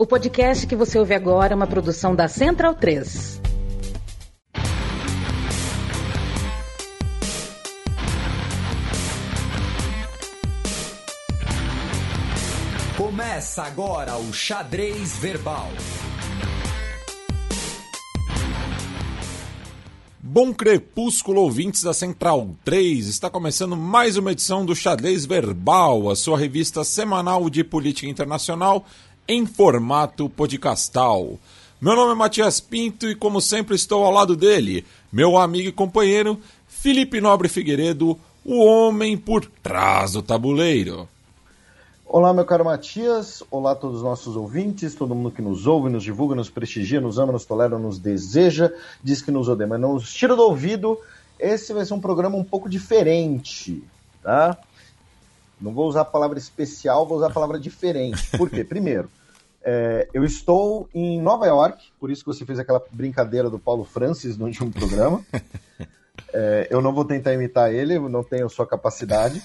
O podcast que você ouve agora é uma produção da Central 3. Começa agora o Xadrez Verbal. Bom crepúsculo, ouvintes da Central 3. Está começando mais uma edição do Xadrez Verbal, a sua revista semanal de política internacional em formato podcastal. Meu nome é Matias Pinto e, como sempre, estou ao lado dele, meu amigo e companheiro Felipe Nobre Figueiredo, o homem por trás do tabuleiro. Olá, meu caro Matias. Olá a todos os nossos ouvintes, todo mundo que nos ouve, nos divulga, nos prestigia, nos ama, nos tolera, nos deseja, diz que nos odeia, mas não nos tira do ouvido. Esse vai ser um programa um pouco diferente, tá? Não vou usar a palavra especial, vou usar a palavra diferente. Por quê? Primeiro, é, eu estou em Nova York, por isso que você fez aquela brincadeira do Paulo Francis no último programa. É, eu não vou tentar imitar ele, não tenho sua capacidade.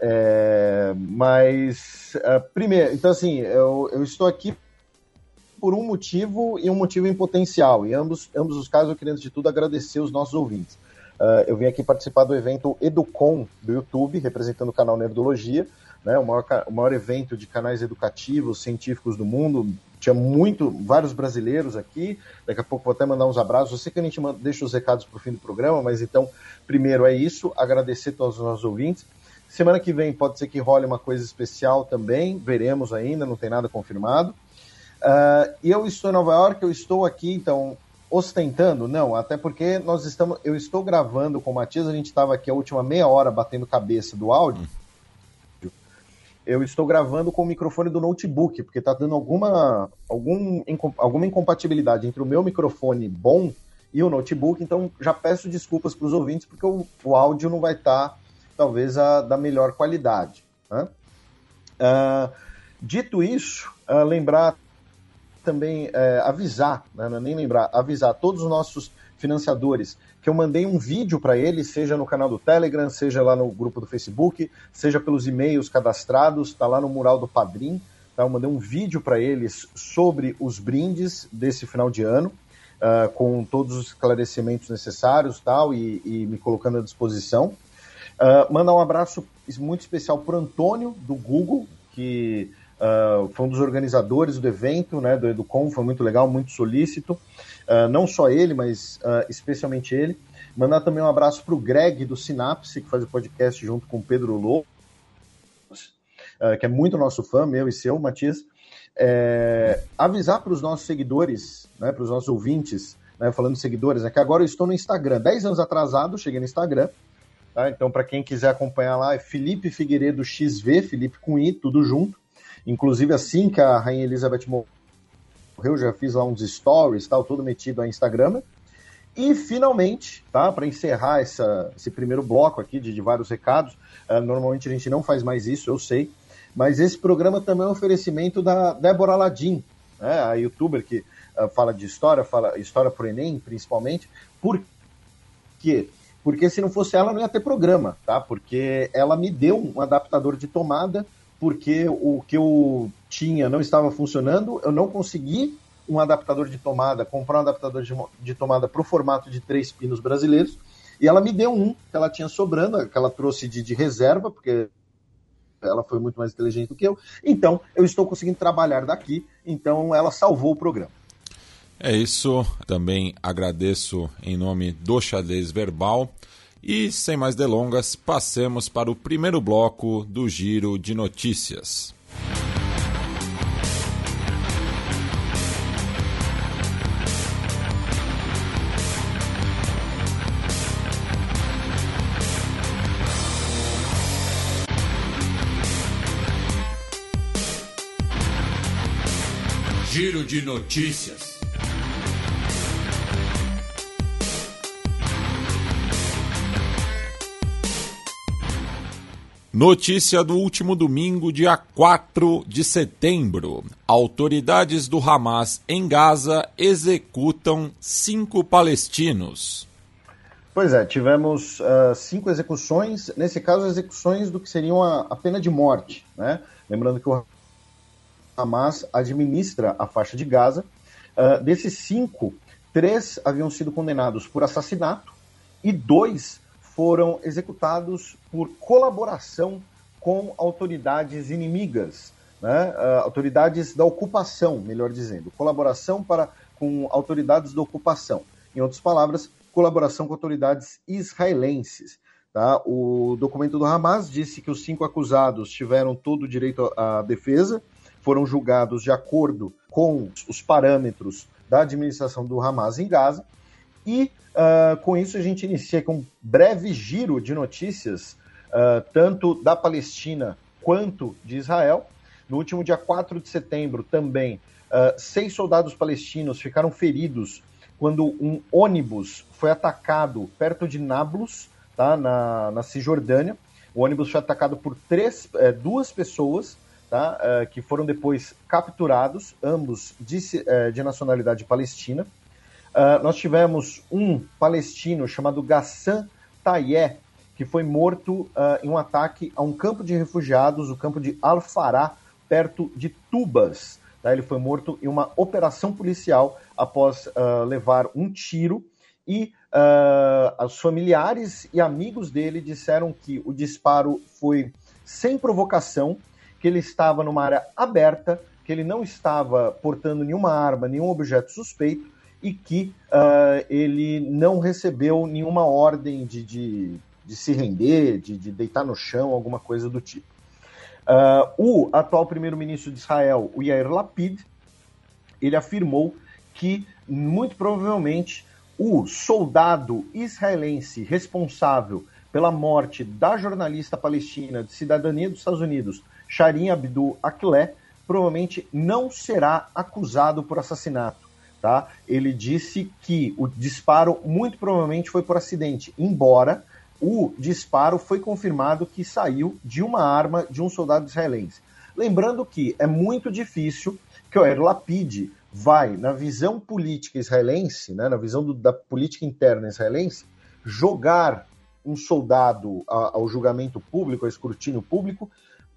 É, mas, uh, primeiro, então assim, eu, eu, estou aqui por um motivo e um motivo em potencial. Em ambos, ambos os casos, eu queria, antes de tudo, agradecer os nossos ouvintes. Uh, eu vim aqui participar do evento Educom do YouTube, representando o canal Nerdologia, né, o, maior, o maior evento de canais educativos, científicos do mundo. Tinha muito, vários brasileiros aqui. Daqui a pouco vou até mandar uns abraços. Eu sei que a gente deixa os recados para o fim do programa, mas então, primeiro é isso, agradecer a todos os nossos ouvintes. Semana que vem pode ser que role uma coisa especial também, veremos ainda, não tem nada confirmado. Uh, eu estou em Nova York, eu estou aqui, então, ostentando? Não, até porque nós estamos, eu estou gravando com o Matias, a gente estava aqui a última meia hora batendo cabeça do áudio. Eu estou gravando com o microfone do notebook, porque está dando alguma, algum, alguma incompatibilidade entre o meu microfone bom e o notebook, então já peço desculpas para os ouvintes, porque o, o áudio não vai estar. Tá talvez a da melhor qualidade. Né? Uh, dito isso, uh, lembrar também, uh, avisar, né, é nem lembrar, avisar todos os nossos financiadores que eu mandei um vídeo para eles, seja no canal do Telegram, seja lá no grupo do Facebook, seja pelos e-mails cadastrados, está lá no mural do Padrim. Tá? Eu mandei um vídeo para eles sobre os brindes desse final de ano, uh, com todos os esclarecimentos necessários tal, e, e me colocando à disposição. Uh, mandar um abraço muito especial para Antônio, do Google, que uh, foi um dos organizadores do evento, né, do Educom, foi muito legal, muito solícito. Uh, não só ele, mas especialmente ele. Mandar também um abraço para o Greg, do Sinapse, que faz o podcast junto com o Pedro Lopes, que é muito nosso fã, meu e seu, Matias. É, avisar para os nossos seguidores, né, para os nossos ouvintes, né, falando de seguidores, é que agora eu estou no Instagram. Dez anos atrasado, cheguei no Instagram, Tá? Então, para quem quiser acompanhar lá, é Felipe Figueiredo XV, Felipe com I, tudo junto. Inclusive, assim que a Rainha Elizabeth morreu, já fiz lá uns stories, tal, tudo metido a Instagram. E finalmente, tá, para encerrar essa, esse primeiro bloco aqui de, de vários recados, uh, normalmente a gente não faz mais isso, eu sei, mas esse programa também é um oferecimento da Débora Aladim, né, a youtuber que uh, fala de história, fala história pro Enem, principalmente. Por quê? porque se não fosse ela não ia ter programa, tá? Porque ela me deu um adaptador de tomada, porque o que eu tinha não estava funcionando, eu não consegui um adaptador de tomada, comprar um adaptador de, de tomada para o formato de três pinos brasileiros, e ela me deu um que ela tinha sobrando, que ela trouxe de, de reserva, porque ela foi muito mais inteligente do que eu. Então, eu estou conseguindo trabalhar daqui, então ela salvou o programa. É isso. Também agradeço em nome do Xadrez Verbal. E sem mais delongas, passemos para o primeiro bloco do Giro de Notícias. Giro de Notícias. Notícia do último domingo, dia 4 de setembro. Autoridades do Hamas em Gaza executam cinco palestinos. Pois é, tivemos uh, cinco execuções, nesse caso, execuções do que seriam a, a, pena de morte. Né? Lembrando que o Hamas administra a faixa de Gaza. Uh, desses cinco, três haviam sido condenados por assassinato e dois foram executados por colaboração com autoridades inimigas, né? uh, autoridades da ocupação, melhor dizendo, colaboração para, com autoridades da ocupação. Em outras palavras, colaboração com autoridades israelenses. Tá? O documento do Hamas disse que os cinco acusados tiveram todo o direito à defesa, foram julgados de acordo com os parâmetros da administração do Hamas em Gaza. E uh, com isso a gente inicia com um breve giro de notícias, uh, tanto da Palestina quanto de Israel. No último dia 4 de setembro, também, uh, seis soldados palestinos ficaram feridos quando um ônibus foi atacado perto de Nablus, tá, na, na Cisjordânia. O ônibus foi atacado por três, é, duas pessoas, tá, é, que foram depois capturados, ambos de, é, de nacionalidade palestina. Uh, nós tivemos um palestino chamado Gassan Tayé, que foi morto uh, em um ataque a um campo de refugiados, o campo de Al-Farah, perto de Tubas. Tá? Ele foi morto em uma operação policial após uh, levar um tiro e uh, os familiares e amigos dele disseram que o disparo foi sem provocação, que ele estava numa área aberta, que ele não estava portando nenhuma arma, nenhum objeto suspeito e que uh, ele não recebeu nenhuma ordem de, de, de se render, de, de, deitar no chão, alguma coisa do tipo. Uh, o atual primeiro-ministro de Israel, o Yair Lapid, ele afirmou que muito provavelmente o soldado israelense responsável pela morte da jornalista palestina de cidadania dos Estados Unidos, Sharin Abdul Akleh, provavelmente não será acusado por assassinato. Tá? Ele disse que o disparo muito provavelmente foi por acidente, embora o disparo foi confirmado que saiu de uma arma de um soldado israelense. Lembrando que é muito difícil que o Yair vai, na visão política israelense, né, na visão do, da política interna israelense, jogar um soldado ao julgamento público, ao escrutínio público,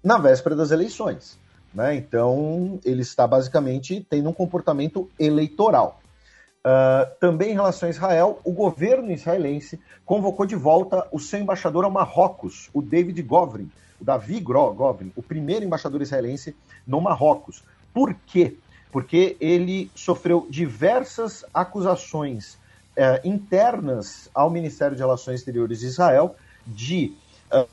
na véspera das eleições. Né? Então, ele está basicamente tendo um comportamento eleitoral. Uh, também em relação a Israel, o governo israelense convocou de volta o seu embaixador ao Marrocos, o David Govrin, o Davi Govrin, o primeiro embaixador israelense no Marrocos. Por quê? porque ele sofreu diversas acusações eh, internas ao Ministério de Relações Exteriores de Israel de uh,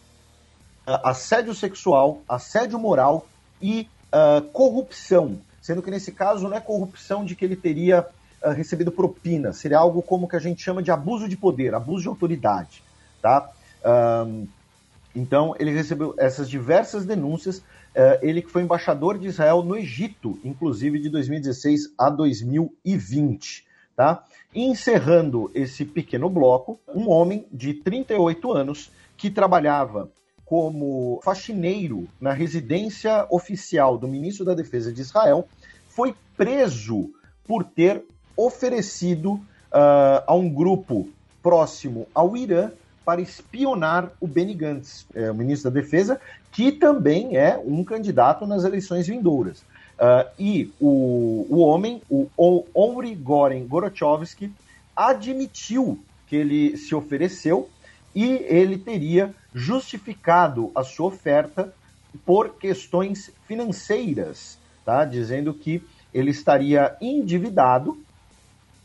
assédio sexual, assédio moral e uh, corrupção. Sendo que nesse caso não é corrupção de que ele teria uh, recebido propina, seria algo como que a gente chama de abuso de poder, abuso de autoridade. Tá? então ele recebeu essas diversas denúncias ele que foi embaixador de Israel no Egito, inclusive de 2016 a 2020. Tá? Encerrando esse pequeno bloco, um homem de 38 anos que trabalhava como faxineiro na residência oficial do ministro da Defesa de Israel foi preso por ter oferecido uh, a um grupo próximo ao Irã para espionar o Benny Gantz, é, o ministro da Defesa, que também é um candidato nas eleições vindouras. Uh, e o, o homem, o Omri Goren Gorochovsky, admitiu que ele se ofereceu e ele teria justificado a sua oferta por questões financeiras, tá? dizendo que ele estaria endividado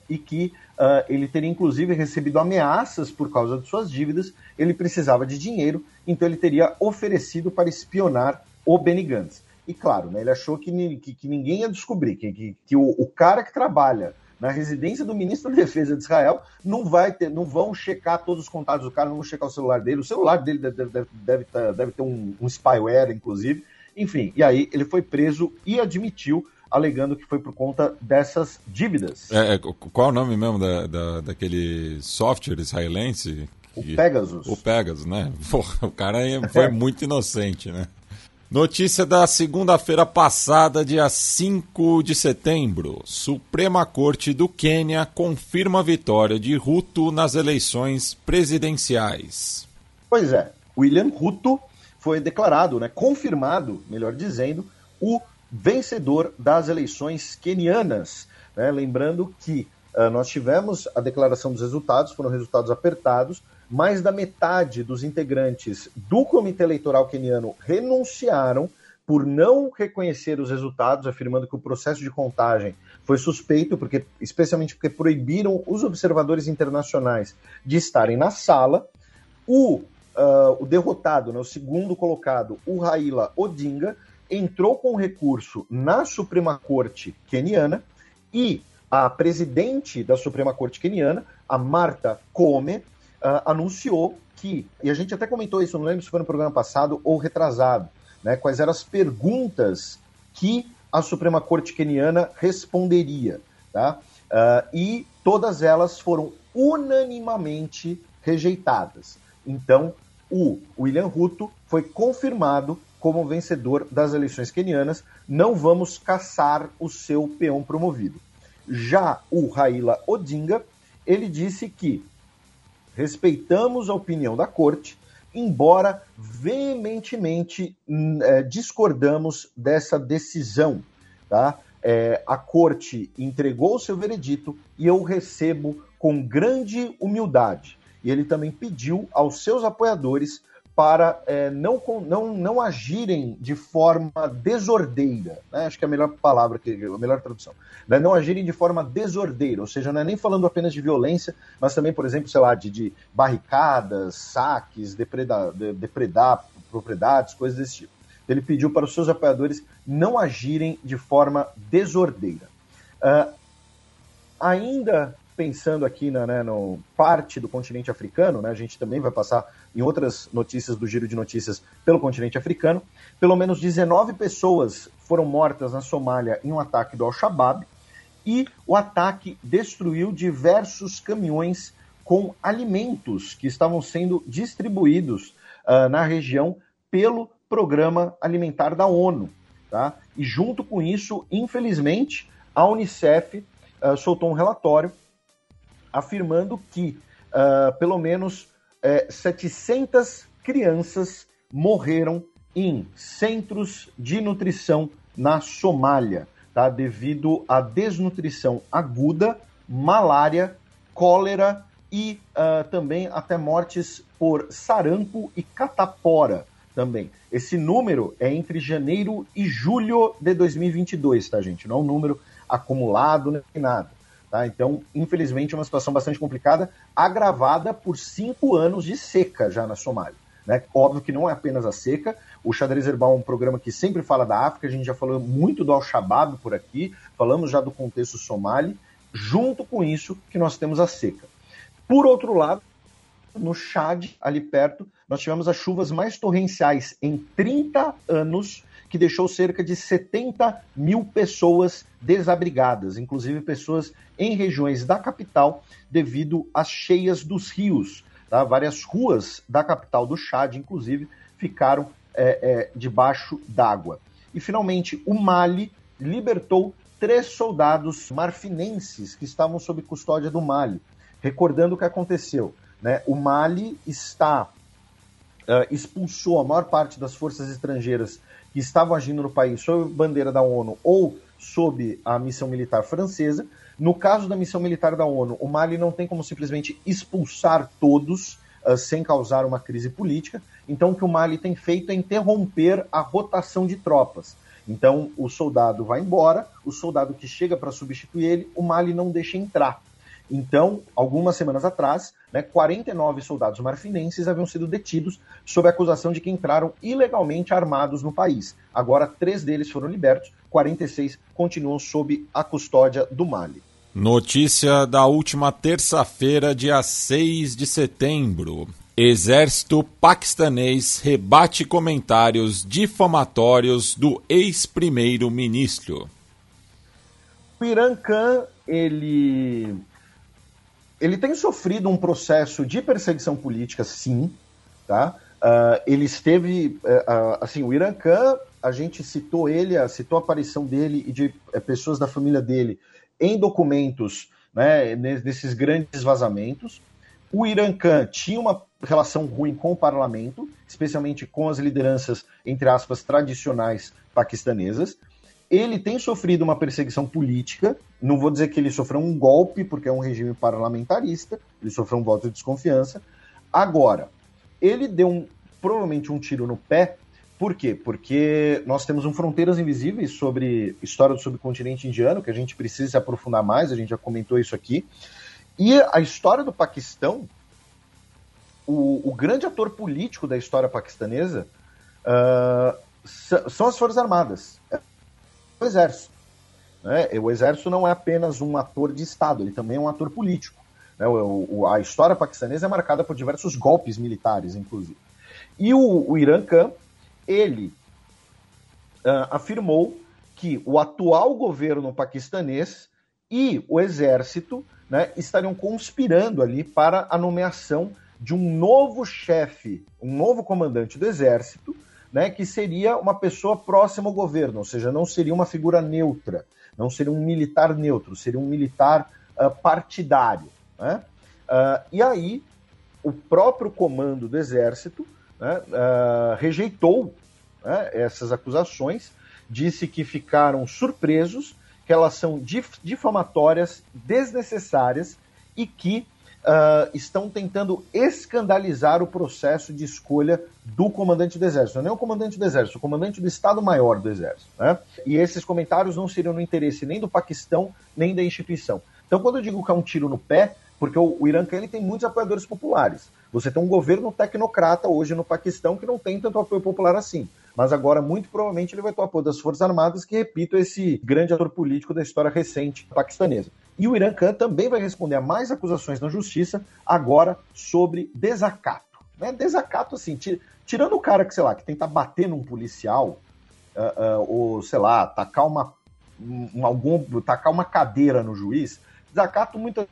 e que uh, ele teria inclusive recebido ameaças por causa de suas dívidas, ele precisava de dinheiro, então ele teria oferecido para espionar o Benny Gantz. E claro, né, ele achou que, que, que, ninguém ia descobrir, que, que, que o, o, cara que trabalha na residência do ministro da Defesa de Israel não vai ter, não vão checar todos os contatos do cara, não vão checar o celular dele, o celular dele deve, deve, deve, deve ter um, um spyware, inclusive. Enfim, e aí ele foi preso e admitiu alegando que foi por conta dessas dívidas. É, é qual é o nome mesmo da, da, daquele software israelense? O Pegasus. O Pegasus, né? Porra, o cara foi muito inocente, né? Notícia da segunda-feira passada, dia 5 de setembro. Suprema Corte do Quênia confirma a vitória de Ruto nas eleições presidenciais. Pois é, William Ruto foi declarado, né, confirmado, melhor dizendo, o vencedor das eleições quenianas. Né? Lembrando que uh, nós tivemos a declaração dos resultados, foram resultados apertados, mais da metade dos integrantes do Comitê Eleitoral Queniano renunciaram por não reconhecer os resultados, afirmando que o processo de contagem foi suspeito, porque, especialmente porque proibiram os observadores internacionais de estarem na sala. O, uh, o derrotado, né, o segundo colocado, o Raila Odinga, entrou com recurso na Suprema Corte queniana e a presidente da Suprema Corte queniana, a Marta Come, uh, anunciou que, e a gente até comentou isso, não lembro se foi no programa passado ou retrasado, né, quais eram as perguntas que a Suprema Corte Keniana responderia. Tá? Uh, e todas elas foram unanimamente rejeitadas. Então, o William Ruto foi confirmado como vencedor das eleições quenianas. Não vamos caçar o seu peão promovido. Já o Raila Odinga, ele disse que respeitamos a opinião da corte, embora veementemente é, discordamos dessa decisão. Tá? É, a corte entregou o seu veredito e eu recebo com grande humildade. E ele também pediu aos seus apoiadores para é, não, não, não agirem de forma desordeira, né? acho que é a melhor palavra, a melhor tradução, né? não agirem de forma desordeira, ou seja, não é nem falando apenas de violência, mas também, por exemplo, sei lá, de, de barricadas, saques, depredar, depredar propriedades, coisas desse tipo. Ele pediu para os seus apoiadores não agirem de forma desordeira. Uh, ainda pensando aqui na né, no parte do continente africano, né, a gente também vai passar em outras notícias do Giro de Notícias pelo continente africano. Pelo menos 19 pessoas foram mortas na Somália em um ataque do Al-Shabaab e o ataque destruiu diversos caminhões com alimentos que estavam sendo distribuídos uh, na região pelo Programa Alimentar da ONU. Tá? E junto com isso, infelizmente, a Unicef uh, soltou um relatório afirmando que uh, pelo menos uh, eh, 700 crianças morreram em centros de nutrição na Somália, tá? devido à desnutrição aguda, malária, cólera e uh, também até mortes por sarampo e catapora também. Esse número é entre janeiro e julho de 2022, tá, gente? Não é um número acumulado nem nada. Tá? Então, infelizmente, é uma situação bastante complicada, agravada por cinco anos de seca já na Somália. Né? Óbvio que não é apenas a seca. O Xadrez Herbal é um programa que sempre fala da África, a gente já falou muito do Al-Shabaab por aqui, falamos já do contexto somali. Junto com isso, que nós temos a seca. Por outro lado, no Chad, ali perto, nós tivemos as chuvas mais torrenciais em 30 anos que deixou cerca de 70 mil pessoas desabrigadas, inclusive pessoas em regiões da capital, devido às cheias dos rios. Tá? Várias ruas da capital do Chad, inclusive, ficaram é, é, debaixo d'água. E finalmente, o Mali libertou três soldados marfinenses que estavam sob custódia do Mali. Recordando o que aconteceu, né? o Mali está uh, expulsou a maior parte das forças estrangeiras que estavam agindo no país sob bandeira da ONU ou sob a missão militar francesa. No caso da missão militar da ONU, o Mali não tem como simplesmente expulsar todos uh, sem causar uma crise política. Então, o que o Mali tem feito é interromper a rotação de tropas. Então, o soldado vai embora, o soldado que chega para substituir ele, o Mali não deixa entrar. Então, algumas semanas atrás, né, 49 soldados marfinenses haviam sido detidos sob a acusação de que entraram ilegalmente armados no país. Agora, três deles foram libertos, 46 continuam sob a custódia do Mali. Notícia da última terça-feira, dia 6 de setembro. Exército paquistanês rebate comentários difamatórios do ex-primeiro-ministro. O Irã Khan, ele ele tem sofrido um processo de perseguição política, sim, tá? Uh, ele esteve, uh, assim, o Irã Khan, a gente citou ele, citou a aparição dele e de uh, pessoas da família dele em documentos, né, nesses grandes vazamentos. O Irã Khan tinha uma relação ruim com o parlamento, especialmente com as lideranças, entre aspas, tradicionais paquistanesas. Ele tem sofrido uma perseguição política. Não vou dizer que ele sofreu um golpe, porque é um regime parlamentarista, ele sofreu um voto de desconfiança. Agora, ele deu um, provavelmente um tiro no pé. Por quê? Porque nós temos um Fronteiras Invisíveis sobre história do subcontinente indiano, que a gente precisa se aprofundar mais, a gente já comentou isso aqui. E a história do Paquistão, o, o grande ator político da história paquistanesa uh, são as Forças Armadas, Exército. Né? O Exército não é apenas um ator de Estado, ele também é um ator político. Né? O, o, a história paquistanesa é marcada por diversos golpes militares, inclusive. E o, o Irã Khan, ele uh, afirmou que o atual governo paquistanês e o exército né, estariam conspirando ali para a nomeação de um novo chefe, um novo comandante do exército, né, que seria uma pessoa próxima ao governo, ou seja, não seria uma figura neutra, não seria um militar neutro, seria um militar uh, partidário. Né? Uh, e aí, o próprio comando do exército né, uh, rejeitou né, essas acusações, disse que ficaram surpresos, que elas são dif difamatórias, desnecessárias e que uh, estão tentando escandalizar o processo de escolha do comandante do Exército. Não é o comandante do Exército, o comandante do Estado-Maior do Exército. Né? E esses comentários não seriam no interesse nem do Paquistão, nem da instituição. Então, quando eu digo que é um tiro no pé, porque o, o Irã ele tem muitos apoiadores populares. Você tem um governo tecnocrata hoje no Paquistão que não tem tanto apoio popular assim. Mas agora, muito provavelmente, ele vai ter o apoio das Forças Armadas, que, repito, esse grande ator político da história recente paquistanesa. E o Irã Khan também vai responder a mais acusações na justiça, agora sobre desacato. Né? Desacato, assim, tirando o cara que, sei lá, que tenta bater num policial, uh, uh, ou, sei lá, tacar uma, um, algum, tacar uma cadeira no juiz, desacato muitas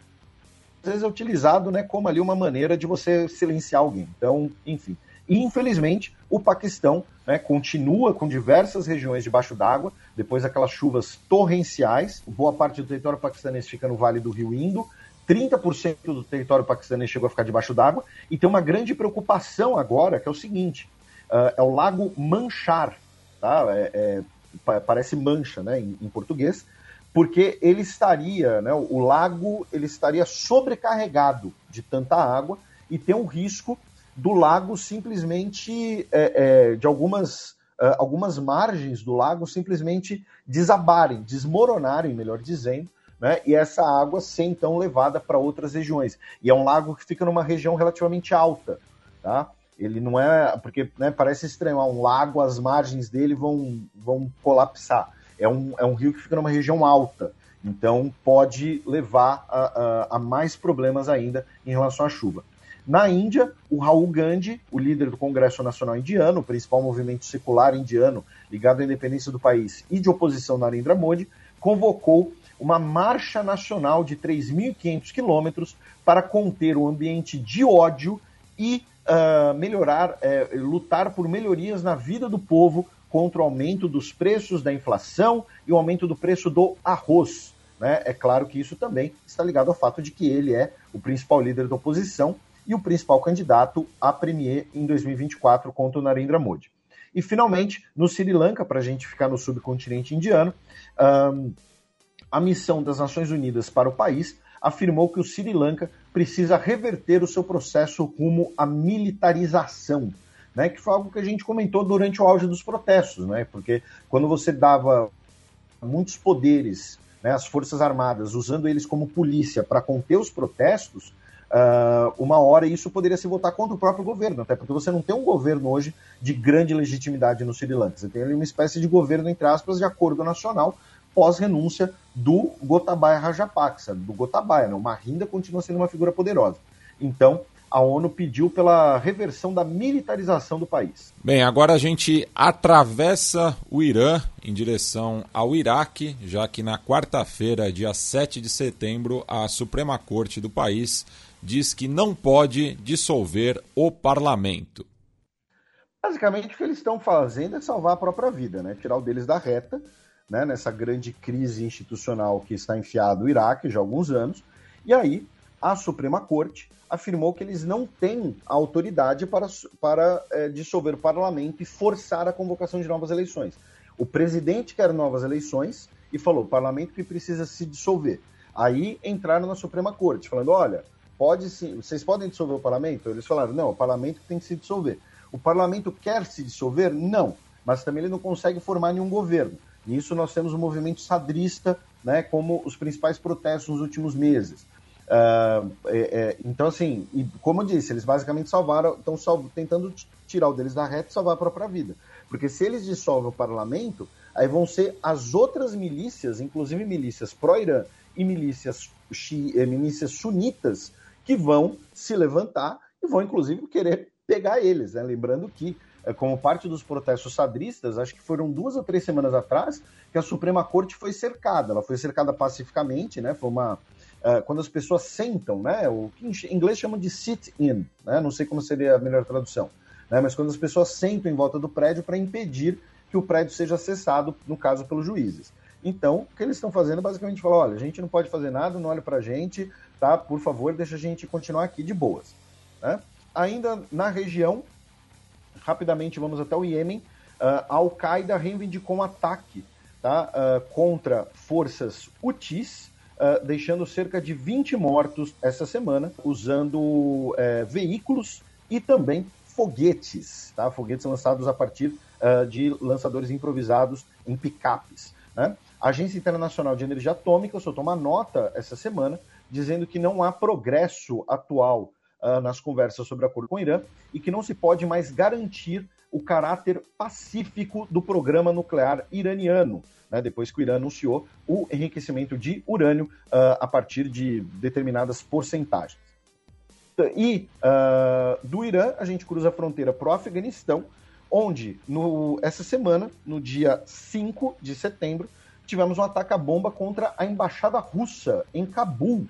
vezes é utilizado né, como ali uma maneira de você silenciar alguém. Então, enfim. E, infelizmente, o Paquistão né, continua com diversas regiões debaixo d'água, depois daquelas chuvas torrenciais. Boa parte do território paquistanês fica no Vale do Rio Indo, 30% do território paquistanês chegou a ficar debaixo d'água, e tem uma grande preocupação agora, que é o seguinte: uh, é o Lago Manchar, tá? É, é, parece mancha né, em, em, português, porque ele estaria, né, o lago ele estaria sobrecarregado de tanta água e tem um risco do lago simplesmente, é, é, de algumas, é, algumas margens do lago simplesmente desabarem, desmoronarem, melhor dizendo, né, e essa água ser então levada para outras regiões. E é um lago que fica numa região relativamente alta, tá? Ele não é. Porque né, parece estranho, um lago, as margens dele vão, vão colapsar. É um, é um rio que fica numa região alta. Então pode levar a, a, a mais problemas ainda em relação à chuva. Na Índia, o Raul Gandhi, o líder do Congresso Nacional Indiano, o principal movimento secular indiano ligado à independência do país e de oposição Narendra Modi, convocou uma marcha nacional de 3.500 quilômetros para conter o ambiente de ódio e uh, melhorar, uh, lutar por melhorias na vida do povo contra o aumento dos preços da inflação e o aumento do preço do arroz. Né? É claro que isso também está ligado ao fato de que ele é o principal líder da oposição e o principal candidato a premier em 2024 contra o Narendra Modi. E, finalmente, no Sri Lanka, para a gente ficar no subcontinente indiano, um, a missão das Nações Unidas para o país afirmou que o Sri Lanka precisa reverter o seu processo rumo à militarização, né, que foi algo que a gente comentou durante o auge dos protestos, né, porque quando você dava muitos poderes né, às Forças Armadas, usando eles como polícia para conter os protestos, uh, uma hora isso poderia se votar contra o próprio governo, até porque você não tem um governo hoje de grande legitimidade no Sri Lanka. Você tem ali uma espécie de governo, entre aspas, de acordo nacional, pós-renúncia do Gotabaya Rajapaksa, do Gotabaya. Né? O Mahinda continua sendo uma figura poderosa. Então, a ONU pediu pela reversão da militarização do país. Bem, agora a gente atravessa o Irã em direção ao Iraque, já que na quarta-feira, dia 7 de setembro, a Suprema Corte do país diz que não pode dissolver o parlamento. Basicamente, o que eles estão fazendo é salvar a própria vida, né? tirar o deles da reta, né? nessa grande crise institucional que está enfiado o Iraque já há alguns anos. E aí, a Suprema Corte afirmou que eles não têm autoridade para, para é, dissolver o parlamento e forçar a convocação de novas eleições. O presidente quer novas eleições e falou: parlamento que precisa se dissolver. Aí entraram na Suprema Corte, falando: olha, pode sim, vocês podem dissolver o parlamento? Eles falaram: não, o parlamento tem que se dissolver. O parlamento quer se dissolver? Não, mas também ele não consegue formar nenhum governo. Nisso nós temos o movimento sadrista, né, como os principais protestos nos últimos meses. Uh, é, é, então, assim, e como eu disse, eles basicamente salvaram, estão salvo, tentando tirar o deles da reta e salvar a própria vida. Porque se eles dissolvem o parlamento, aí vão ser as outras milícias, inclusive milícias pró-Irã e milícias, eh, milícias sunitas, que vão se levantar e vão, inclusive, querer pegar eles. Né? Lembrando que é, como parte dos protestos sadristas, acho que foram duas ou três semanas atrás, que a Suprema Corte foi cercada. Ela foi cercada pacificamente, né? Foi uma. Uh, quando as pessoas sentam, né? O que em inglês chamam de sit-in, né? Não sei como seria a melhor tradução. Né? Mas quando as pessoas sentam em volta do prédio para impedir que o prédio seja acessado, no caso, pelos juízes. Então, o que eles estão fazendo é basicamente falar: olha, a gente não pode fazer nada, não olha para a gente, tá? Por favor, deixa a gente continuar aqui de boas. Né? Ainda na região, rapidamente vamos até o Iêmen. Uh, a Al-Qaeda reivindicou um ataque tá, uh, contra forças Houthis, uh, deixando cerca de 20 mortos essa semana, usando uh, veículos e também foguetes, tá? foguetes lançados a partir de lançadores improvisados em picapes. Né? A Agência Internacional de Energia Atômica soltou uma nota essa semana dizendo que não há progresso atual uh, nas conversas sobre acordo com o Irã e que não se pode mais garantir o caráter pacífico do programa nuclear iraniano, né, depois que o Irã anunciou o enriquecimento de urânio uh, a partir de determinadas porcentagens. E uh, do Irã, a gente cruza a fronteira para o Afeganistão, onde no, essa semana, no dia 5 de setembro, tivemos um ataque à bomba contra a embaixada russa em Cabul,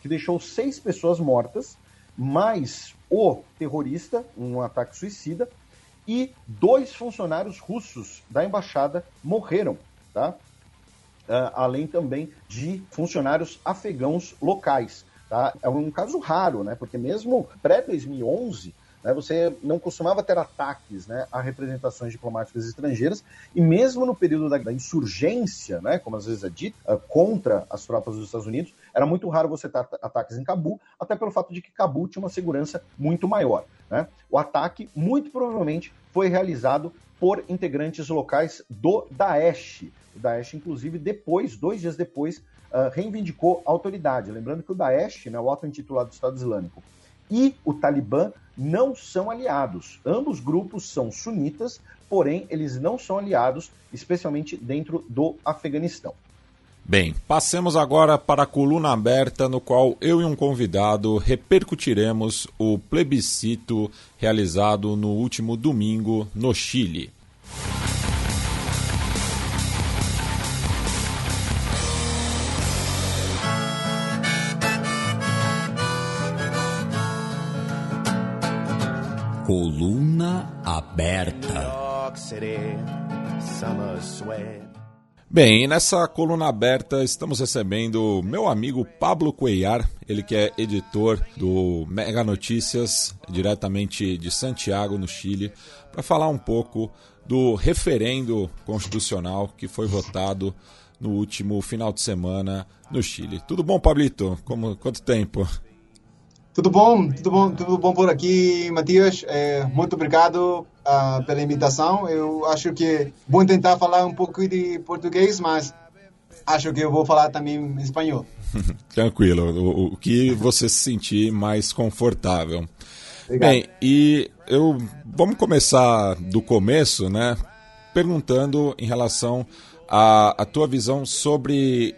que deixou seis pessoas mortas mais o terrorista, um ataque suicida, e dois funcionários russos da embaixada morreram, tá? Uh, além também de funcionários afegãos locais. Tá? É um caso raro, né? Porque mesmo pré-2011, né, você não costumava ter ataques né, a representações diplomáticas estrangeiras, e mesmo no período da, da insurgência, né, como às vezes é dito, uh, contra as tropas dos Estados Unidos, era muito raro você ter ataques em Cabul, até pelo fato de que Cabul tinha uma segurança muito maior. Né? O ataque, muito provavelmente, foi realizado por integrantes locais do Daesh. O Daesh, inclusive, depois, dois dias depois, uh, reivindicou a autoridade. Lembrando que o Daesh, né, o auto-intitulado Estado Islâmico, e o Talibã não são aliados. Ambos grupos são sunitas, porém eles não são aliados, especialmente dentro do Afeganistão. Bem, passemos agora para a coluna aberta, no qual eu e um convidado repercutiremos o plebiscito realizado no último domingo no Chile. Coluna aberta. Bem, nessa coluna aberta estamos recebendo meu amigo Pablo Cuellar, ele que é editor do Mega Notícias, diretamente de Santiago, no Chile, para falar um pouco do referendo constitucional que foi votado no último final de semana no Chile. Tudo bom, Pablito? Como, quanto tempo? Tudo bom, tudo bom, tudo bom por aqui, Matias. É, muito obrigado pela invitação. Eu acho que vou tentar falar um pouco de português, mas acho que eu vou falar também em espanhol. Tranquilo, o, o, que você se sentir mais confortável. Obrigado. Bem, e eu vamos começar do começo, né? Perguntando em relação à, à tua visão sobre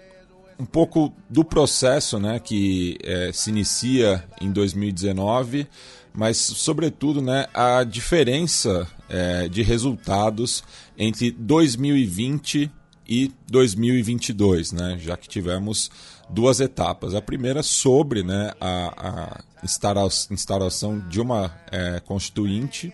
um pouco do processo né, que é, se inicia em 2019, mas, sobretudo, né, a diferença é, de resultados entre 2020 e 2022, né, já que tivemos duas etapas. A primeira sobre né, a, a instauração de uma é, constituinte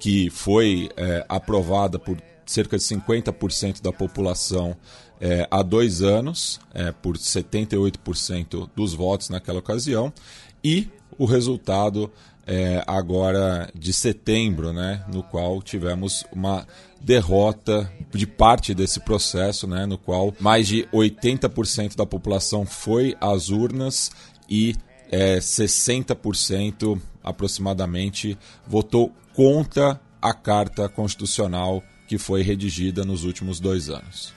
que foi é, aprovada por cerca de 50% da população é, há dois anos, é, por 78% dos votos naquela ocasião, e o resultado é, agora de setembro, né, no qual tivemos uma derrota de parte desse processo, né, no qual mais de 80% da população foi às urnas e é, 60% aproximadamente votou contra a Carta Constitucional que foi redigida nos últimos dois anos.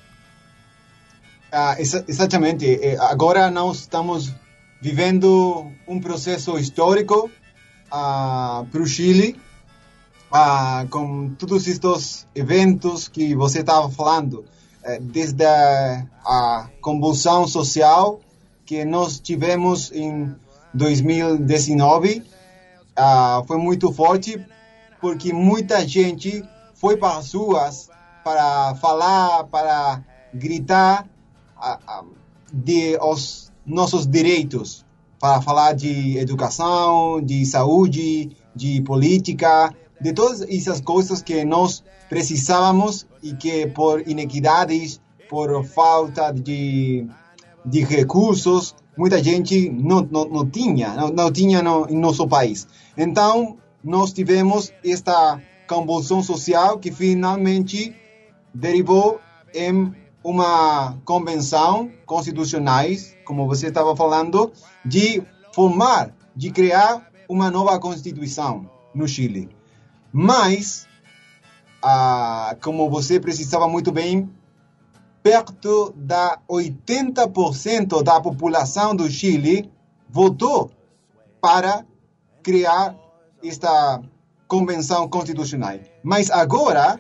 Ah, ex exatamente. Eh, agora nós estamos vivendo um processo histórico para o Chile, ah, com todos estes eventos que você estava falando, eh, desde a, a convulsão social que nós tivemos em 2019, ah, foi muito forte, porque muita gente foi para as ruas para falar, para gritar de os nossos direitos, para falar de educação, de saúde, de política, de todas essas coisas que nós precisávamos e que por inequidades, por falta de, de recursos, muita gente não, não, não tinha, não, não tinha no, em nosso país. Então, nós tivemos esta convulsão social que finalmente derivou em uma convenção constitucional, como você estava falando, de formar, de criar uma nova constituição no Chile. Mas, ah, como você precisava muito bem, perto da 80% da população do Chile votou para criar esta convenção constitucional. Mas agora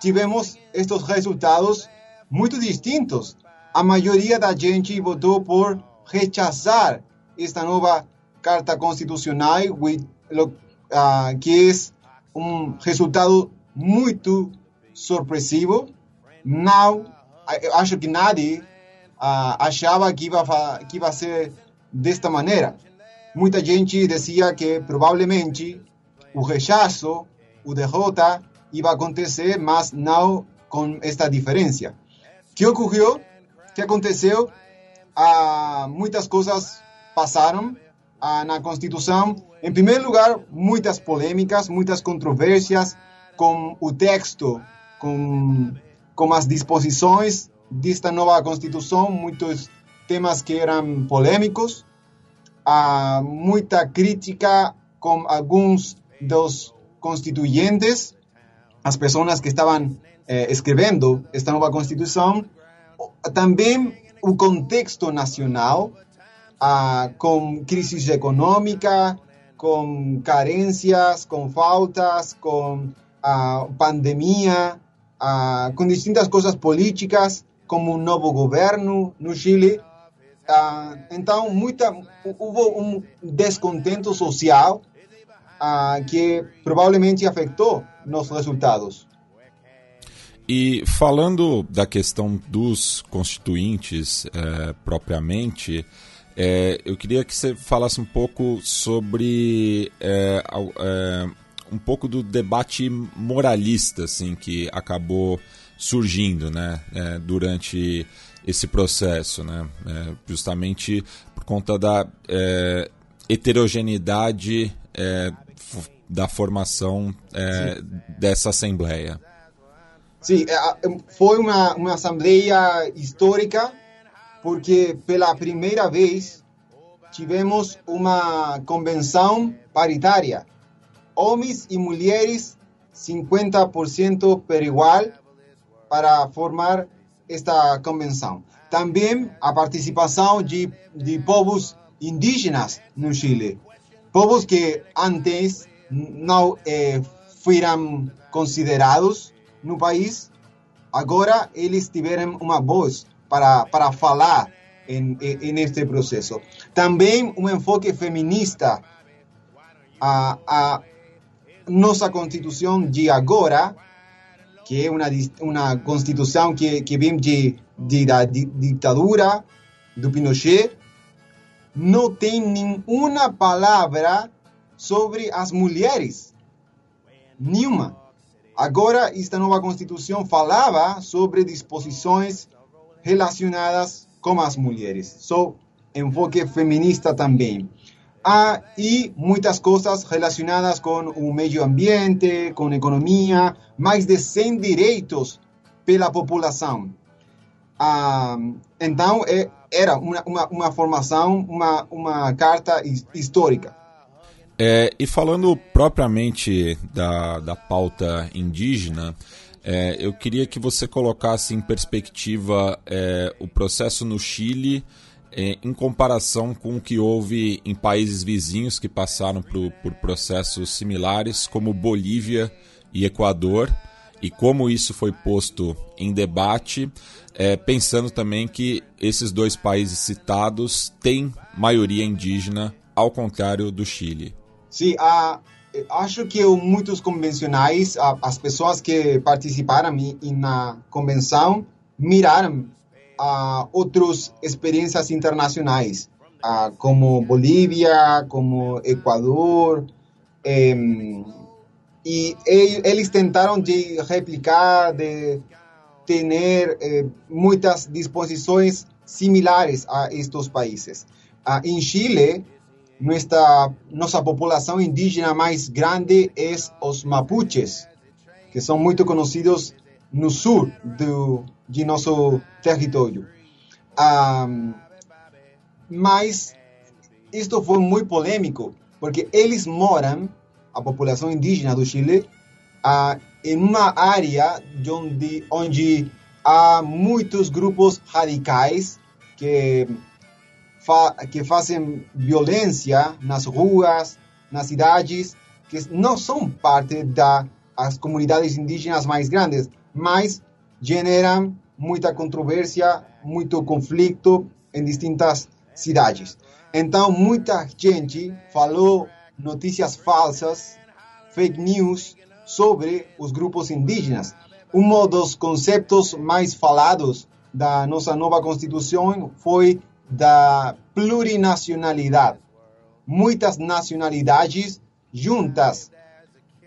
tivemos estes resultados muito distintos. A maioria da gente votou por rechazar esta nova Carta Constitucional, uh, que é um resultado muito surpresivo. Não, acho que nadie uh, achava que ia, que ia ser desta maneira. Muita gente dizia que provavelmente o rechazo, o derrota, ia acontecer, mas não com esta diferença. O que ocorreu? O que aconteceu? Ah, muitas coisas passaram ah, na Constituição. Em primeiro lugar, muitas polêmicas, muitas controvérsias com o texto, com, com as disposições desta nova Constituição, muitos temas que eram polêmicos, ah, muita crítica com alguns dos constituyentes, as pessoas que estavam eh, escrevendo esta nova Constituição, também o contexto nacional, ah, crise econômica, com carências, com faltas, com ah, pandemia, ah, distintas coisas políticas, como um novo governo no Chile. Então, muita, houve um descontento social que provavelmente afetou nos resultados. E falando da questão dos constituintes é, propriamente, é, eu queria que você falasse um pouco sobre é, é um pouco do debate moralista assim que acabou surgindo, né, é, durante esse processo, né, é, justamente por conta da heterogeneidade da formação dessa assembleia. Sim, é, foi uma, uma assembleia histórica porque pela primeira vez tivemos uma convenção paritária. Homens e mulheres 50% por igual para formar esta convenção. Também a participação de, de povos indígenas no Chile. Povos que antes não eh, foram considerados no país, agora eles tiveram uma voz para, para falar em, em este processo. Também um enfoque feminista. A, a nossa Constituição de agora, que é uma, uma Constituição que, que vem de, de, da ditadura do Pinochet, não tem nenhuma palavra sobre as mulheres. Nenhuma. Agora, esta nova Constituição falava sobre disposições relacionadas com as mulheres. Só enfoque feminista também. Ah, e muitas coisas relacionadas com o meio ambiente, com economia, mais de 100 direitos pela população. Ah, então, é, era uma, uma, uma, formação, uma, uma carta histórica. É, e falando propriamente da, da pauta indígena, é, eu queria que você colocasse em perspectiva é, o processo no Chile é, em comparação com o que houve em países vizinhos que passaram por, por processos similares, como Bolívia e Equador, e como isso foi posto em debate, é, pensando também que esses dois países citados têm maioria indígena, ao contrário do Chile. Sim, a, acho que muitos convencionais, as pessoas que participaram na convenção, miraram a outras experiências internacionais, como Bolívia, como Equador, e eles tentaram de replicar, de ter eh, muitas disposições similares a estes países. em Chile, nuestra, nossa população indígena mais grande é os mapuches, que são muito conhecidos no sul do, de nosso território. Mas isto foi muito polêmico, porque eles moram, a população indígena do Chile, em uma área onde, onde há muitos grupos radicais que fa que fazem violência nas ruas, nas cidades, que não são parte das comunidades indígenas mais grandes, mas generam muita controvérsia, muito conflito em distintas cidades. Então, muita gente falou notícias falsas, fake news, sobre os grupos indígenas. Um dos conceitos mais falados da nossa nova Constituição foi da plurinacionalidade. Muitas nacionalidades juntas.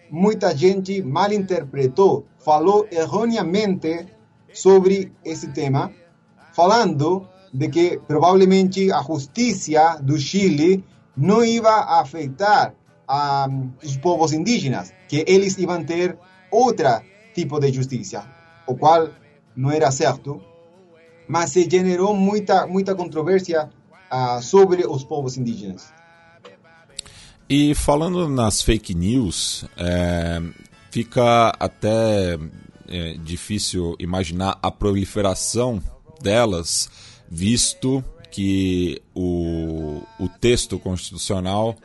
Muita gente malinterpretou, falou erroneamente sobre esse tema, falando de que provavelmente a justiça do Chile não ia afetar a os povos indígenas, que eles iam ter outro tipo de justiça, o qual não era certo mas se generou muita, muita controvérsia uh, sobre os povos indígenas. E falando nas fake news, é, fica até é, difícil imaginar a proliferação delas, visto que o, o texto constitucional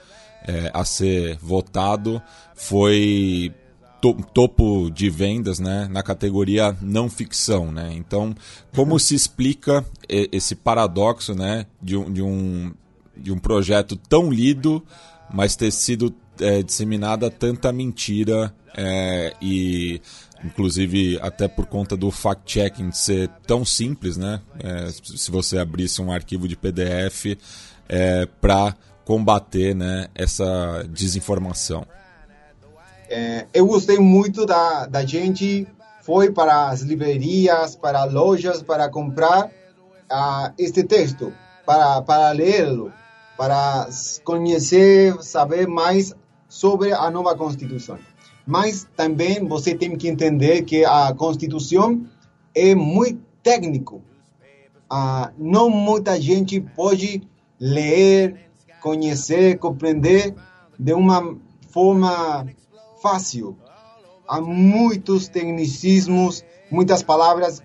é, a ser votado foi to, topo de vendas né, na categoria não ficção. Né? Então, como se explica esse paradoxo né, de, um, de, um, de um projeto tão lido, mas ter sido é, disseminada tanta mentira é, e inclusive até por conta do fact-checking ser tão simples, né? É, se você abrisse um arquivo de PDF é, para combater né, essa desinformação. É, eu gostei muito da, da gente foi para as livrarias, para lojas, para comprar uh, este texto, para, para lê-lo, para conhecer, saber mais sobre a nova Constituição. Mas também você tem que entender que a Constituição é muito técnico. Uh, não muita gente pode ler, conhecer, compreender de uma forma fácil. Há muitos tecnicismos, muitas palavras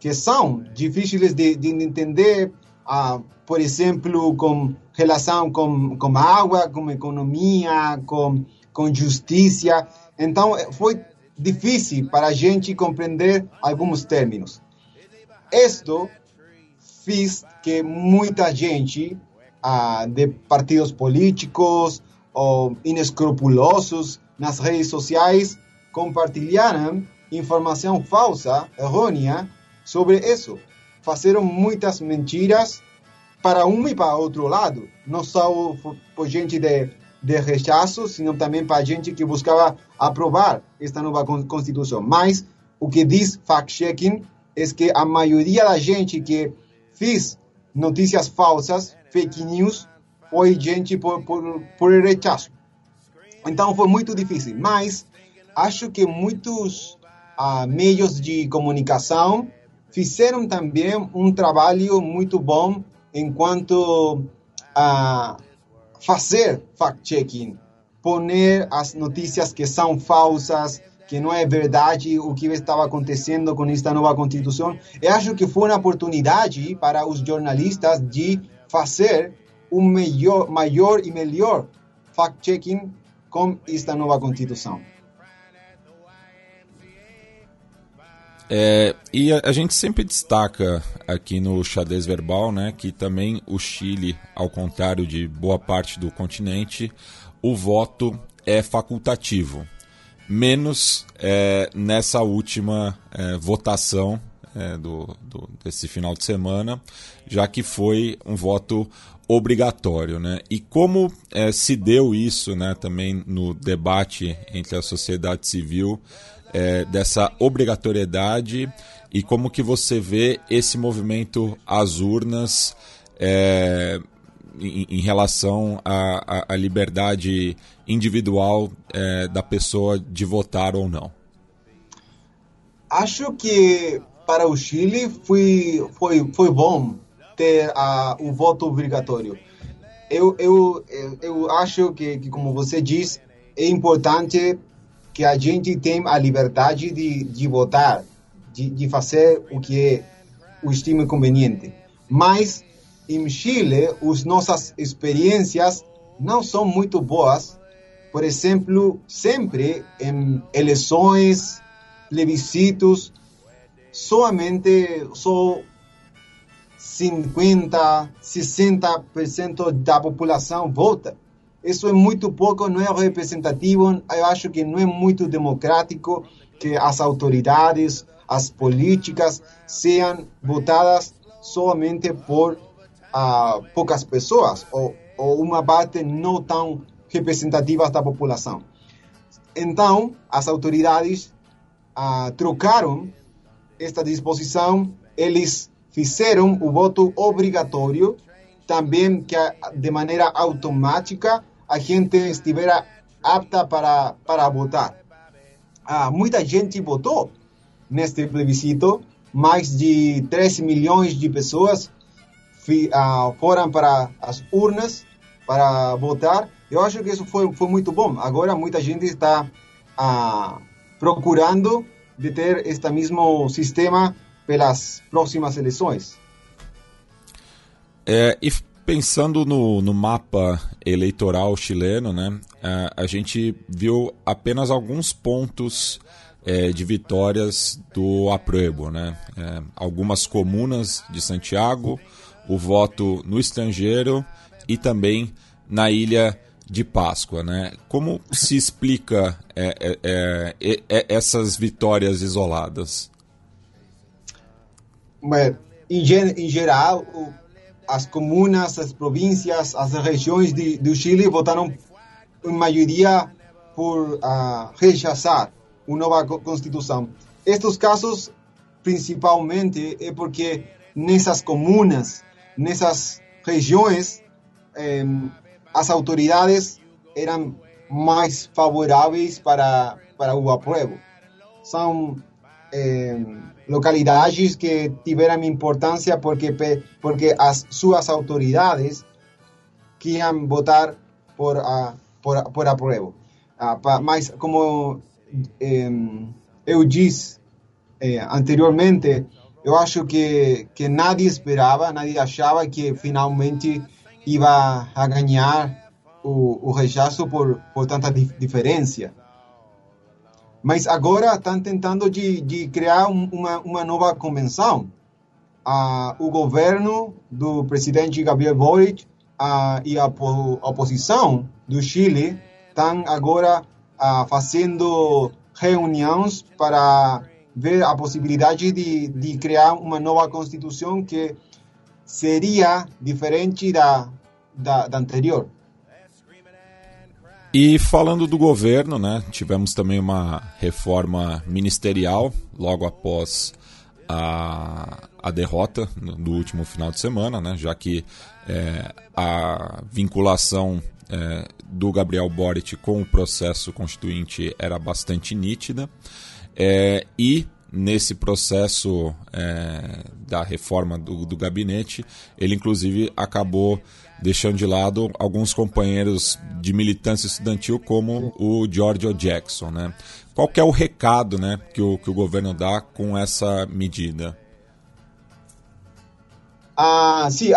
que são difíceis de, de entender, ah, por exemplo, com relação com, com água, com economia, com, com justiça. Então, foi difícil para a gente compreender alguns términos. Isto fez que muita gente ah, de partidos políticos ou inescrupulosos nas redes sociais compartilharam informação falsa, errônea, sobre isso. Fizeram muitas mentiras para um e para outro lado, não só por gente de, de rechaço, sino também para gente que buscava aprovar esta nova Constituição. Mas o que diz fact-checking é que a maioria da gente que fez notícias falsas, fake news, foi gente por, por, por rechaço. Então foi muito difícil. Mas acho que muitos uh, meios de comunicação fizeram também um trabalho muito bom enquanto a fazer fact-checking, poner as notícias que são falsas, que não é verdade o que estava acontecendo com esta nova Constituição. Eu acho que foi uma oportunidade para os jornalistas de fazer um melhor, maior e melhor fact-checking com esta nova Constituição. É, e a, a, gente sempre destaca aqui no xadrez verbal né, que também o Chile, ao contrário de boa parte do continente, o voto é facultativo. Menos é, nessa última é, votação é, do, do, desse final de semana, já que foi um voto obrigatório. Né? E como é, se deu isso né, também no debate entre a sociedade civil é, dessa obrigatoriedade e como que você vê esse movimento às urnas é, em, em, relação à, à, liberdade individual é, da pessoa de votar ou não? Acho que para o Chile foi, foi, foi bom ter a, o voto obrigatório. Eu, eu, eu acho que, que, como você diz, é importante que a gente tenha a liberdade de, de votar, de, de fazer o que é o estime conveniente. Mas em Chile, as nossas experiências não são muito boas. Por exemplo, sempre em eleições, plebiscitos, somente só 50, 60% da população vota. Isso é muito pouco, não é representativo. Eu acho que não é muito democrático que as autoridades, as políticas sejam votadas somente por uh, poucas pessoas ou, ou uma parte não tão representativa da população. Então, as autoridades uh, trocaram esta disposição, eles fizeram o voto obrigatório, também que de maneira automática a gente estivera apta para, para votar. Ah, muita gente votou neste plebiscito, mais de 13 milhões de pessoas ah, foram para as urnas para votar. Eu acho que isso foi, foi muito bom. Agora muita gente está ah, procurando de ter este mesmo sistema pelas próximas eleições. É, e pensando no, no mapa eleitoral chileno, né, a, a gente viu apenas alguns pontos é, de vitórias do apruebo, né? É, algumas comunas de Santiago, o voto no estrangeiro e também na ilha de Páscoa, né? Como se explica é, é, é, é essas vitórias isoladas? Em, em geral, as comunas, as províncias, as regiões de, do Chile votaram em maioria por uh, rechazar uma nova constituição. Estes casos, principalmente, é porque nessas comunas, nessas regiões, eh, as autoridades eram mais favoráveis para, para o apruebo. São eh, localidades que tiveram importância porque, porque as suas autoridades queriam votar por, uh, por, por apruebo. Pa, mas, como eh, eu disse eh, anteriormente, eu acho que, que nadie esperava, nadie achava que finalmente ia a ganhar o, o rechaço por, por tanta dif diferença. Mas agora estão tentando de, de criar uma, uma nova convenção. Ah, o governo do presidente Gabriel Boric ah, e a oposição do Chile estão agora ah, fazendo reuniões para ver a possibilidade de, de criar uma nova constituição que seria diferente da, da, da anterior. E falando do governo, né, tivemos também uma reforma ministerial logo após a, a derrota do último final de semana, né, já que é, a vinculação é, do Gabriel Boric com o processo constituinte era bastante nítida. É, e nesse processo é, da reforma do, do, gabinete, ele inclusive acabou deixando de lado alguns companheiros de militância estudantil, como o George Jackson. Né? Qual é o recado né, que, o, que o governo dá com essa medida? Ah, sim,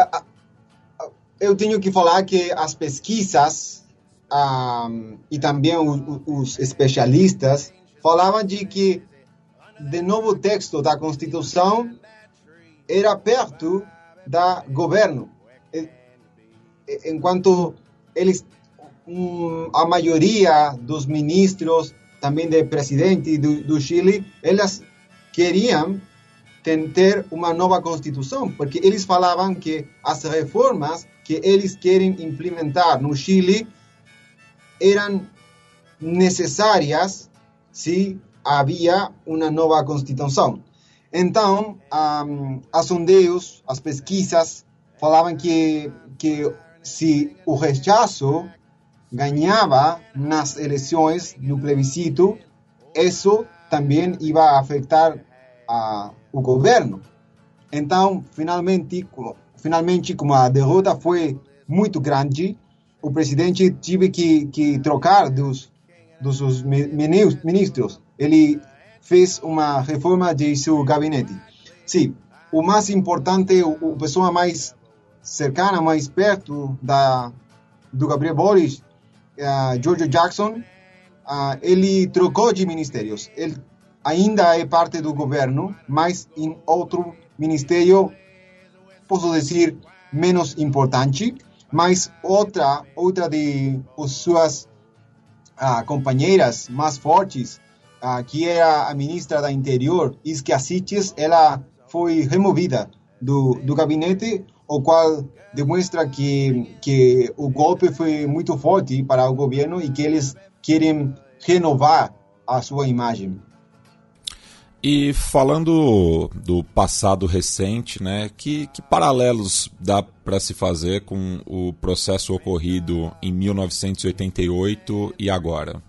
eu tenho que falar que as pesquisas ah, e também os, os especialistas falavam de que de novo texto da Constituição era perto da governo. Enquanto eles, a maioria dos ministros, também do presidente do, do Chile, elas queriam ter uma nova Constituição, porque eles falavam que as reformas que eles querem implementar no Chile eram necessárias se havia uma nova Constituição. Então, um, as sondeios, as pesquisas falavam que, que se o rechaço ganhava nas eleições no plebiscito, isso também ia afetar a, o governo. Então, finalmente, finalmente, como a derrota foi muito grande, o presidente teve que, que trocar dos, dos ministros. Ele fez uma reforma de seu gabinete. Sim, o mais importante, a pessoa mais cercana, mais perto da, do Gabriel Boris, uh, George Jackson, uh, ele trocou de ministérios. Ele ainda é parte do governo, mas em outro ministério posso dizer, menos importante, mas outra, outra de suas ah, companheiras mais fortes, ah, que era a ministra da Interior, Isquia Siches, ela foi removida do, do gabinete, o qual demonstra que, que o golpe foi muito forte para o governo e que eles querem renovar a sua imagem. E falando do passado recente, né, que, que paralelos dá para se fazer com o processo ocorrido em 1988 e agora?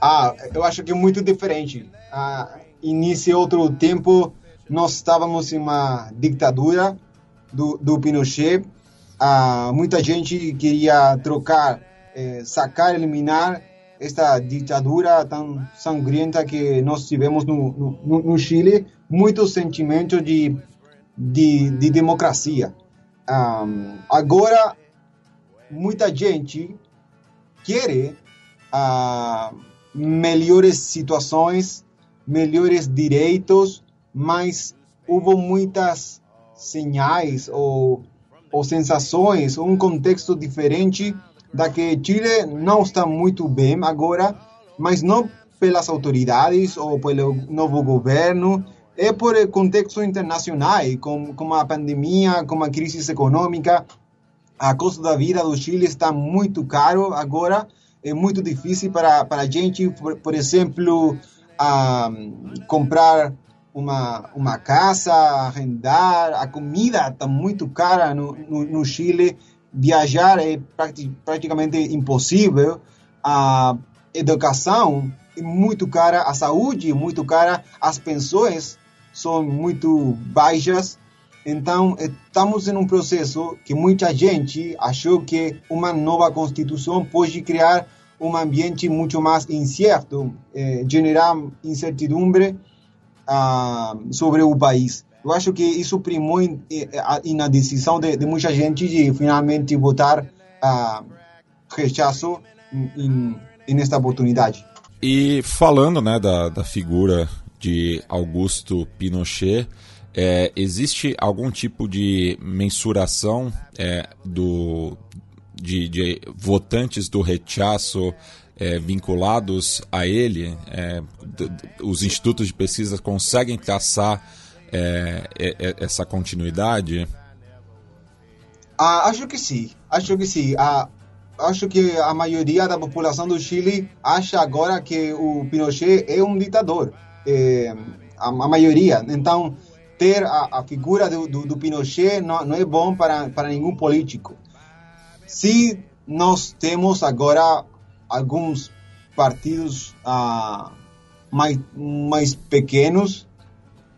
Ah, eu acho que é muito diferente. Ah, início outro tempo, nós estávamos em uma ditadura do, do Pinochet. Ah, muita gente queria trocar, eh, sacar, eliminar esta ditadura tão sangrienta que nós tivemos no, no, no Chile, muito sentimento de, de, de democracia. Um, agora, muita gente quer uh, melhores situações, melhores direitos, mas houve muitas sinais ou, ou sensações, um contexto diferente da que Chile não está muito bem agora, mas não pelas autoridades ou pelo novo governo, é por contexto internacional, com, com a pandemia, com a crise econômica, a custo da vida do Chile está muito caro agora, é muito difícil para, para a gente, por, por exemplo, a, comprar uma, uma casa, arrendar, a comida está muito cara no, no, no Chile, viajar é praticamente impossível, a educação é muito cara, a saúde é muito cara, as pensões são muito baixas. Então, estamos em um processo que muita gente achou que uma nova Constituição pode criar um ambiente muito mais incerto, eh, generar incertidumbre ah, sobre o país. Eu acho que isso primou na decisão de, de, muita gente de finalmente votar uh, rechaço em, em, nesta oportunidade. E falando né, da, da figura de Augusto Pinochet, é, existe algum tipo de mensuração é, do, de, de, votantes do rechaço é, vinculados a ele? É, os institutos de pesquisa conseguem traçar é, é, é, essa continuidade? Ah, acho que sim, acho que sim. Ah, acho que a maioria da população do Chile acha agora que o Pinochet é um ditador. É, a, a, maioria. Então, ter a, a figura do, do, do, Pinochet não, não é bom para, para nenhum político. Se nós temos agora alguns partidos ah, mais, mais pequenos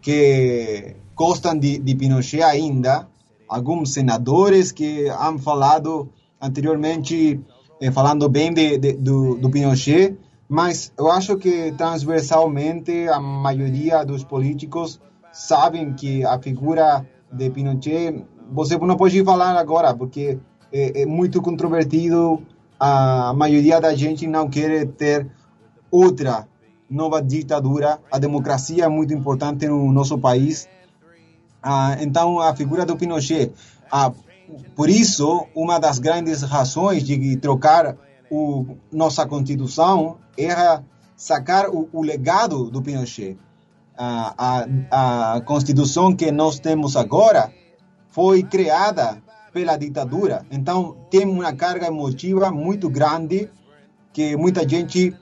que gostam de, de Pinochet ainda, alguns senadores que han falado anteriormente, eh, falando bem de, de, do, do Pinochet, mas eu acho que transversalmente a maioria dos políticos sabem que a figura de Pinochet, você não pode falar agora, porque é, é muito controvertido, a maioria da gente não quer ter outra nova ditadura, a democracia é muito importante no nosso país, ah, então, a figura do Pinochet. Ah, por isso, uma das grandes razões de trocar o, nossa Constituição era sacar o, o legado do Pinochet. A, a, a Constituição que nós temos agora foi criada pela ditadura. Então, tem uma carga emotiva muito grande que muita gente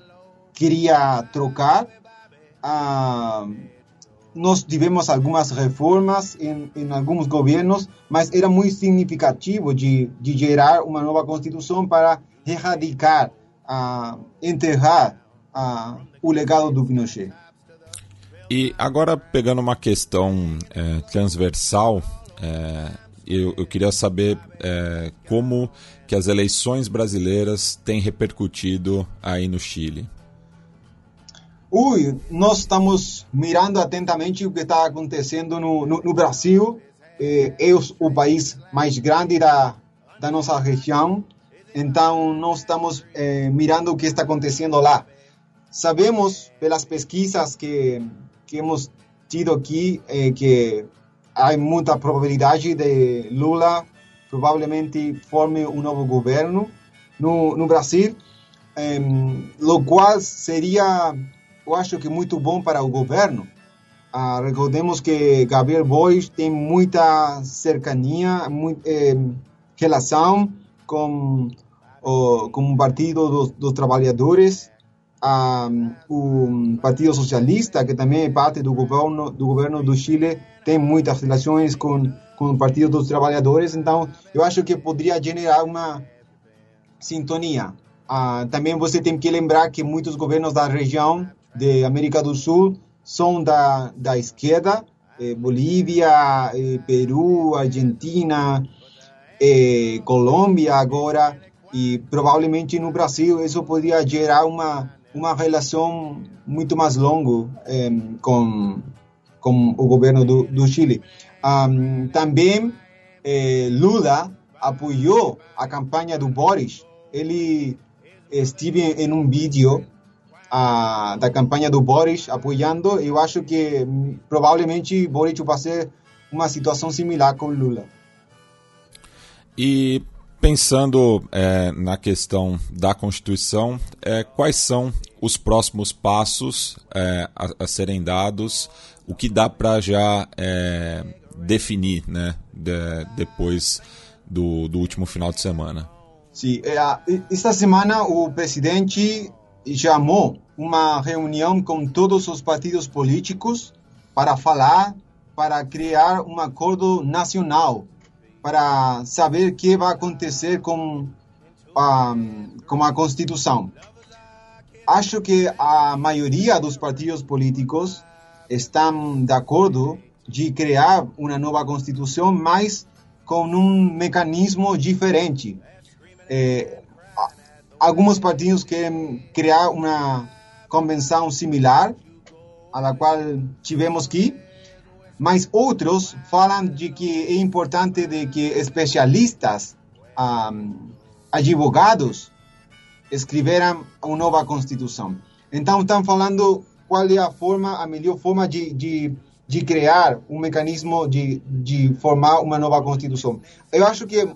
queria trocar. Ah, nós tivemos algumas reformas em, em alguns governos, mas era muito significativo de, de gerar uma nova Constituição para erradicar, uh, enterrar uh, o legado do Pinochet. E agora, pegando uma questão é, transversal, é, eu, eu, queria saber é, como que as eleições brasileiras têm repercutido aí no Chile. Ui, nós estamos mirando atentamente o que está acontecendo no, no, no Brasil. É, é, o país mais grande da, da nossa região, então nós estamos é, mirando o que está acontecendo lá. Sabemos pelas pesquisas que, que hemos tido aqui é, que há muita probabilidade de Lula provavelmente forme um novo governo no, no Brasil, é, o qual seria eu acho que muito bom para o governo. Ah, recordemos que Gabriel Bois tem muita cercania, muito, eh, relação com, o, com o Partido dos, dos Trabalhadores, ah, o Partido Socialista, que também é parte do governo do, governo do Chile, tem muitas relações com, com o Partido dos Trabalhadores, então eu acho que poderia generar uma sintonia. Ah, também você tem que lembrar que muitos governos da região de América do Sul são da, da esquerda, eh, Bolívia, eh, Peru, Argentina, eh, Colômbia agora, e provavelmente no Brasil isso poderia gerar uma, uma relação muito mais longa eh, com, com o governo do, do Chile. Um, também eh, Lula apoiou a campanha do Boris. Ele esteve em um vídeo a, da campanha do Boris apoiando, eu acho que hum, provavelmente Boris vai ser uma situação similar com Lula. E pensando é, na questão da Constituição, é, quais são os próximos passos é, a, a, serem dados? O que dá para já é, definir né, de, depois do, do último final de semana? Sim, é, esta semana o presidente chamou uma reunião com todos os partidos políticos para falar, para criar um acordo nacional, para saber o que vai acontecer com a, com a Constituição. Acho que a maioria dos partidos políticos estão de acordo de criar uma nova Constituição, mas com um mecanismo diferente. É, alguns partidos querem criar uma convenção similar à qual tivemos que mas outros falam de que é importante de que especialistas, um, advogados, escreveram uma nova constituição. Então estão falando qual é a forma, a melhor forma de, de, de criar um mecanismo de, de formar uma nova constituição. Eu acho que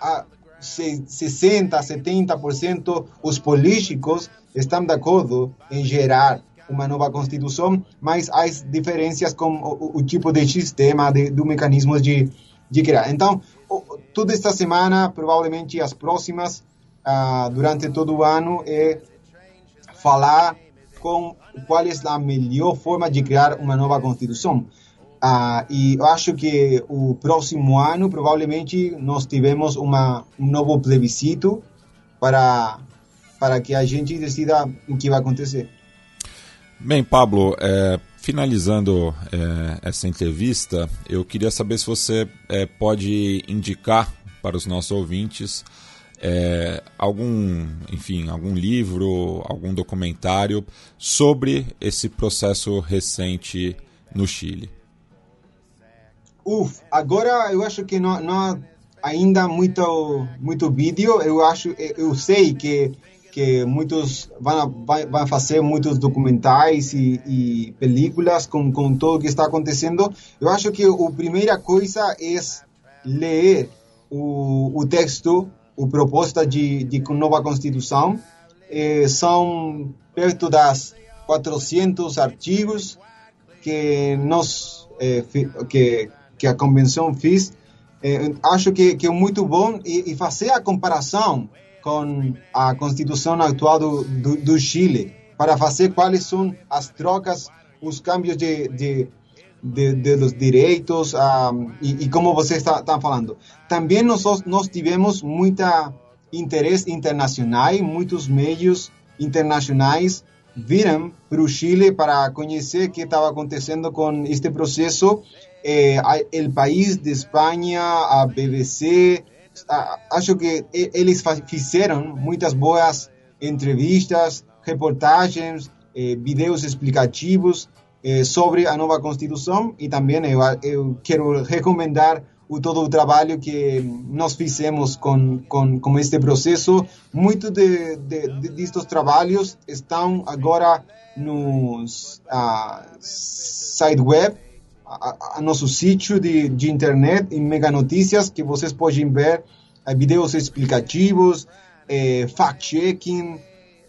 a, 60, 70% os políticos estão de acordo em gerar uma nova constituição, mas há diferenças com o, o tipo de sistema, de, do mecanismo de, de criar. Então, toda esta semana, provavelmente as próximas, uh, durante todo o ano, é falar com qual é a melhor forma de criar uma nova constituição. Uh, e eu acho que o próximo ano, provavelmente, nós tivemos uma, um novo plebiscito para, para que a gente decida o que vai acontecer. Bem, Pablo, é, finalizando é, essa entrevista, eu queria saber se você é, pode indicar para os nossos ouvintes é, algum, enfim, algum livro, algum documentário sobre esse processo recente no Chile. Uf, agora eu acho que não, não ainda muito muito vídeo. Eu acho, eu sei que que muitos vão, vão fazer muitos documentais e, e películas com, com tudo que está acontecendo. Eu acho que a primeira coisa é ler o, o texto, a proposta de, de nova Constituição. Eh, são perto das 400 artigos que nós eh, que, que a convenção fez. Eh, acho que, que é muito bom e, e fazer a comparação com a Constituição atual do, do, do Chile para fazer quais são as trocas, os cambios de, de, de, de los direitos um, e, como você está, está falando. Também nós, tivemos muita interesse internacional, muitos meios internacionais viram para o Chile para conhecer o que estava acontecendo com este processo. Eh, o país de Espanha, a BBC, acho que eles fizeram muitas boas entrevistas, reportagens, eh, vídeos explicativos sobre a nova Constituição e também eu, eu quero recomendar o, todo o trabalho que nós fizemos com, com, com este processo. Muitos de, de, de, destes trabalhos estão agora no uh, site web a, a nosso sítio de, de internet, em Mega Notícias, que vocês podem ver é, vídeos explicativos, é, fact-checking,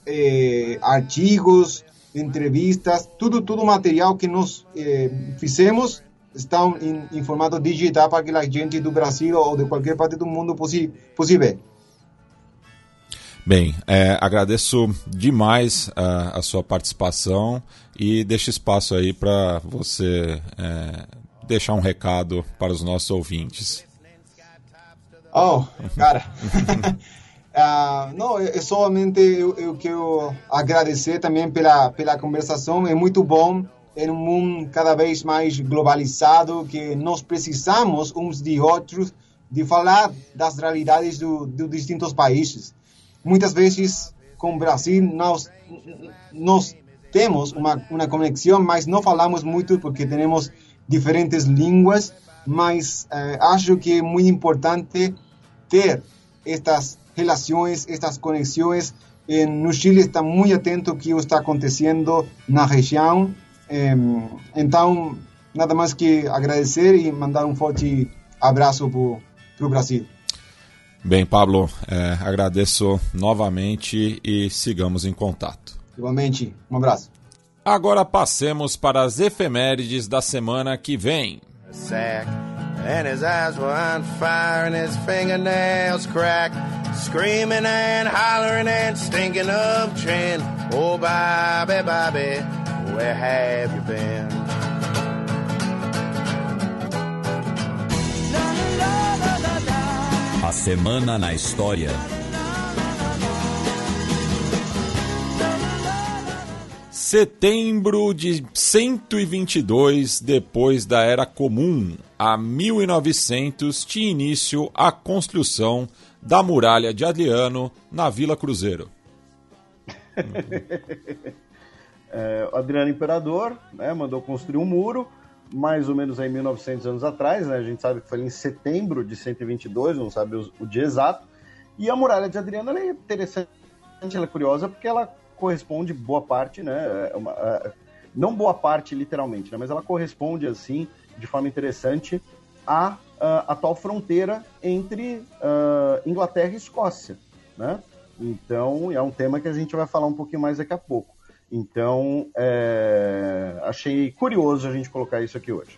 é, artigos, entrevistas, tudo, tudo material que nós é, fizemos está em, em, formato digital para que a gente do Brasil ou de qualquer parte do mundo possa, possa ver. Bem, é, agradeço demais a, a, sua participação e deixo espaço aí para você é, deixar um recado para os nossos ouvintes. Oh, cara. uh, não, é somente eu, eu, quero agradecer também pela, pela conversação. É muito bom em um mundo cada vez mais globalizado que nós precisamos uns de outros de falar das realidades do, dos distintos países muitas vezes com o Brasil nós nós temos uma, uma conexão, mas não falamos muito porque temos diferentes línguas, mas eh, acho que é muito importante ter estas relações, estas conexões. Eh, no Chile está muito atento ao que está acontecendo na região. Eh, então, nada mais que agradecer e mandar um forte abraço para o Brasil. Bem, Pablo, é, agradeço novamente e sigamos em contato. Igualmente, um abraço. Agora passemos para as efemérides da semana que vem. And his eyes were on fire and his fingernails cracked. Screaming and hollering and stinking of gin. Oh, Bobby, Bobby, where have you been? Semana na História. Setembro de 122 depois da Era Comum, a 1900 tinha início a construção da Muralha de Adriano na Vila Cruzeiro. é, Adriano Imperador né, mandou construir um muro mais ou menos aí 1900 anos atrás, né? A gente sabe que foi em setembro de 122, não sabe o, o dia exato. E a muralha de Adriano é interessante, ela é curiosa porque ela corresponde boa parte, né? É uma, é, não boa parte literalmente, né? Mas ela corresponde assim de forma interessante à, atual fronteira entre uh, Inglaterra e Escócia, né? Então é um tema que a gente vai falar um pouquinho mais daqui a pouco. Então, é, achei curioso a gente colocar isso aqui hoje.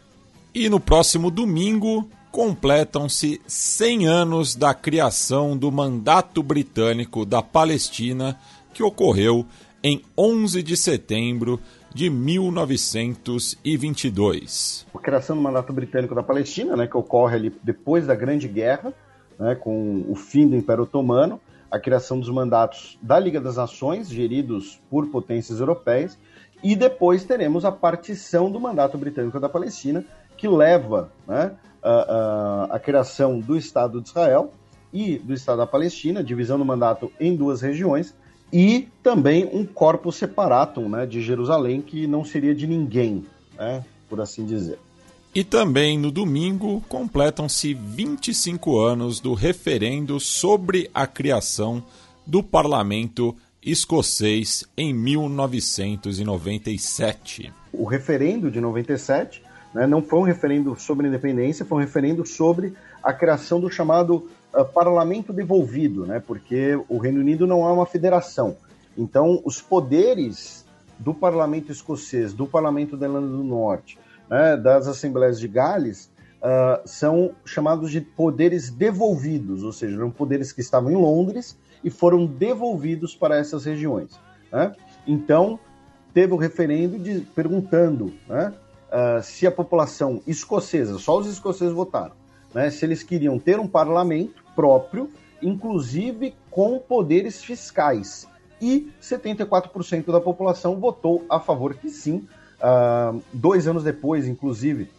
E no próximo domingo completam-se 100 anos da criação do Mandato Britânico da Palestina, que ocorreu em 11 de setembro de 1922. A criação do mandato britânico da Palestina, né, que ocorre ali depois da Grande Guerra, né, com o fim do Império Otomano, a criação dos mandatos da Liga das Nações, geridos por potências europeias, e depois teremos a partição do mandato britânico da Palestina, que leva né, a, a, a, criação do Estado de Israel e do Estado da Palestina, divisão do mandato em duas regiões, e também um corpo separatum né, de Jerusalém, que não seria de ninguém, né, por assim dizer. E também no domingo completam-se 25 anos do referendo sobre a criação do parlamento escocês em 1997. O referendo de 97 né, não foi um referendo sobre a independência, foi um referendo sobre a criação do chamado uh, parlamento devolvido, né, porque o Reino Unido não é uma federação. Então, os poderes do parlamento escocês, do parlamento da Irlanda do Norte, né, das assembleias de Gales, uh, são chamados de poderes devolvidos, ou seja, eram poderes que estavam em Londres e foram devolvidos para essas regiões. Né? Então, teve o um referendo de, perguntando né, uh, se a população escocesa, só os escoceses votaram, né, se eles queriam ter um parlamento próprio, inclusive com poderes fiscais. E 74% da população votou a favor que sim. Uh, dois anos depois, inclusive,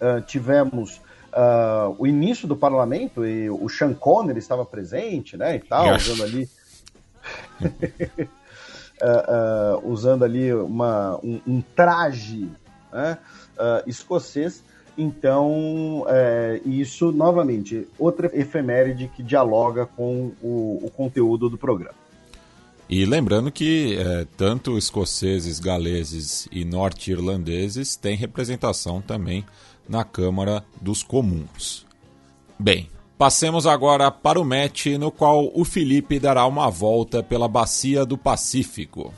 uh, tivemos uh, o início do parlamento e o Sean Connery estava presente, né, e tal, usando ali usando ali uma, um, um traje né, escocês. Então, é, isso, novamente, outra efeméride que dialoga com o, o conteúdo do programa. E lembrando que é, tanto escoceses, galeses e norte-irlandeses têm representação também na Câmara dos Comuns. Bem, passemos agora para o match no qual o Felipe dará uma volta pela Bacia do Pacífico.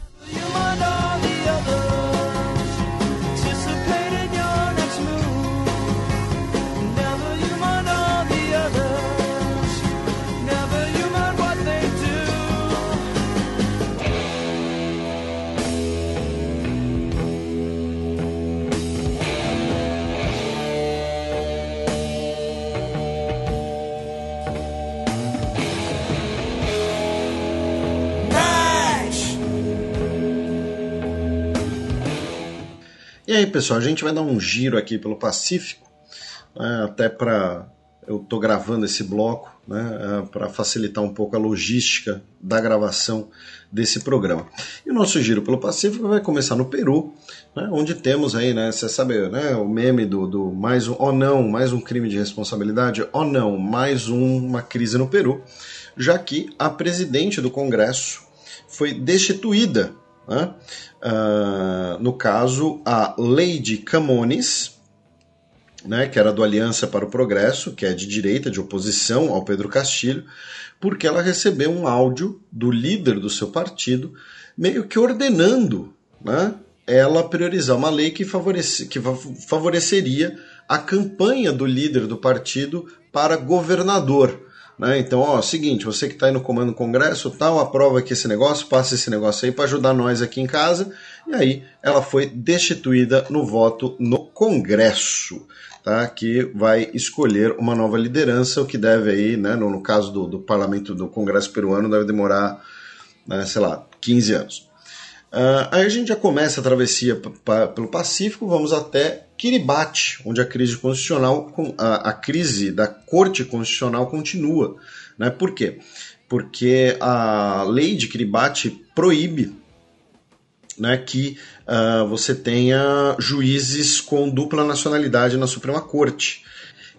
Aí, pessoal, a gente vai dar um giro aqui pelo Pacífico, né, até para. Eu estou gravando esse bloco né, é, para facilitar um pouco a logística da gravação desse programa. E o nosso giro pelo Pacífico vai começar no Peru, né, onde temos aí, né, você sabe, né, o meme do, do mais um, oh não, mais um crime de responsabilidade, oh não, mais um, uma crise no Peru, já que a presidente do Congresso foi destituída né? Uh, no caso, a Lady Camones, né, que era do Aliança para o Progresso, que é de direita, de oposição ao Pedro Castilho, porque ela recebeu um áudio do líder do seu partido, meio que ordenando né, ela priorizar uma lei que, favorece, que favoreceria a campanha do líder do partido para governador. Né? Então, ó, seguinte, você que está aí no comando do Congresso, tal, aprova aqui esse negócio, passa esse negócio aí para ajudar nós aqui em casa. E aí ela foi destituída no voto no Congresso, tá? Que vai escolher uma nova liderança, o que deve aí, né? No, no caso do, do parlamento do Congresso peruano, deve demorar, né, sei lá, 15 anos. Uh, aí a gente já começa a travessia pelo Pacífico, vamos até Kiribati, onde a crise constitucional, a, a, crise da Corte Constitucional continua. Né? Por quê? Porque a lei de Kiribati proíbe né, que uh, você tenha juízes com dupla nacionalidade na Suprema Corte.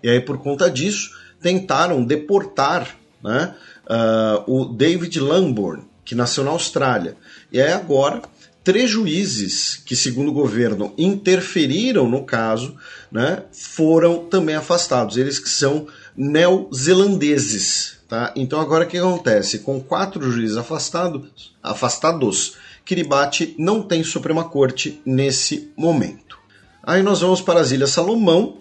E aí, por conta disso, tentaram deportar né, uh, o David Lamborn, que nasceu na Austrália. E aí agora, três juízes que, segundo o governo, interferiram no caso, né, foram também afastados. Eles que são neozelandeses. Tá? Então agora o que acontece? Com quatro juízes afastados, afastados, Kiribati não tem Suprema Corte nesse momento. Aí nós vamos para as Ilhas Salomão,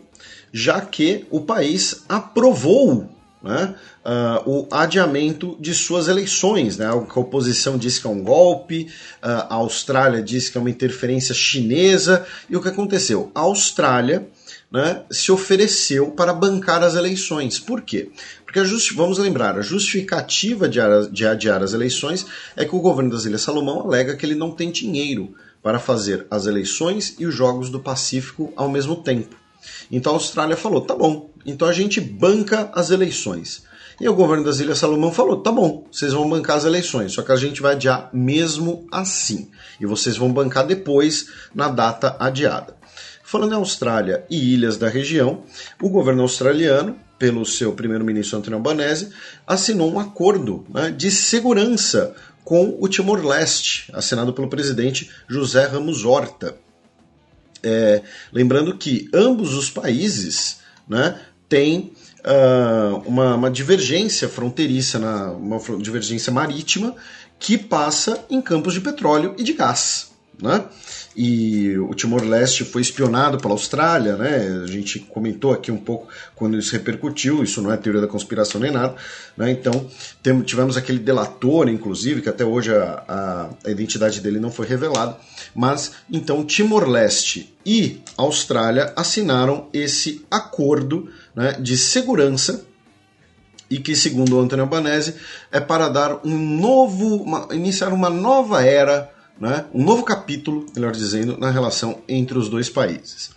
já que o país aprovou né, uh, o adiamento de suas eleições. Né? A oposição diz que é um golpe, uh, a Austrália diz que é uma interferência chinesa. E o que aconteceu? A Austrália né, se ofereceu para bancar as eleições. Por quê? Porque vamos lembrar, a justificativa de, de adiar as eleições é que o governo das Ilhas Salomão alega que ele não tem dinheiro para fazer as eleições e os Jogos do Pacífico ao mesmo tempo. Então a Austrália falou: tá bom, então a gente banca as eleições. E o governo das Ilhas Salomão falou: tá bom, vocês vão bancar as eleições, só que a gente vai adiar mesmo assim. E vocês vão bancar depois na data adiada. Falando em Austrália e ilhas da região, o governo australiano, pelo seu primeiro-ministro Anthony Albanese, assinou um acordo né, de segurança com o Timor-Leste, assinado pelo presidente José Ramos Horta. É, lembrando que ambos os países né, têm uh, uma, uma, divergência fronteiriça, na, uma divergência marítima, que passa em campos de petróleo e de gás. Né? e o Timor-Leste foi espionado pela Austrália, né? A gente comentou aqui um pouco quando isso repercutiu, isso não é teoria da conspiração nem nada, né? Então tivemos aquele delator, inclusive, que até hoje a, a, a identidade dele não foi revelada, mas então Timor-Leste e Austrália assinaram esse acordo né, de segurança e que, segundo o Antônio Albanese, é para dar um novo, uma, iniciar uma nova era né, um novo capítulo, melhor dizendo, na relação entre os dois países.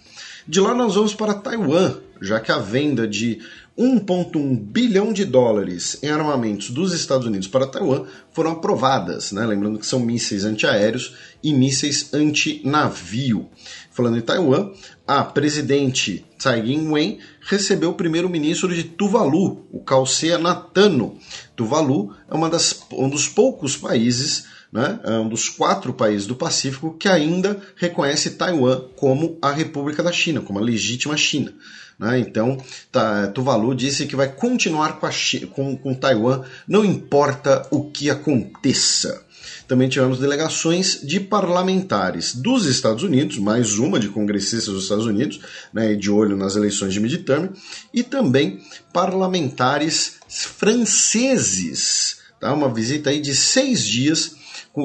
De lá nós vamos para Taiwan, já que a venda de 1,1 bilhão de dólares em armamentos dos Estados Unidos para Taiwan foram aprovadas, né? lembrando que são mísseis antiaéreos e mísseis antinavio. Falando em Taiwan, a presidente Tsai Ing-wen recebeu o primeiro-ministro de Tuvalu, o Calcea Natano. Tuvalu é uma das, um dos poucos países né, é um dos quatro países do Pacífico que ainda reconhece Taiwan como a República da China, como a legítima China. Né? Então, tá, Tuvalu disse que vai continuar com, China, com, com Taiwan, não importa o que aconteça. Também tivemos delegações de parlamentares dos Estados Unidos, mais uma de congressistas dos Estados Unidos, né, de olho nas eleições de midterm, e também parlamentares franceses. Tá? Uma visita aí de seis dias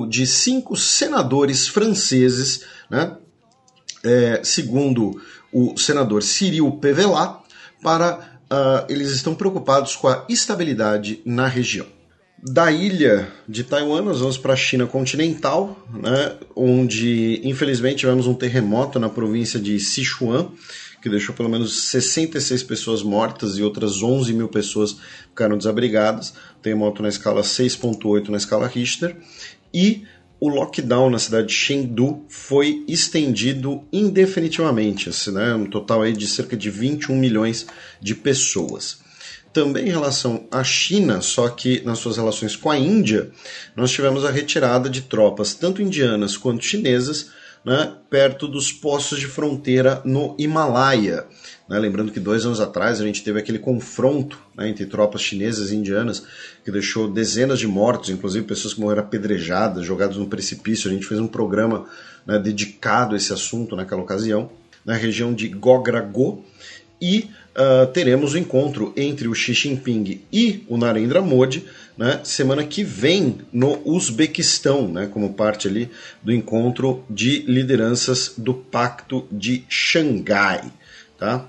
de cinco senadores franceses, né, é, segundo o senador Cyril Pevelat, para uh, eles estão preocupados com a estabilidade na região. Da ilha de Taiwan, nós vamos para a China continental, né, onde infelizmente tivemos um terremoto na província de Sichuan, que deixou pelo menos 66 pessoas mortas e outras 11 mil pessoas ficaram desabrigadas. Terremoto na escala 6.8 na escala Richter e o lockdown na cidade de Chengdu foi estendido indefinitivamente, assim, né, um total aí de cerca de 21 milhões de pessoas. Também em relação à China, só que nas suas relações com a Índia, nós tivemos a retirada de tropas tanto indianas quanto chinesas né, perto dos postos de fronteira no Himalaia. Né? Lembrando que dois anos atrás a gente teve aquele confronto né, entre tropas chinesas e indianas que deixou dezenas de mortos, inclusive pessoas que morreram apedrejadas, jogadas no precipício. A gente fez um programa né, dedicado a esse assunto naquela ocasião, na região de Gogrago. E uh, teremos o encontro entre o Xi Jinping e o Narendra Modi né, semana que vem no Uzbequistão, né, como parte ali do encontro de lideranças do Pacto de Xangai. Tá?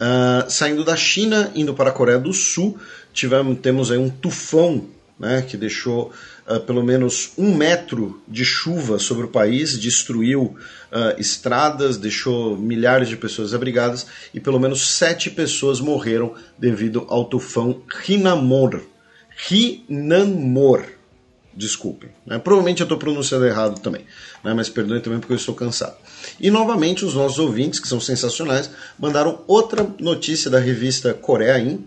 Uh, saindo da China, indo para a Coreia do Sul, tivemos, temos aí um tufão né, que deixou uh, pelo menos um metro de chuva sobre o país, destruiu uh, estradas, deixou milhares de pessoas abrigadas e pelo menos sete pessoas morreram devido ao tufão Rinamor. Rinamor. Desculpem. Né? Provavelmente eu estou pronunciando errado também, né? mas perdoem também porque eu estou cansado. E novamente os nossos ouvintes, que são sensacionais, mandaram outra notícia da revista Coreia In,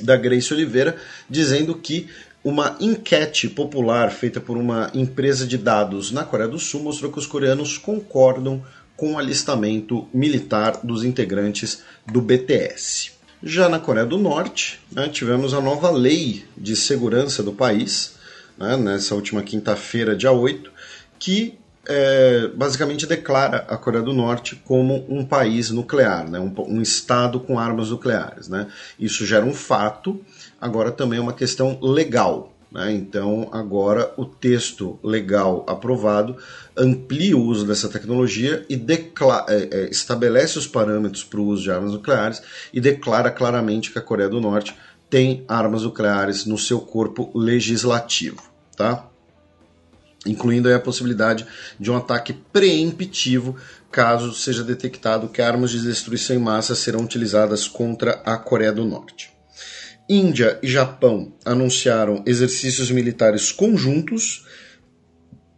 da Grace Oliveira, dizendo que uma enquete popular feita por uma empresa de dados na Coreia do Sul mostrou que os coreanos concordam com o alistamento militar dos integrantes do BTS. Já na Coreia do Norte, né, tivemos a nova lei de segurança do país, né, nessa última quinta-feira, dia 8, que é, basicamente declara a Coreia do Norte como um país nuclear, né, um, um estado com armas nucleares. Né. Isso gera um fato, agora também é uma questão legal. Né? Então, agora o texto legal aprovado amplia o uso dessa tecnologia e é, é, estabelece os parâmetros para o uso de armas nucleares e declara claramente que a Coreia do Norte tem armas nucleares no seu corpo legislativo. Tá? incluindo a possibilidade de um ataque preemptivo caso seja detectado que armas de destruição em massa serão utilizadas contra a Coreia do Norte. Índia e Japão anunciaram exercícios militares conjuntos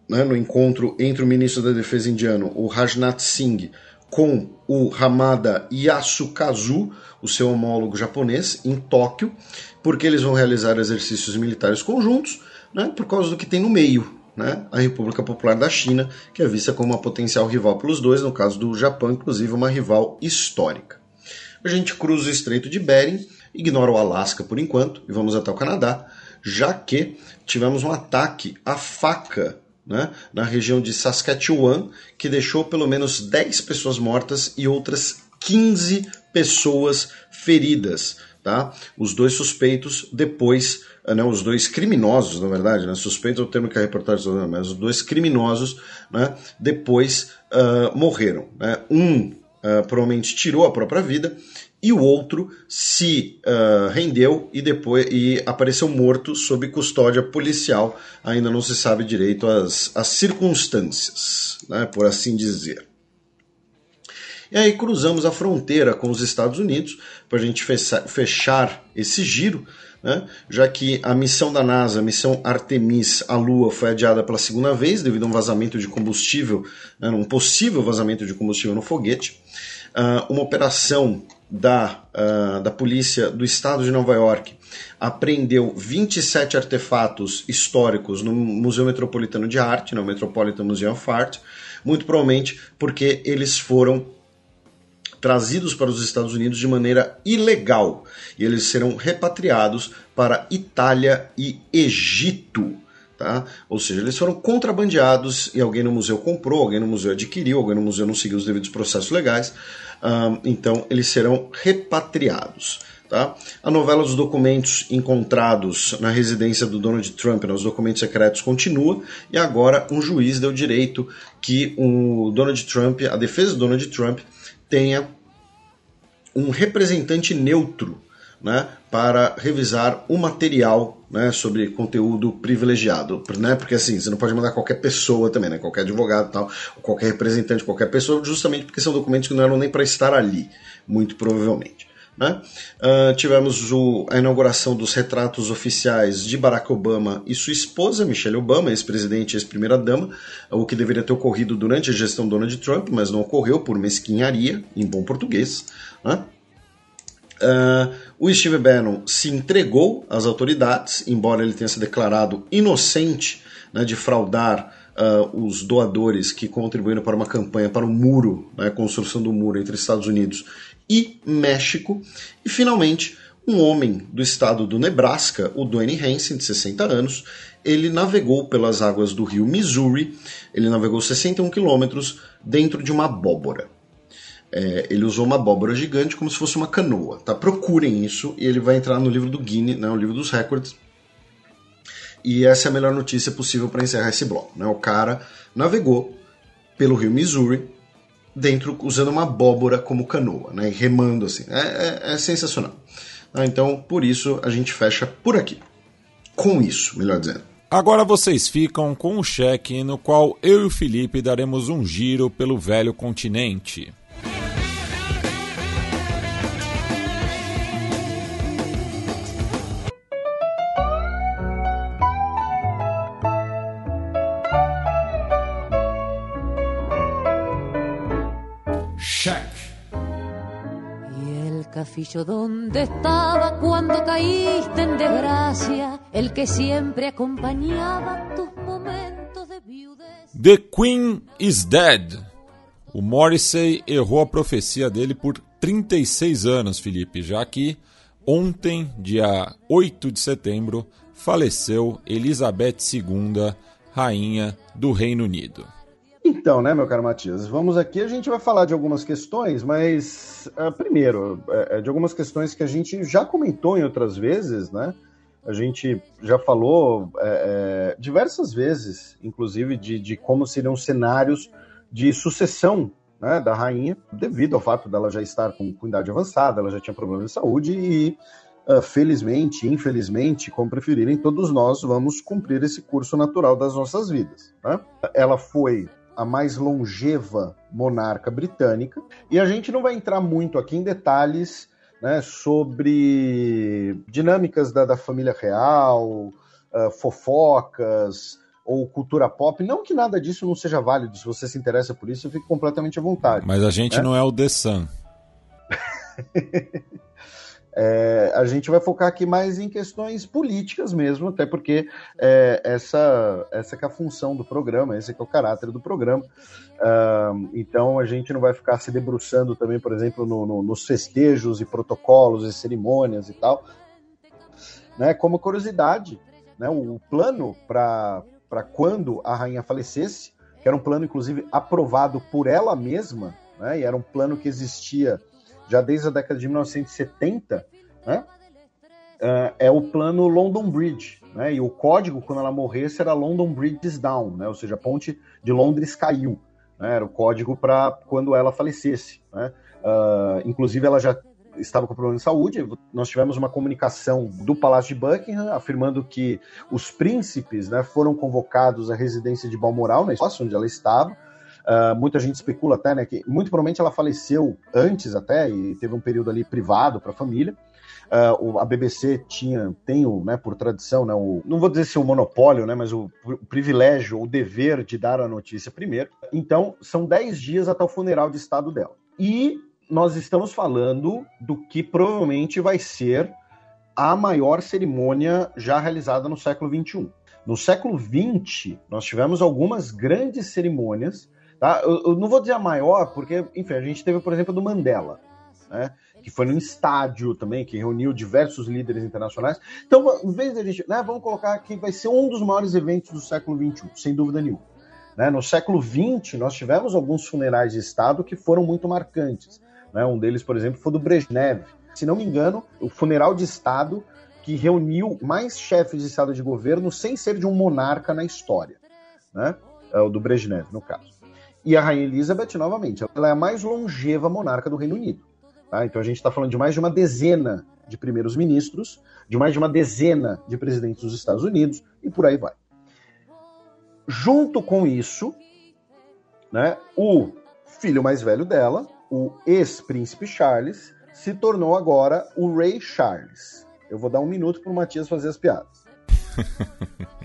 né, no encontro entre o ministro da Defesa indiano, o Rajnath Singh, com o Hamada Yasukazu, o seu homólogo japonês, em Tóquio, porque eles vão realizar exercícios militares conjuntos, né, por causa do que tem no meio, né, a República Popular da China, que é vista como uma potencial rival pelos dois, no caso do Japão, inclusive uma rival histórica. A gente cruza o Estreito de Bering ignora o Alasca por enquanto e vamos até o Canadá, já que tivemos um ataque à faca né, na região de Saskatchewan, que deixou pelo menos 10 pessoas mortas e outras 15 pessoas feridas. Tá? Os dois suspeitos depois, né, os dois criminosos, na verdade, né, suspeito é o termo que a reportagem está mas os dois criminosos né, depois uh, morreram. Né? Um uh, provavelmente tirou a própria vida e o outro se uh, rendeu e depois e apareceu morto sob custódia policial. Ainda não se sabe direito as, as circunstâncias, né, por assim dizer. E aí cruzamos a fronteira com os Estados Unidos para a gente fechar esse giro, né, já que a missão da NASA, a missão Artemis à Lua, foi adiada pela segunda vez devido a um vazamento de combustível, né, um possível vazamento de combustível no foguete. Uh, uma operação da, uh, da polícia do estado de Nova York apreendeu 27 artefatos históricos no Museu Metropolitano de Arte, no Metropolitan Museum of Art, muito provavelmente porque eles foram trazidos para os Estados Unidos de maneira ilegal e eles serão repatriados para Itália e Egito. Tá? Ou seja, eles foram contrabandeados e alguém no museu comprou, alguém no museu adquiriu, alguém no museu não seguiu os devidos processos legais, então eles serão repatriados. Tá? A novela dos documentos encontrados na residência do Donald Trump, nos né, documentos secretos, continua e agora um juiz deu direito que o Donald Trump, a defesa do Donald Trump, tenha um representante neutro né, para revisar o material né, sobre conteúdo privilegiado, né, porque assim, você não pode mandar qualquer pessoa também, né, qualquer advogado tal, qualquer representante, qualquer pessoa, justamente porque são documentos que não eram nem para estar ali, muito provavelmente. Né? Uh, tivemos o, a inauguração dos retratos oficiais de Barack Obama e sua esposa, Michelle Obama, ex-presidente e ex-primeira-dama, o que deveria ter ocorrido durante a gestão Donald Trump, mas não ocorreu por mesquinharia, em bom português. Né? Uh, o Steve Bannon se entregou às autoridades, embora ele tenha se declarado inocente né, de fraudar uh, os doadores que contribuíram para uma campanha para o muro, né, construção do muro entre Estados Unidos e México. E finalmente, um homem do estado do Nebraska, o Dwayne Hansen, de 60 anos, ele navegou pelas águas do rio Missouri, ele navegou 61 quilômetros dentro de uma abóbora. É, ele usou uma abóbora gigante como se fosse uma canoa. Tá? Procurem isso e ele vai entrar no livro do Guinness, né, o livro dos recordes. E essa é a melhor notícia possível para encerrar esse bloco. Né? O cara navegou pelo rio Missouri dentro usando uma abóbora como canoa, né? remando assim. É, é, é sensacional. Ah, então, por isso, a gente fecha por aqui. Com isso, melhor dizendo. Agora vocês ficam com o cheque no qual eu e o Felipe daremos um giro pelo velho continente. Castillo donde estaba cuando caíste en desgracia, el que siempre acompañaba tus momentos de viudez. The Queen is Dead. O Morrissey errou a profecia dele por 36 anos, Felipe, já que ontem, dia 8 de setembro, faleceu Elizabeth II, rainha do Reino Unido. Então, né, meu caro Matias, vamos aqui, a gente vai falar de algumas questões, mas uh, primeiro, uh, de algumas questões que a gente já comentou em outras vezes, né? A gente já falou é, diversas vezes, inclusive, de, de como seriam cenários de sucessão né, da rainha, devido ao fato dela já estar com, com idade avançada, ela já tinha problemas de saúde e, uh, felizmente, infelizmente, como preferirem, todos nós vamos cumprir esse curso natural das nossas vidas. Né? Ela foi a mais longeva monarca britânica, e a gente não vai entrar muito aqui em detalhes né, sobre dinâmicas da, da família real, uh, fofocas ou cultura pop. Não que nada disso não seja válido, se você se interessa por isso, fique completamente à vontade. Mas a gente né? não é o The Sun. É, a gente vai focar aqui mais em questões políticas mesmo, até porque é, essa, essa é a função do programa, esse é, é o caráter do programa. Uh, então a gente não vai ficar se debruçando também, por exemplo, no, no, nos festejos e protocolos e cerimônias e tal. Né, como curiosidade, né, o plano para quando a rainha falecesse, que era um plano inclusive aprovado por ela mesma, né, e era um plano que existia já desde a década de 1970, né? Uh, é o plano London Bridge, né? E o código, quando ela morresse, era London Bridge down, né? Ou seja, a ponte de Londres caiu. Né? Era o código para quando ela falecesse. Né? Uh, inclusive, ela já estava com problema de saúde. Nós tivemos uma comunicação do Palácio de Buckingham afirmando que os príncipes né, foram convocados à residência de Balmoral, na Escócia, onde ela estava. Uh, muita gente especula até, né, que muito provavelmente ela faleceu antes até e teve um período ali privado para a família. Uh, a BBC tinha, tem o, né, por tradição, né, o, não vou dizer se o monopólio, né, mas o, o privilégio, o dever de dar a notícia primeiro. Então, são 10 dias até o funeral de estado dela. E nós estamos falando do que provavelmente vai ser a maior cerimônia já realizada no século XXI. No século XX, nós tivemos algumas grandes cerimônias Tá? Eu, eu, não vou dizer a maior, porque, enfim, a gente teve, por exemplo, do Mandela, né? que foi num estádio também, que reuniu diversos líderes internacionais. Então, em vez de a gente, né, vamos colocar que vai ser um dos maiores eventos do século XXI, sem dúvida nenhuma. Né? No século XX, nós tivemos alguns funerais de Estado que foram muito marcantes. Né? Um deles, por exemplo, foi do Brezhnev. Se não me engano, o funeral de Estado que reuniu mais chefes de Estado de governo sem ser de um monarca na história. Né? É o do Brezhnev, no caso. E a Rainha Elizabeth, novamente, ela é a mais longeva monarca do Reino Unido. Tá? Então a gente está falando de mais de uma dezena de primeiros ministros, de mais de uma dezena de presidentes dos Estados Unidos e por aí vai. Junto com isso, né, o filho mais velho dela, o ex-príncipe Charles, se tornou agora o rei Charles. Eu vou dar um minuto para o Matias fazer as piadas.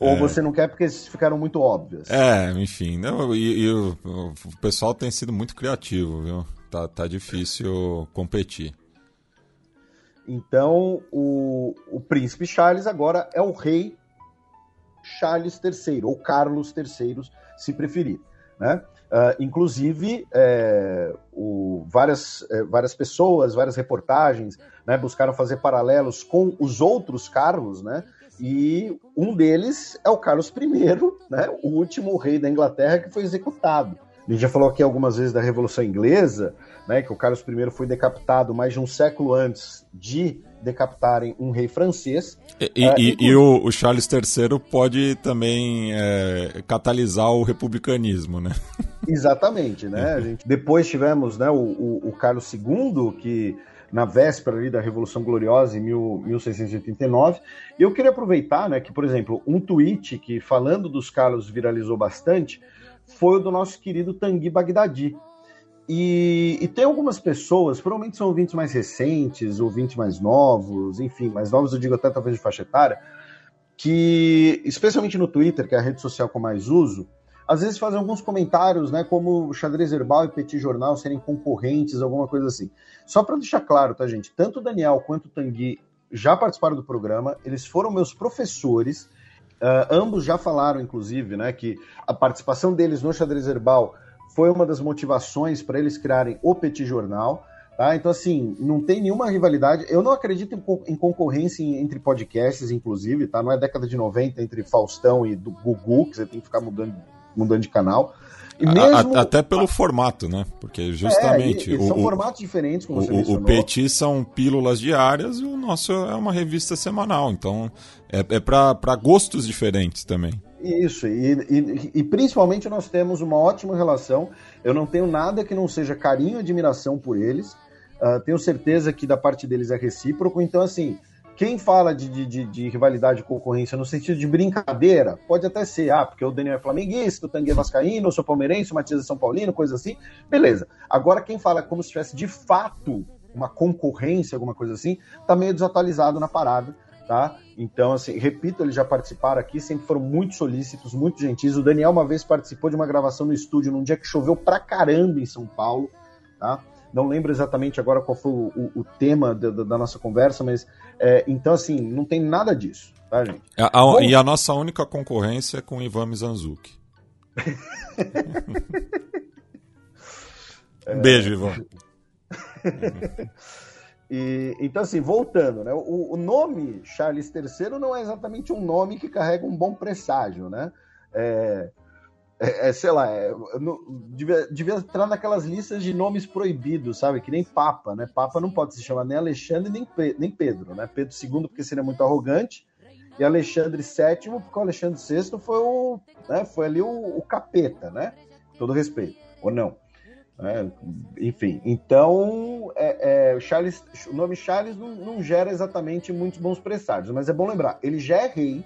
Ou é. você não quer porque ficaram muito óbvias? É, enfim. Não, e, e o, o, pessoal tem sido muito criativo, viu? Tá, tá difícil competir. Então, o, o príncipe Charles agora é o rei Charles III, ou Carlos III, se preferir. Né? Uh, inclusive, é, o, várias, é, várias pessoas, várias reportagens né, buscaram fazer paralelos com os outros Carlos, né? E um deles é o Carlos I, né, o último rei da Inglaterra que foi executado. A gente já falou aqui algumas vezes da Revolução Inglesa, né, que o Carlos I foi decapitado mais de um século antes de decapitarem um rei francês. E, e, uh, e o, o, Charles III pode também é, catalisar o republicanismo, né? Exatamente, né? Gente, depois tivemos né, o, o, o Carlos II, que na véspera ali da Revolução Gloriosa, em 1689. E eu queria aproveitar, né, que, por exemplo, um tweet que, falando dos Carlos, viralizou bastante, foi o do nosso querido Tanguy Bagdadi. E, e, tem algumas pessoas, provavelmente são ouvintes mais recentes, ouvintes mais novos, enfim, mais novos eu digo até talvez de faixa etária, que, especialmente no Twitter, que é a rede social com mais uso, às vezes fazem alguns comentários, né, como Xadrez Herbal e Petit Jornal serem concorrentes, alguma coisa assim. Só para deixar claro, tá, gente? Tanto o Daniel quanto o Tanguy já participaram do programa, eles foram meus professores, uh, ambos já falaram, inclusive, né, que a participação deles no Xadrez Herbal foi uma das motivações para eles criarem o Petit Jornal. Tá? Então, assim, não tem nenhuma rivalidade. Eu não acredito em, concorrência entre podcasts, inclusive, tá? Não é década de 90 entre Faustão e do Gugu, que você tem que ficar mudando mudando de canal. Mesmo... Até pelo formato, né? Porque justamente. É, e, e são o, formatos diferentes, como o, você mencionou. O Petit são pílulas diárias e o nosso é uma revista semanal. Então é, é para gostos diferentes também. Isso, e, e, e, principalmente nós temos uma ótima relação. Eu não tenho nada que não seja carinho e admiração por eles. Uh, tenho certeza que da parte deles é recíproco. Então, assim, quem fala de, de, de, rivalidade e concorrência no sentido de brincadeira, pode até ser, ah, porque o Daniel é flamenguista, o Tanguy é vascaíno, eu sou palmeirense, o Matias é São Paulino, coisa assim, beleza. Agora, quem fala como se tivesse de fato uma concorrência, alguma coisa assim, tá meio desatualizado na parada, tá? Então, assim, repito, eles já participaram aqui, sempre foram muito solícitos, muito gentis. O Daniel uma vez participou de uma gravação no estúdio num dia que choveu pra caramba em São Paulo, tá? não lembro exatamente agora qual foi o, o, o tema da, da, nossa conversa, mas é, então assim, não tem nada disso, tá, gente? A, a, e a nossa única concorrência é com o Ivan Mizanzuki. Beijo, Ivan. e, então, assim, voltando, né? O, o, nome Charles III não é exatamente um nome que carrega um bom presságio, né? É, é, é, sei lá, é, devia, devia entrar naquelas listas de nomes proibidos, sabe? Que nem Papa, né? Papa não pode se chamar nem Alexandre nem, nem Pedro, né? Pedro II porque seria muito arrogante e Alexandre VII porque o Alexandre VI foi o, né? Foi ali o, o capeta, né? Todo respeito, ou não? É, enfim, então é, é, Charles, o nome Charles não, não, gera exatamente muitos bons presságios, mas é bom lembrar, ele já é rei,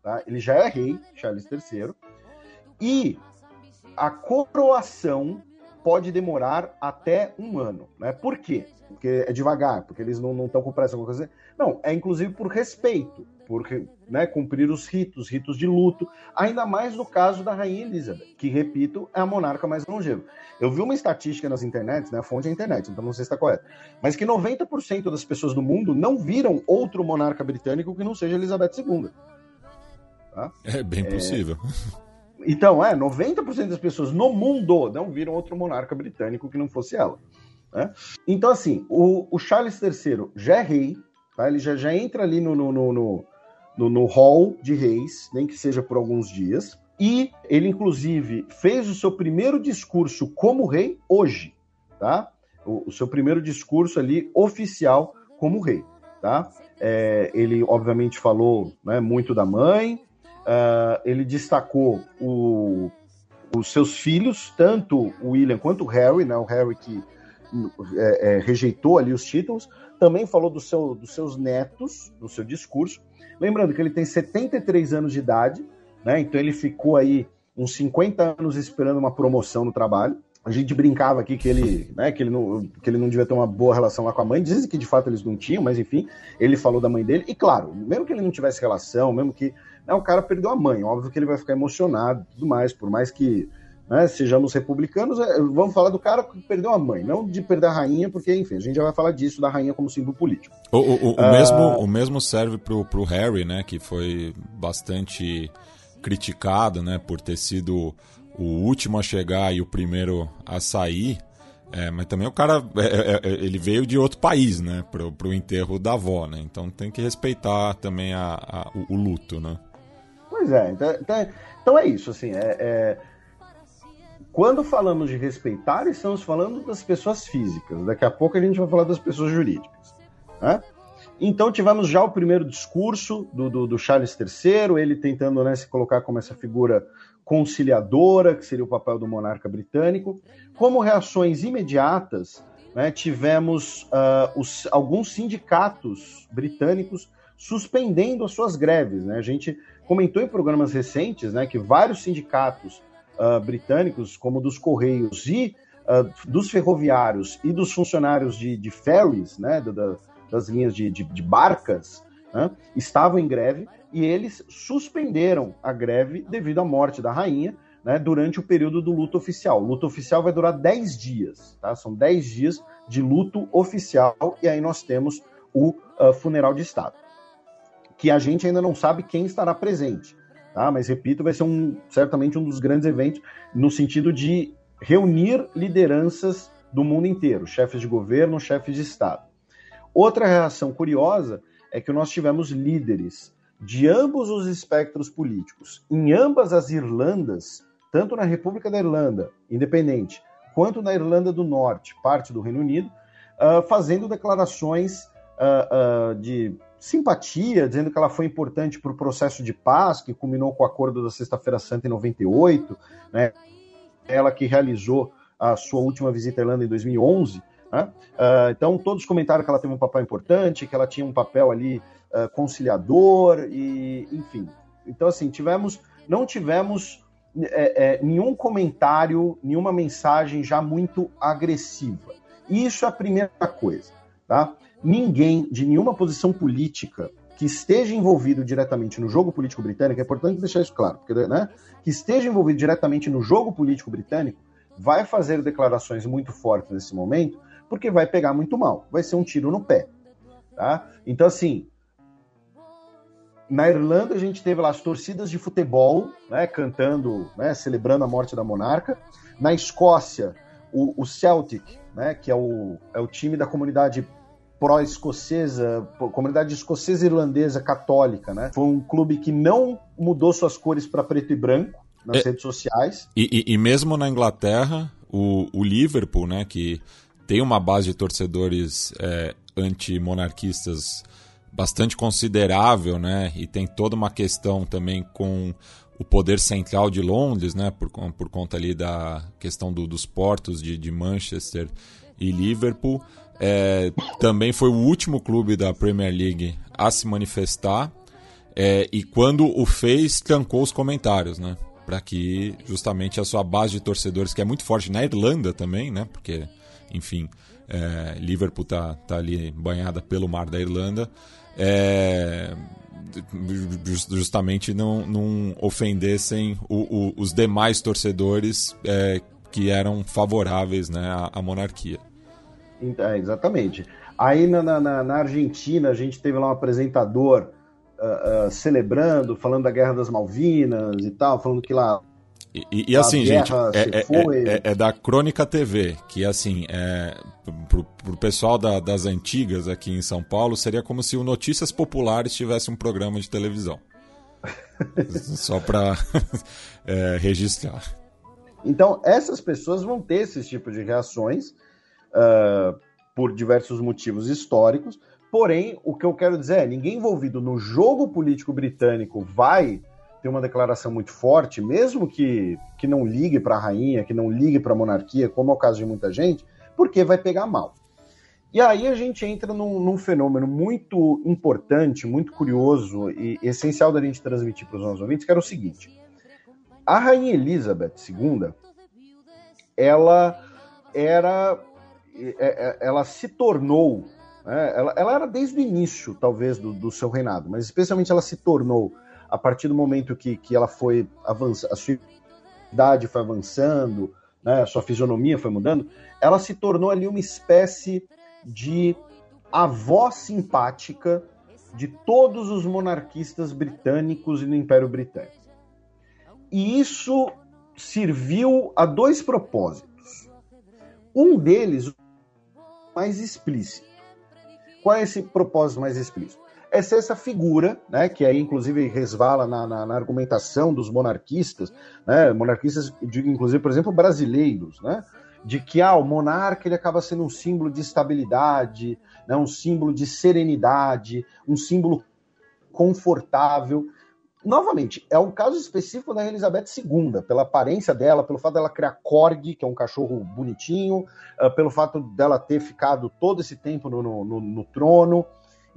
tá? Ele já é rei, Charles III e a coroação pode demorar até um ano. Né? Por quê? Porque é devagar, porque eles não estão com pressa. Coisa. Não, é inclusive por respeito, por né, cumprir os ritos, ritos de luto, ainda mais no caso da Rainha Elizabeth, que, repito, é a monarca mais longeva. Eu vi uma estatística nas internets, né, a fonte é a internet, então não sei se está correto, mas que 90% das pessoas do mundo não viram outro monarca britânico que não seja Elizabeth II. Tá? É bem possível. É... Então, é, 90% das pessoas no mundo não viram outro monarca britânico que não fosse ela. Né? Então, assim, o, o, Charles III já é rei, tá? ele já, já entra ali no, no, no, no, no hall de reis, nem que seja por alguns dias, e ele, inclusive, fez o seu primeiro discurso como rei hoje, tá? O, o seu primeiro discurso ali oficial como rei, tá? É, ele, obviamente, falou né, muito da mãe, Uh, ele destacou o, os seus filhos, tanto o William quanto o Harry, né, o Harry que é, é, rejeitou ali os títulos, também falou do seu, dos seus netos, no seu discurso. Lembrando que ele tem 73 anos de idade, né, então ele ficou aí uns 50 anos esperando uma promoção no trabalho. A gente brincava aqui que ele, né, que ele não, que ele não devia ter uma boa relação lá com a mãe. Dizem que de fato eles não tinham, mas enfim, ele falou da mãe dele. E claro, mesmo que ele não tivesse relação, mesmo que né, o cara perdeu a mãe, óbvio que ele vai ficar emocionado tudo mais, por mais que né, sejamos republicanos, é, vamos falar do cara que perdeu a mãe, não de perder a rainha, porque, enfim, a gente já vai falar disso, da rainha como símbolo político. O, o, o uh... mesmo, o mesmo serve pro, pro Harry, né, que foi bastante criticado, né, por ter sido o último a chegar e o primeiro a sair. É, mas também o cara, é, é, é, ele veio de outro país, né, pro, pro enterro da avó, né, então tem que respeitar também a, a o, o, luto, né. Pois é, então, então, então é isso, assim, é, é, quando falamos de respeitar, estamos falando das pessoas físicas, daqui a pouco a gente vai falar das pessoas jurídicas, né? Então tivemos já o primeiro discurso do, do, do Charles III, ele tentando né, se colocar como essa figura conciliadora, que seria o papel do monarca britânico. Como reações imediatas, né, tivemos uh, os, alguns sindicatos britânicos suspendendo as suas greves. Né? A gente comentou em programas recentes né, que vários sindicatos uh, britânicos, como dos Correios e uh, dos ferroviários e dos funcionários de, de ferries, né, da, das linhas de, de, de barcas, né, estavam em greve e eles suspenderam a greve devido à morte da rainha né, durante o período do luto oficial. O luto oficial vai durar 10 dias, tá? São 10 dias de luto oficial e aí nós temos o uh, funeral de Estado, que a gente ainda não sabe quem estará presente, tá? Mas repito, vai ser um, certamente um dos grandes eventos no sentido de reunir lideranças do mundo inteiro, chefes de governo, chefes de Estado. Outra reação curiosa é que nós tivemos líderes de ambos os espectros políticos, em ambas as Irlandas, tanto na República da Irlanda, independente, quanto na Irlanda do Norte, parte do Reino Unido, uh, fazendo declarações uh, uh, de simpatia, dizendo que ela foi importante para o processo de paz, que culminou com o acordo da Sexta-feira Santa em 98, né? ela que realizou a sua última visita à Irlanda em 2011. Né? Uh, então, todos comentaram que ela teve um papel importante, que ela tinha um papel ali uh, conciliador, e enfim. Então, assim, tivemos, não tivemos é, é, nenhum comentário, nenhuma mensagem já muito agressiva. Isso é a primeira coisa. Tá? Ninguém de nenhuma posição política que esteja envolvido diretamente no jogo político britânico, é importante deixar isso claro, porque, né, que esteja envolvido diretamente no jogo político britânico, vai fazer declarações muito fortes nesse momento, porque vai pegar muito mal, vai ser um tiro no pé. Tá? Então, assim, na Irlanda a gente teve lá as torcidas de futebol, né, cantando, né, celebrando a morte da monarca. Na Escócia, o, o Celtic, né, que é o, é o time da comunidade pró-escocesa, comunidade escocesa irlandesa católica, né? Foi um clube que não mudou suas cores para preto e branco nas é, redes sociais. E, e, e, mesmo na Inglaterra, o, o Liverpool, né, que tem uma base de torcedores é, anti-monarquistas bastante considerável, né? E tem toda uma questão também com o poder central de Londres, né? Por, por conta ali da questão do, dos portos de, de Manchester e Liverpool. É, também foi o último clube da Premier League a se manifestar. É, e quando o fez, trancou os comentários, né? Para que justamente a sua base de torcedores, que é muito forte na Irlanda também, né? Porque, enfim, é, Liverpool tá, tá ali banhada pelo mar da Irlanda. É, justamente não, não ofendessem o, o, os demais torcedores é, que eram favoráveis né, à, à monarquia. É, exatamente. Aí na, na, na, Argentina a gente teve lá um apresentador uh, uh, celebrando, falando da Guerra das Malvinas e tal, falando que lá. E, e, e assim, gente, é, é, é, é, da Crônica TV, que assim, é, pro, pro pessoal da, das antigas aqui em São Paulo, seria como se o Notícias Populares tivesse um programa de televisão. Só para é, registrar. Então, essas pessoas vão ter esse tipo de reações uh, por diversos motivos históricos. Porém, o que eu quero dizer é: ninguém envolvido no jogo político britânico vai ter uma declaração muito forte, mesmo que, que não ligue para a rainha, que não ligue para a monarquia, como é o caso de muita gente, porque vai pegar mal. E aí a gente entra num, num, fenômeno muito importante, muito curioso e essencial da gente transmitir para os nossos ouvintes, que era o seguinte: a rainha Elizabeth II, ela era ela se tornou, né, ela, ela, era desde o início, talvez, do, do, seu reinado, mas especialmente ela se tornou a partir do momento que, que ela foi avançando, a sua idade foi avançando, né, a sua fisionomia foi mudando, ela se tornou ali uma espécie de avó simpática de todos os monarquistas britânicos e do Império Britânico. E isso serviu a dois propósitos. Um deles, mais explícito. Qual é esse propósito mais explícito? É ser essa figura, né, que aí inclusive resvala na, na, na argumentação dos monarquistas, né, monarquistas, digo, inclusive, por exemplo, brasileiros, né, de que ah, o monarca ele acaba sendo um símbolo de estabilidade, né, um símbolo de serenidade, um símbolo confortável novamente, é um caso específico da Elizabeth II, pela aparência dela, pelo fato dela criar Korg, que é um cachorro bonitinho, uh, pelo fato dela ter ficado todo esse tempo no, no, no, trono.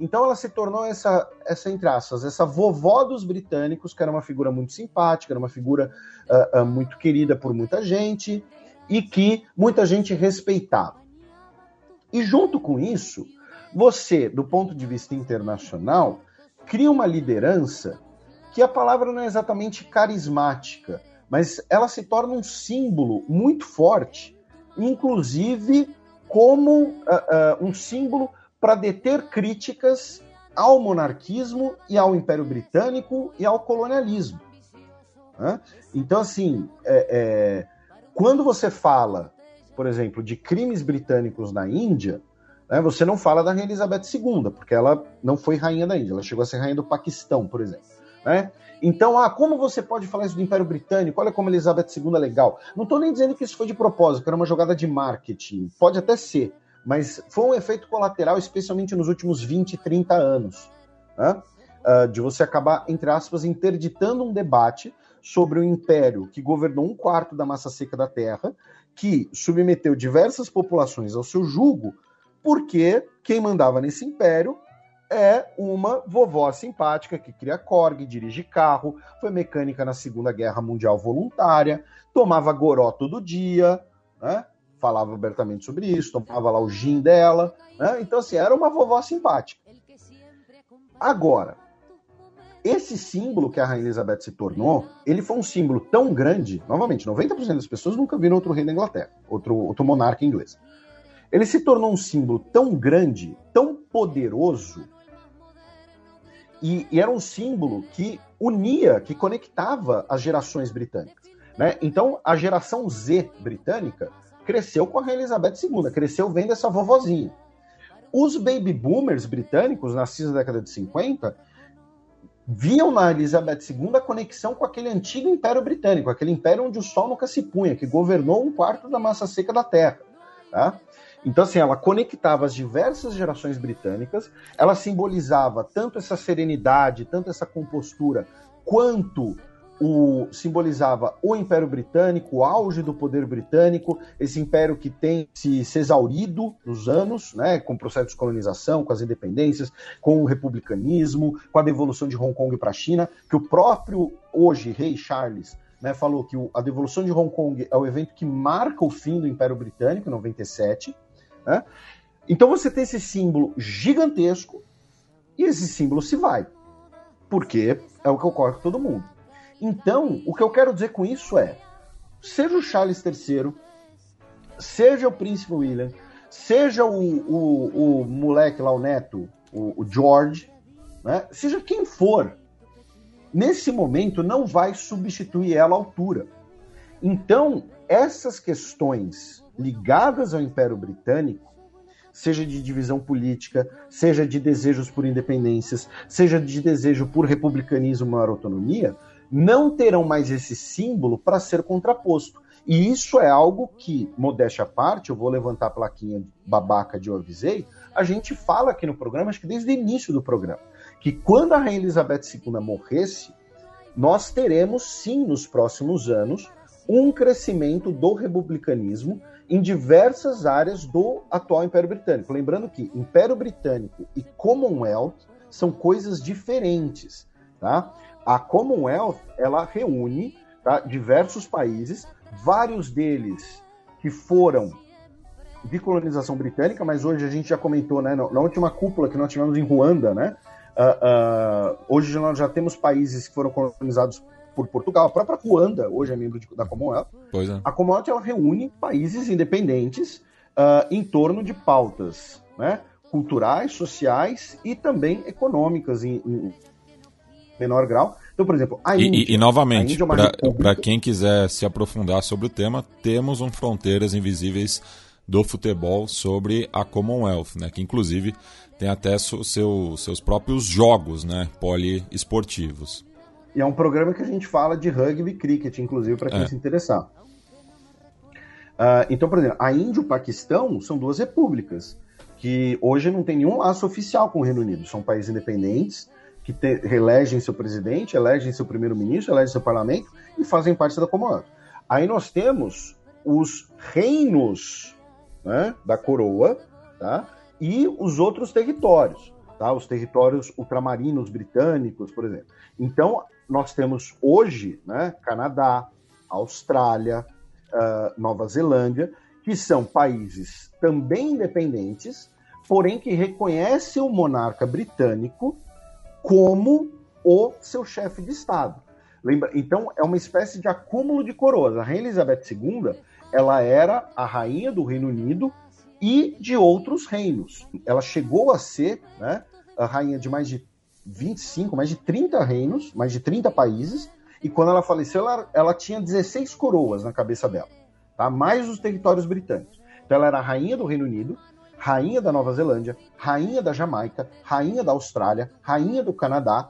Então ela se tornou essa, essa, entre aspas, essa vovó dos britânicos, que era uma figura muito simpática, era uma figura uh, uh, muito querida por muita gente e que muita gente respeitava. E junto com isso, você, do ponto de vista internacional, cria uma liderança que a palavra não é exatamente carismática, mas ela se torna um símbolo muito forte, inclusive como uh, uh, um símbolo para deter críticas ao monarquismo e ao Império Britânico e ao colonialismo. Né? Então, assim, é, é, quando você fala, por exemplo, de crimes britânicos na Índia, né, você não fala da Rainha Elizabeth II, porque ela não foi rainha da Índia, ela chegou a ser rainha do Paquistão, por exemplo. Né? Então, ah, como você pode falar isso do Império Britânico? Olha como Elizabeth II é legal. Não estou nem dizendo que isso foi de propósito, que era uma jogada de marketing. Pode até ser, mas foi um efeito colateral, especialmente nos últimos 20, 30 anos. Né? Uh, de você acabar, entre aspas, interditando um debate sobre o império que governou um quarto da massa seca da Terra, que submeteu diversas populações ao seu jugo, porque quem mandava nesse império é uma vovó simpática que cria corg, dirige carro, foi mecânica na Segunda Guerra Mundial voluntária, tomava goró todo dia, né? falava abertamente sobre isso, tomava lá o gin dela. Né? Então, assim, era uma vovó simpática. Agora, esse símbolo que a Rainha Elizabeth se tornou, ele foi um símbolo tão grande, novamente, 90% das pessoas nunca viram outro rei da Inglaterra, outro, outro monarca inglês. Ele se tornou um símbolo tão grande, tão poderoso, e, e, era um símbolo que unia, que conectava as gerações britânicas. Né? Então, a geração Z britânica cresceu com a Rainha Elizabeth II, cresceu vendo essa vovozinha. Os baby boomers britânicos, nascidos na década de 50, viam na Elizabeth II a conexão com aquele antigo Império Britânico, aquele império onde o sol nunca se punha, que governou um quarto da massa seca da Terra. Tá? Então, assim, ela conectava as diversas gerações britânicas, ela simbolizava tanto essa serenidade, tanto essa compostura, quanto o simbolizava o Império Britânico, o auge do poder britânico, esse império que tem se, se exaurido nos anos, né, com o processo de colonização, com as independências, com o republicanismo, com a devolução de Hong Kong para a China, que o próprio hoje rei Charles né, falou que o, a devolução de Hong Kong é o evento que marca o fim do Império Britânico, em 97. Né? Então você tem esse símbolo gigantesco e esse símbolo se vai. Porque é o que ocorre com todo mundo. Então, o que eu quero dizer com isso é: seja o Charles III, seja o príncipe William, seja o, o, o moleque lá, o neto, o, o George, né? seja quem for, nesse momento não vai substituir ela à altura. Então, essas questões ligadas ao Império Britânico, seja de divisão política, seja de desejos por independências, seja de desejo por republicanismo maior autonomia, não terão mais esse símbolo para ser contraposto. E isso é algo que, modéstia à parte, eu vou levantar a plaquinha babaca de eu avisei, a gente fala aqui no programa, acho que desde o início do programa, que quando a Rainha Elizabeth II morresse, nós teremos sim nos próximos anos um crescimento do republicanismo em diversas áreas do atual Império Britânico. Lembrando que Império Britânico e Commonwealth são coisas diferentes, tá? A Commonwealth, ela reúne tá, diversos países, vários deles que foram de colonização britânica, mas hoje a gente já comentou, né, na última cúpula que nós tivemos em Ruanda, né, uh, uh, hoje nós já temos países que foram colonizados por Portugal. A própria Ruanda hoje é membro de, da Commonwealth. É. A Commonwealth ela reúne países independentes uh, em torno de pautas né, culturais, sociais e também econômicas em, em menor grau. Então, por exemplo, a Índia. E, e novamente, é para quem quiser se aprofundar sobre o tema, temos um Fronteiras Invisíveis do futebol sobre a Commonwealth, né, que inclusive tem até seu, seus próprios jogos né, poliesportivos. E é um programa que a gente fala de rugby e cricket, inclusive, para quem é. se interessar. Uh, então, por exemplo, a Índia e o Paquistão são duas repúblicas que hoje não tem nenhum laço oficial com o Reino Unido. São países independentes que te, elegem seu presidente, elegem seu primeiro-ministro, elegem seu parlamento e fazem parte da Commonwealth. Aí nós temos os reinos né, da coroa tá, e os outros territórios, tá, os territórios ultramarinos britânicos, por exemplo. Então, nós temos hoje né, Canadá, Austrália, uh, Nova Zelândia, que são países também independentes, porém que reconhecem o monarca britânico como o seu chefe de Estado. Lembra? Então, é uma espécie de acúmulo de coroas. A Rainha Elizabeth II ela era a rainha do Reino Unido e de outros reinos. Ela chegou a ser né, a rainha de mais de 25, mais de 30 reinos, mais de 30 países, e quando ela faleceu, ela, ela tinha 16 coroas na cabeça dela, tá? mais os territórios britânicos. Então ela era rainha do Reino Unido, rainha da Nova Zelândia, rainha da Jamaica, rainha da Austrália, rainha do Canadá,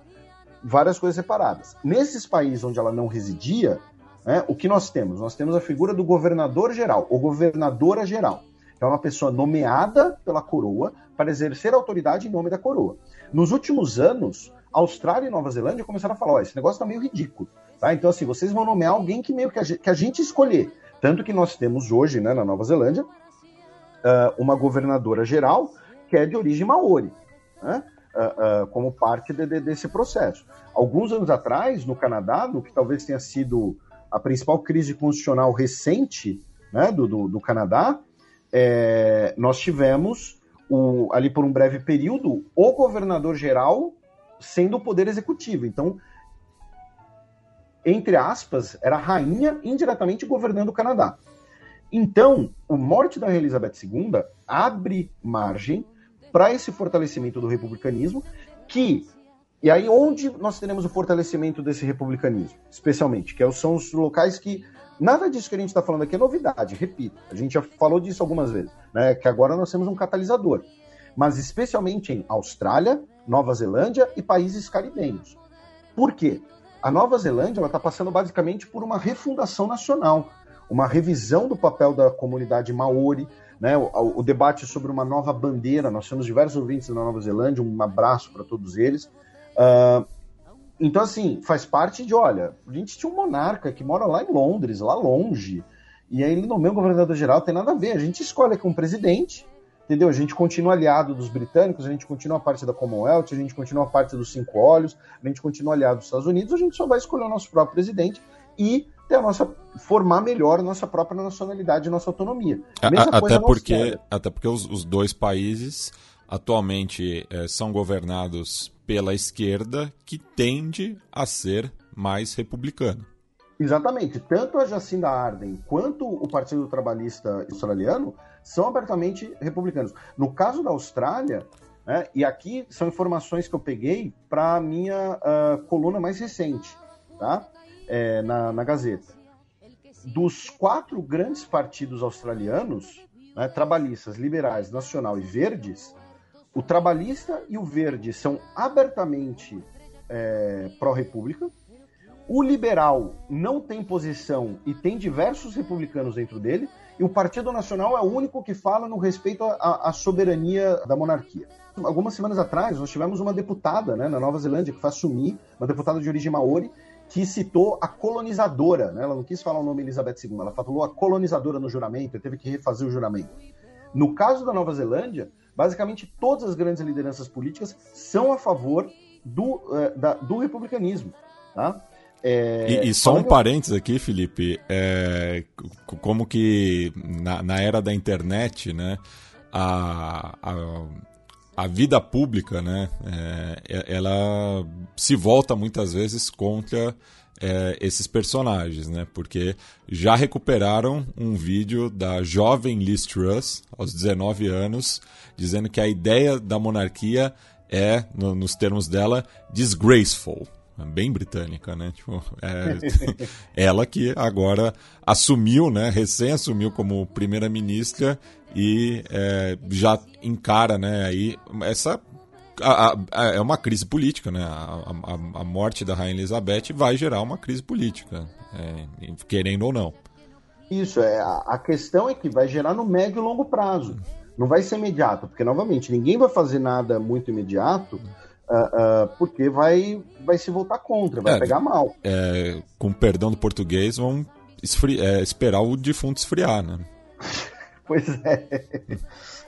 várias coisas separadas. Nesses países onde ela não residia, né, o que nós temos? Nós temos a figura do governador geral, ou governadora geral. É uma pessoa nomeada pela coroa para exercer autoridade em nome da coroa. Nos últimos anos, Austrália e Nova Zelândia começaram a falar: esse negócio está meio ridículo. Tá? Então, assim, vocês vão nomear alguém que meio que a gente, que a gente escolher. Tanto que nós temos hoje, né, na Nova Zelândia, uh, uma governadora geral que é de origem maori, né? uh, uh, como parte de, de, desse processo. Alguns anos atrás, no Canadá, no que talvez tenha sido a principal crise constitucional recente né, do, do, do Canadá, é, nós tivemos o, ali por um breve período o governador geral sendo o poder executivo. Então, entre aspas, era a rainha indiretamente governando o Canadá. Então, a morte da Elizabeth II abre margem para esse fortalecimento do republicanismo, que e aí onde nós teremos o fortalecimento desse republicanismo, especialmente, que são os locais que nada disso que a gente está falando aqui é novidade, repito, a gente já falou disso algumas vezes, né? Que agora nós temos um catalisador, mas especialmente em Austrália, Nova Zelândia e países caribenhos. Por quê? A Nova Zelândia está passando basicamente por uma refundação nacional, uma revisão do papel da comunidade maori, né, o, o, debate sobre uma nova bandeira. Nós temos diversos ouvintes na Nova Zelândia, um abraço para todos eles. Uh, então, assim, faz parte de, olha, a gente tinha um monarca que mora lá em Londres, lá longe, e aí ele nomeia o governador-geral, tem nada a ver. A gente escolhe aqui um presidente, entendeu? A gente continua aliado dos britânicos, a gente continua parte da Commonwealth, a gente continua parte dos Cinco Olhos, a gente continua aliado dos Estados Unidos, a gente só vai escolher o nosso próprio presidente e ter a nossa formar melhor a nossa própria nacionalidade, nossa autonomia. A, até porque até porque os, os dois países atualmente é, são governados pela esquerda, que tende a ser mais republicano. Exatamente. Tanto a Jacinda Arden quanto o Partido Trabalhista Australiano são abertamente republicanos. No caso da Austrália, né, e aqui são informações que eu peguei para a minha uh, coluna mais recente, tá? É, na, na Gazeta. Dos quatro grandes partidos australianos, né, trabalhistas, liberais, nacional e verdes, o trabalhista e o verde são abertamente é, pró-república. O liberal não tem posição e tem diversos republicanos dentro dele. E o Partido Nacional é o único que fala no respeito à, soberania da monarquia. Algumas semanas atrás, nós tivemos uma deputada né, na Nova Zelândia que foi assumir, uma deputada de origem maori, que citou a colonizadora. Né? Ela não quis falar o nome Elizabeth II, ela falou a colonizadora no juramento, e teve que refazer o juramento. No caso da Nova Zelândia, basicamente todas as grandes lideranças políticas são a favor do, uh, da, do republicanismo. Tá? É, e, e, só um parênteses aqui, Felipe, é, como que na, na, era da internet, né, a, a, a vida pública, né, é, ela se volta muitas vezes contra é, esses personagens, né? Porque já recuperaram um vídeo da jovem Liz Truss, aos 19 anos, dizendo que a ideia da monarquia é, no, nos termos dela, disgraceful. Bem britânica, né? Tipo, é, ela que agora assumiu, né? Recém assumiu como primeira-ministra e é, já encara, né? Aí essa a, a, é uma crise política, né? A, a, morte da Rainha Elizabeth vai gerar uma crise política, é, querendo ou não. Isso, é, a questão é que vai gerar no médio e longo prazo. Não vai ser imediato, porque, novamente, ninguém vai fazer nada muito imediato, uh, uh, porque vai, vai se voltar contra, vai é, pegar mal. É, com perdão do português, vão esfri é, esperar o defunto esfriar, né? pois é.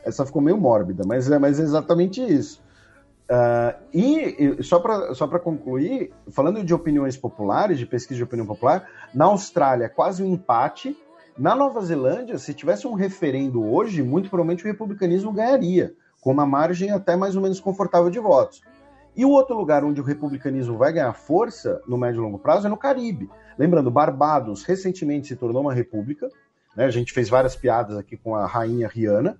Essa ficou meio mórbida, mas é, mas é exatamente isso. Uh, e, e, só para só concluir, falando de opiniões populares, de pesquisa de opinião popular, na Austrália quase um empate. Na Nova Zelândia, se tivesse um referendo hoje, muito provavelmente o republicanismo ganharia, com uma margem até mais ou menos confortável de votos. E o outro lugar onde o republicanismo vai ganhar força no médio e longo prazo é no Caribe. Lembrando, Barbados recentemente se tornou uma república, né? a gente fez várias piadas aqui com a rainha Rihanna.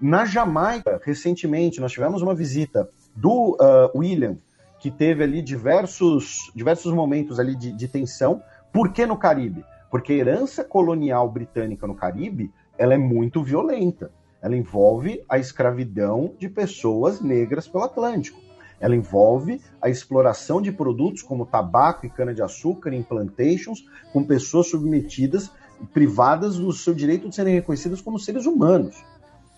Na Jamaica, recentemente, nós tivemos uma visita do uh, William, que teve ali diversos, diversos momentos ali de, de tensão. Por que no Caribe? Porque a herança colonial britânica no Caribe ela é muito violenta. Ela envolve a escravidão de pessoas negras pelo Atlântico. Ela envolve a exploração de produtos como tabaco e cana-de-açúcar em plantations, com pessoas submetidas, privadas do seu direito de serem reconhecidas como seres humanos.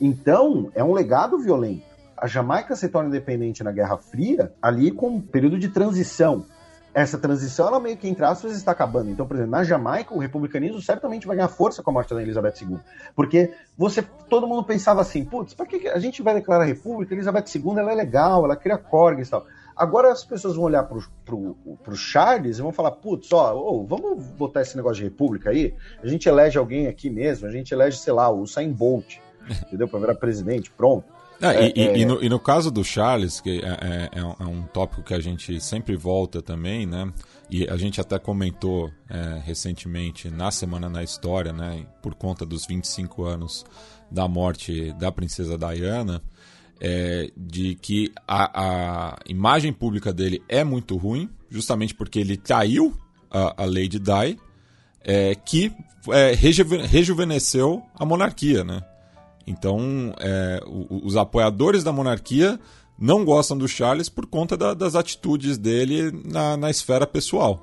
Então, é um legado violento. A Jamaica se torna independente na Guerra Fria, ali com um período de transição essa transição, ela meio que, entre aspas, está acabando. Então, por exemplo, na Jamaica, o republicanismo certamente vai ganhar força com a morte da Elizabeth II. Porque você, todo mundo pensava assim, putz, para que a gente vai declarar a república? Elizabeth II, ela é legal, ela cria corgos e tal. Agora as pessoas vão olhar pro, pro, pro Charles e vão falar, putz, ó, vamos botar esse negócio de república aí? A gente elege alguém aqui mesmo, a gente elege, sei lá, o Usain Bolt, entendeu? Para virar presidente, pronto. É, e, é, e, no, e, no, caso do Charles, que é, é, é, um tópico que a gente sempre volta também, né? E a gente até comentou é, recentemente na Semana na História, né? Por conta dos 25 anos da morte da princesa Diana, é, de que a, a, imagem pública dele é muito ruim, justamente porque ele traiu a, a Lady Di, é, que rejuvenesceu a monarquia, né? Então, é, os apoiadores da monarquia não gostam do Charles por conta da, das atitudes dele na, na esfera pessoal.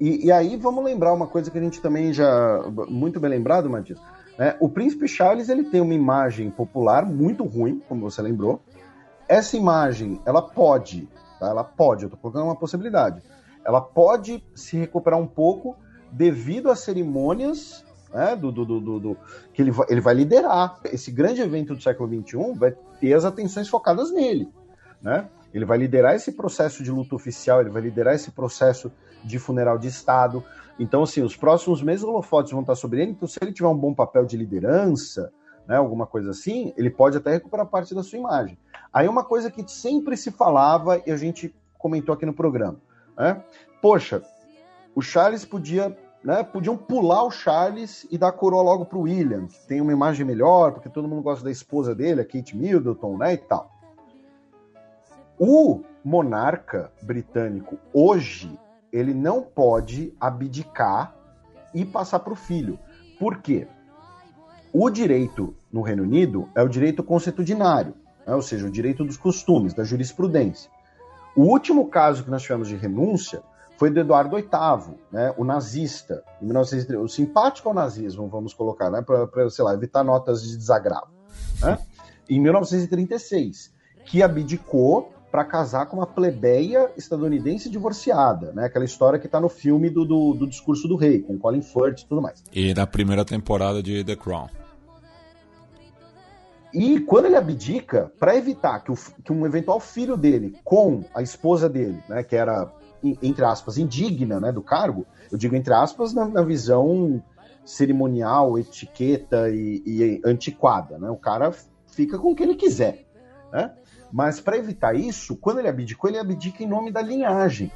E, e, aí vamos lembrar uma coisa que a gente também já muito bem lembrado, Matias. É, o príncipe Charles ele tem uma imagem popular muito ruim, como você lembrou. Essa imagem, ela pode, tá? ela pode, eu estou colocando uma possibilidade. Ela pode se recuperar um pouco devido às cerimônias né, do, do, do, do, que ele vai, ele vai liderar. Esse grande evento do século XXI vai ter as atenções focadas nele. Né? Ele vai liderar esse processo de luta oficial, ele vai liderar esse processo de funeral de Estado. Então, assim, os próximos meses holofotes vão estar sobre ele. Então, se ele tiver um bom papel de liderança, né, alguma coisa assim, ele pode até recuperar parte da sua imagem. Aí, uma coisa que sempre se falava e a gente comentou aqui no programa: né? poxa, o Charles podia né, podiam pular o Charles e dar a coroa logo para o William, que tem uma imagem melhor, porque todo mundo gosta da esposa dele, a Kate Middleton, né, e tal. O monarca britânico hoje ele não pode abdicar e passar para o filho. Por quê? O direito no Reino Unido é o direito consuetudinário, né, ou seja, o direito dos costumes, da jurisprudência. O último caso que nós tivemos de renúncia foi do Eduardo VIII, né, o nazista, em 1930, o simpático ao nazismo, vamos colocar, né, para, sei lá, evitar notas de desagravo, né, em 1936, que abdicou para casar com uma plebeia estadunidense divorciada, né, aquela história que está no filme do, do, do, Discurso do Rei, com Colin Firth e tudo mais. E na primeira temporada de The Crown. E quando ele abdica, para evitar que, o, que, um eventual filho dele, com a esposa dele, né, que era entre aspas, indigna né, do cargo, eu digo entre aspas na, na visão cerimonial, etiqueta e, e, antiquada. Né? O cara fica com o que ele quiser. Né? Mas para evitar isso, quando ele abdicou, ele abdica em nome da linhagem.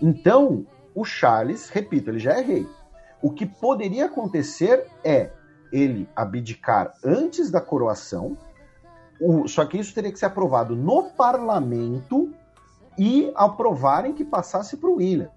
Então, o Charles, repito, ele já é rei. O que poderia acontecer é ele abdicar antes da coroação, o, só que isso teria que ser aprovado no parlamento e aprovarem que passasse para o William.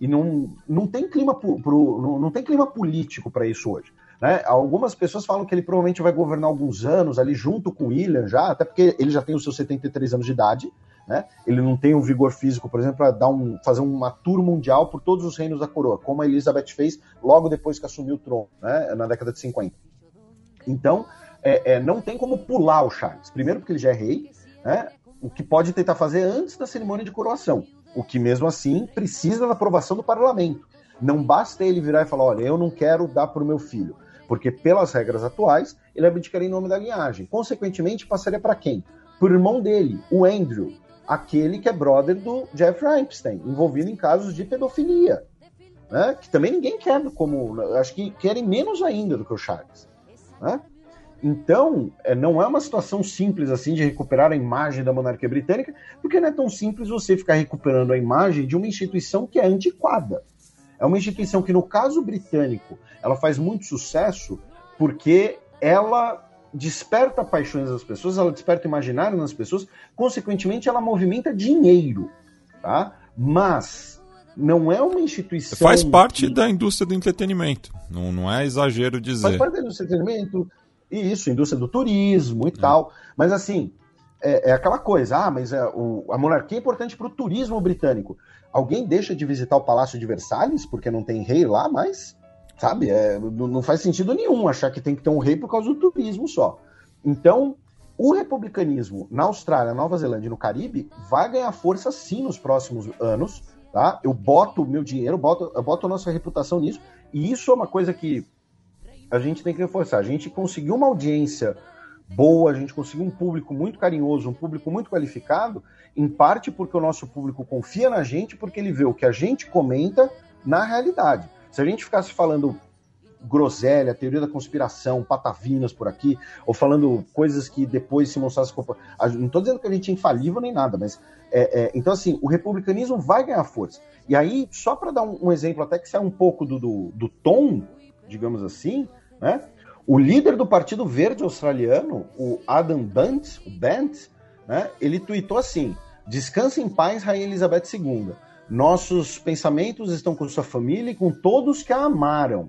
E não, não, tem clima pro, pro não, não tem clima político para isso hoje. Né? Algumas pessoas falam que ele provavelmente vai governar alguns anos ali junto com o William já, até porque ele já tem os seus 73 anos de idade. Né? Ele não tem um vigor físico, por exemplo, para dar um, fazer uma tour mundial por todos os reinos da coroa, como a Elizabeth fez logo depois que assumiu o trono, né? na década de 50. Então, é, é, não tem como pular o Charles. Primeiro, porque ele já é rei, né? O que pode tentar fazer antes da cerimônia de coroação, o que mesmo assim precisa da aprovação do parlamento. Não basta ele virar e falar: olha, eu não quero dar para o meu filho, porque pelas regras atuais ele abdicaria em nome da linhagem. Consequentemente, passaria para quem? Para o irmão dele, o Andrew, aquele que é brother do Jeffrey Epstein, envolvido em casos de pedofilia. Né? Que também ninguém quer como. Acho que querem menos ainda do que o Charles. Né? Então, é, não é uma situação simples assim de recuperar a imagem da monarquia britânica, porque não é tão simples você ficar recuperando a imagem de uma instituição que é antiquada. É uma instituição que, no caso britânico, ela faz muito sucesso porque ela desperta paixões das pessoas, ela desperta imaginário nas pessoas, consequentemente, ela movimenta dinheiro, tá? Mas não é uma instituição. Faz parte que... da indústria do entretenimento. Não, não é exagero dizer. Faz parte da indústria do entretenimento, e isso, indústria do turismo e é. tal. Mas assim, é, é aquela coisa, ah, mas é, o, a monarquia é importante para o turismo britânico. Alguém deixa de visitar o Palácio de Versalhes porque não tem rei lá, mas, sabe, é, não, não faz sentido nenhum achar que tem que ter um rei por causa do turismo só. Então, o republicanismo na Austrália, Nova Zelândia e no Caribe vai ganhar força sim nos próximos anos, tá? Eu boto meu dinheiro, boto, eu boto a nossa reputação nisso, e isso é uma coisa que a gente tem que reforçar. A gente conseguiu uma audiência boa, a gente conseguiu um público muito carinhoso, um público muito qualificado, em parte porque o nosso público confia na gente, porque ele vê o que a gente comenta na realidade. Se a gente ficasse falando groselha, teoria da conspiração, patavinas por aqui, ou falando coisas que depois se mostrassem. Não estou dizendo que a gente é infalível nem nada, mas. É, é, então, assim, o republicanismo vai ganhar força. E aí, só para dar um, um, exemplo, até que sai um pouco do, do, do tom, digamos assim, né? O líder do Partido Verde Australiano, o Adam Bant, o Bant, né, ele tweetou assim: Descanse em paz, Rainha Elizabeth II. Nossos pensamentos estão com sua família e com todos que a amaram.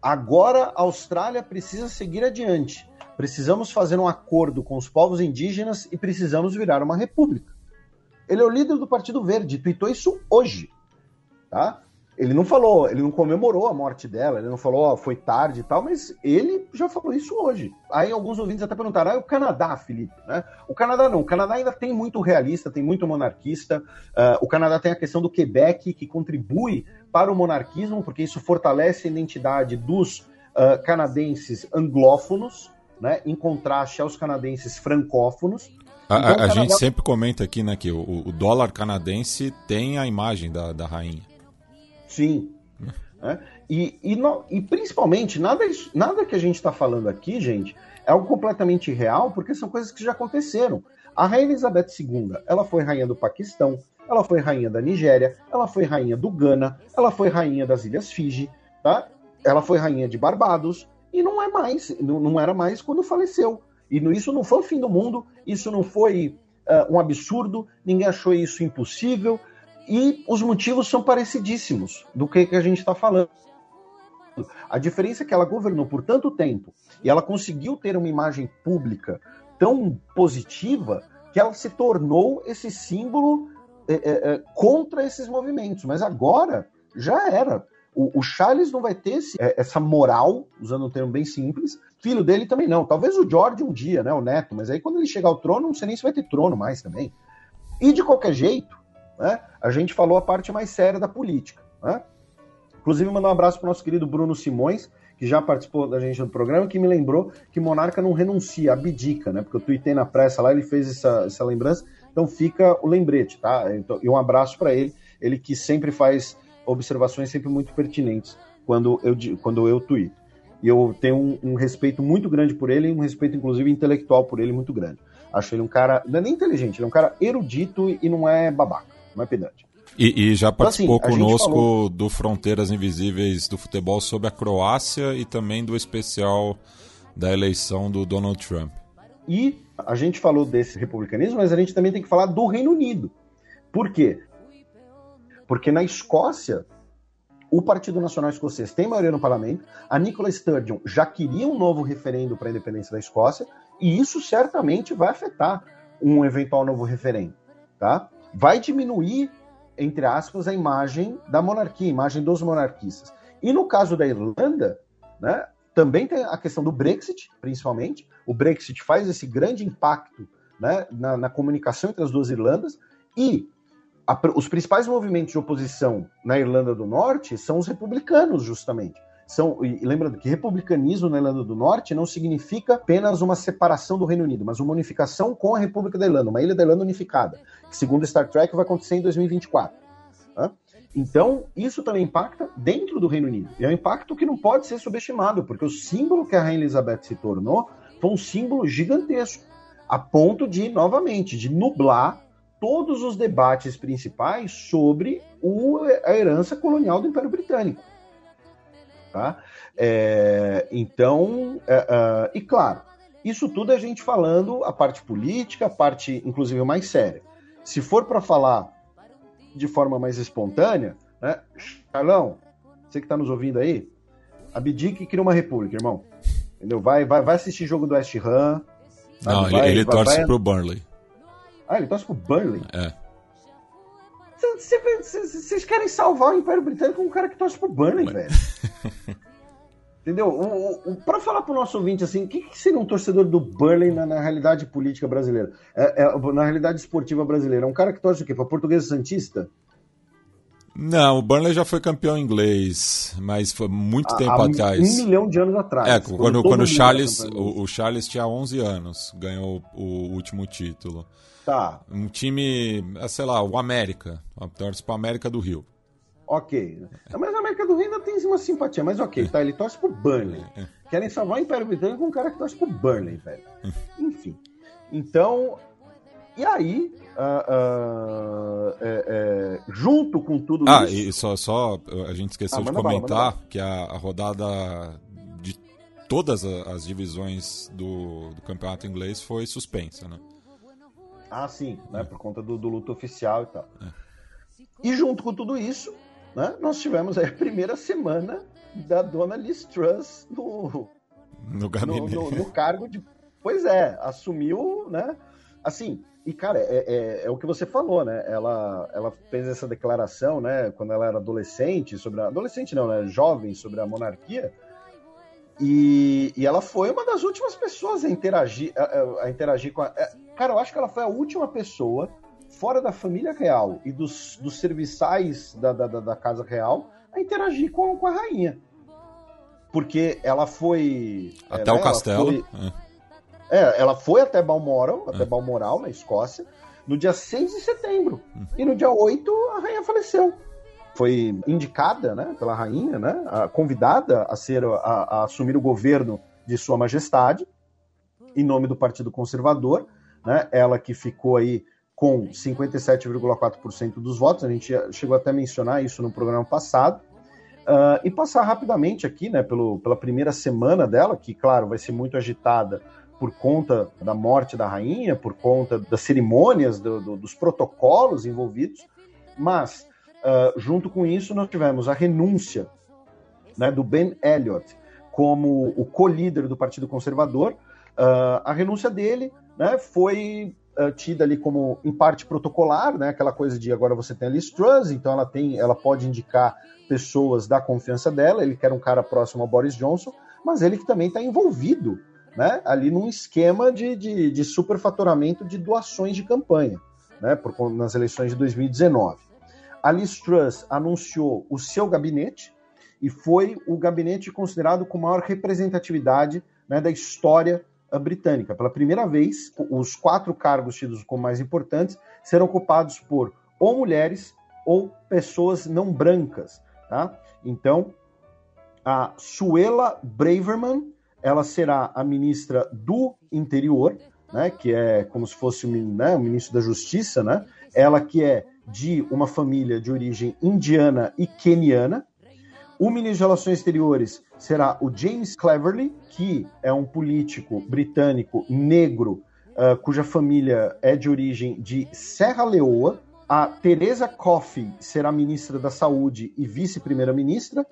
Agora a Austrália precisa seguir adiante. Precisamos fazer um acordo com os povos indígenas e precisamos virar uma república. Ele é o líder do Partido Verde, tweetou isso hoje. Tá? Ele não falou, ele não comemorou a morte dela, ele não falou, oh, foi tarde e tal, mas ele já falou isso hoje. Aí alguns ouvintes até perguntaram, ah, o Canadá, Felipe, né? O Canadá não, o Canadá ainda tem muito realista, tem muito monarquista, uh, o Canadá tem a questão do Quebec, que contribui para o monarquismo, porque isso fortalece a identidade dos uh, canadenses anglófonos, né, em contraste aos canadenses francófonos. A, então, a Canadá... gente sempre comenta aqui né, que o, o dólar canadense tem a imagem da, da rainha. Sim. É. E, e, no, e, principalmente, nada, nada que a gente está falando aqui, gente, é algo completamente real, porque são coisas que já aconteceram. A Rainha Elizabeth II, ela foi rainha do Paquistão, ela foi rainha da Nigéria, ela foi rainha do Ghana, ela foi rainha das Ilhas Fiji, tá? Ela foi rainha de Barbados, e não é mais, não, não era mais quando faleceu. E isso não foi o fim do mundo, isso não foi uh, um absurdo, ninguém achou isso impossível, e os motivos são parecidíssimos do que, que a gente está falando. A diferença é que ela governou por tanto tempo e ela conseguiu ter uma imagem pública tão positiva que ela se tornou esse símbolo é, é, é contra esses movimentos. Mas agora já era. O, o Charles não vai ter esse, é, essa moral, usando um termo bem simples. Filho dele também não. Talvez o George um dia, né, o neto. Mas aí quando ele chegar ao trono, não sei nem se vai ter trono mais também. E de qualquer jeito, né, a gente falou a parte mais séria da política. Né? Inclusive, mandar um abraço para o nosso querido Bruno Simões, que já participou da gente no programa, que me lembrou que Monarca não renuncia, abdica, né? Porque eu tuitei na pressa lá, ele fez essa, essa lembrança. Então fica o lembrete, tá? Então, e um abraço para ele, ele que sempre faz observações sempre muito pertinentes quando eu, quando eu tuito. E eu tenho um, um respeito muito grande por ele, um respeito, inclusive, intelectual por ele muito grande. Acho ele um cara, não é nem inteligente, ele é um cara erudito e não é babaca não é pedante. E, e já participou então, assim, conosco falou... do Fronteiras Invisíveis do Futebol sobre a Croácia e também do especial da eleição do Donald Trump. E a gente falou desse republicanismo, mas a gente também tem que falar do Reino Unido. Por quê? Porque na Escócia, o Partido Nacional Escocês tem maioria no parlamento, a Nicola Sturgeon já queria um novo referendo para a independência da Escócia, e isso certamente vai afetar um eventual novo referendo. Tá? Vai diminuir, entre aspas, a imagem da monarquia, a imagem dos monarquistas. E no caso da Irlanda, né, também tem a questão do Brexit, principalmente. O Brexit faz esse grande impacto né, na, na comunicação entre as duas Irlandas. E a, os principais movimentos de oposição na Irlanda do Norte são os republicanos, justamente são, e lembrando que republicanismo na Irlanda do Norte não significa apenas uma separação do Reino Unido, mas uma unificação com a República da Irlanda, uma ilha da Irlanda unificada, que segundo Star Trek vai acontecer em 2024. Tá? Então, isso também impacta dentro do Reino Unido. E é um impacto que não pode ser subestimado, porque o símbolo que a Rainha Elizabeth se tornou foi um símbolo gigantesco, a ponto de, novamente, de nublar todos os debates principais sobre o, a herança colonial do Império Britânico. Tá? É, então, é, é, e claro, isso tudo é a gente falando a parte política, a parte inclusive mais séria. Se for para falar de forma mais espontânea, né? Carlão, você que está nos ouvindo aí, abdique e cria uma república, irmão. Entendeu? Vai, vai, vai assistir jogo do West Ham, Não, ele, vai, ele vai, torce vai... pro Burnley. Ah, ele torce pro Burnley? É. Vocês querem salvar o Império Britânico com um cara que torce pro Burnley, velho. Entendeu? O, o, para falar pro nosso ouvinte assim, o que, que seria um torcedor do Burnley na, na realidade política brasileira? É, é, na realidade esportiva brasileira? É um cara que torce o quê? Pra portuguesa Santista? Não, o Burnley já foi campeão inglês, mas foi muito tempo há atrás. Um milhão de anos atrás. É, quando, quando o Charles, o, o, Charles tinha 11 anos, ganhou o, o último título. Tá. Um time, é, sei lá, o América. Torce para América do Rio. Ok. Mas a América do Rio ainda tem uma simpatia, mas ok, tá? Ele torce pro Burnley. É. Querem salvar o Império Britânico com um cara que torce pro Burnley, velho. Enfim. Então, e aí, uh, uh, é, é, junto com tudo ah, isso. Ah, e só, só a gente esqueceu ah, de comentar bala, que a, a, rodada de todas as divisões do, do, campeonato inglês foi suspensa, né? Ah, sim, né? Por conta do, do luto oficial e tal. É. E junto com tudo isso, né, nós tivemos a primeira semana da dona Liz Truss no, no, no, no, no cargo de. Pois é, assumiu, né? Assim, e, cara, é, é, é, o que você falou, né? Ela, ela fez essa declaração, né? Quando ela era adolescente, sobre a, Adolescente não, né? Jovem, sobre a monarquia. E, e ela foi uma das últimas pessoas a interagir, a, a interagir com a... É, cara, eu acho que ela foi a última pessoa, fora da família real e dos, dos serviçais da, da, da Casa Real, a interagir com, com a rainha. Porque ela foi... Até é, o né? castelo. Foi, é é, ela foi até Balmoral, até é. Balmoral, na Escócia, no dia 6 de setembro. Hum. E no dia 8, a rainha faleceu. Foi indicada né, pela rainha, né, a, convidada a, ser, a, a assumir o governo de Sua Majestade, em nome do Partido Conservador. Né, ela que ficou aí com 57,4% dos votos, a gente chegou até a mencionar isso no programa passado. Uh, e passar rapidamente aqui, né, pelo, pela primeira semana dela, que, claro, vai ser muito agitada por conta da morte da rainha, por conta das cerimônias, do, do, dos protocolos envolvidos, mas uh, junto com isso nós tivemos a renúncia né, do Ben Elliott como o co-líder do Partido Conservador. Uh, a renúncia dele né, foi uh, tida ali como em parte protocolar, né, aquela coisa de agora você tem a Liz Truss, então ela tem, ela pode indicar pessoas da confiança dela. Ele quer um cara próximo ao Boris Johnson, mas ele que também está envolvido né, ali num esquema de, de, de superfaturamento de doações de campanha, né, por, nas eleições de 2019. A Liz Truss anunciou o seu gabinete e foi o gabinete considerado com maior representatividade né, da história britânica. Pela primeira vez, os quatro cargos tidos como mais importantes serão ocupados por ou mulheres ou pessoas não brancas. Tá? Então, a Suela Braverman ela será a ministra do Interior, né, que é como se fosse né, o ministro da Justiça, né, ela que é de uma família de origem indiana e queniana. O ministro de Relações Exteriores será o James Cleverly, que é um político britânico negro, uh, cuja família é de origem de Serra Leoa. A Teresa Coffey será ministra da Saúde e vice-primeira-ministra.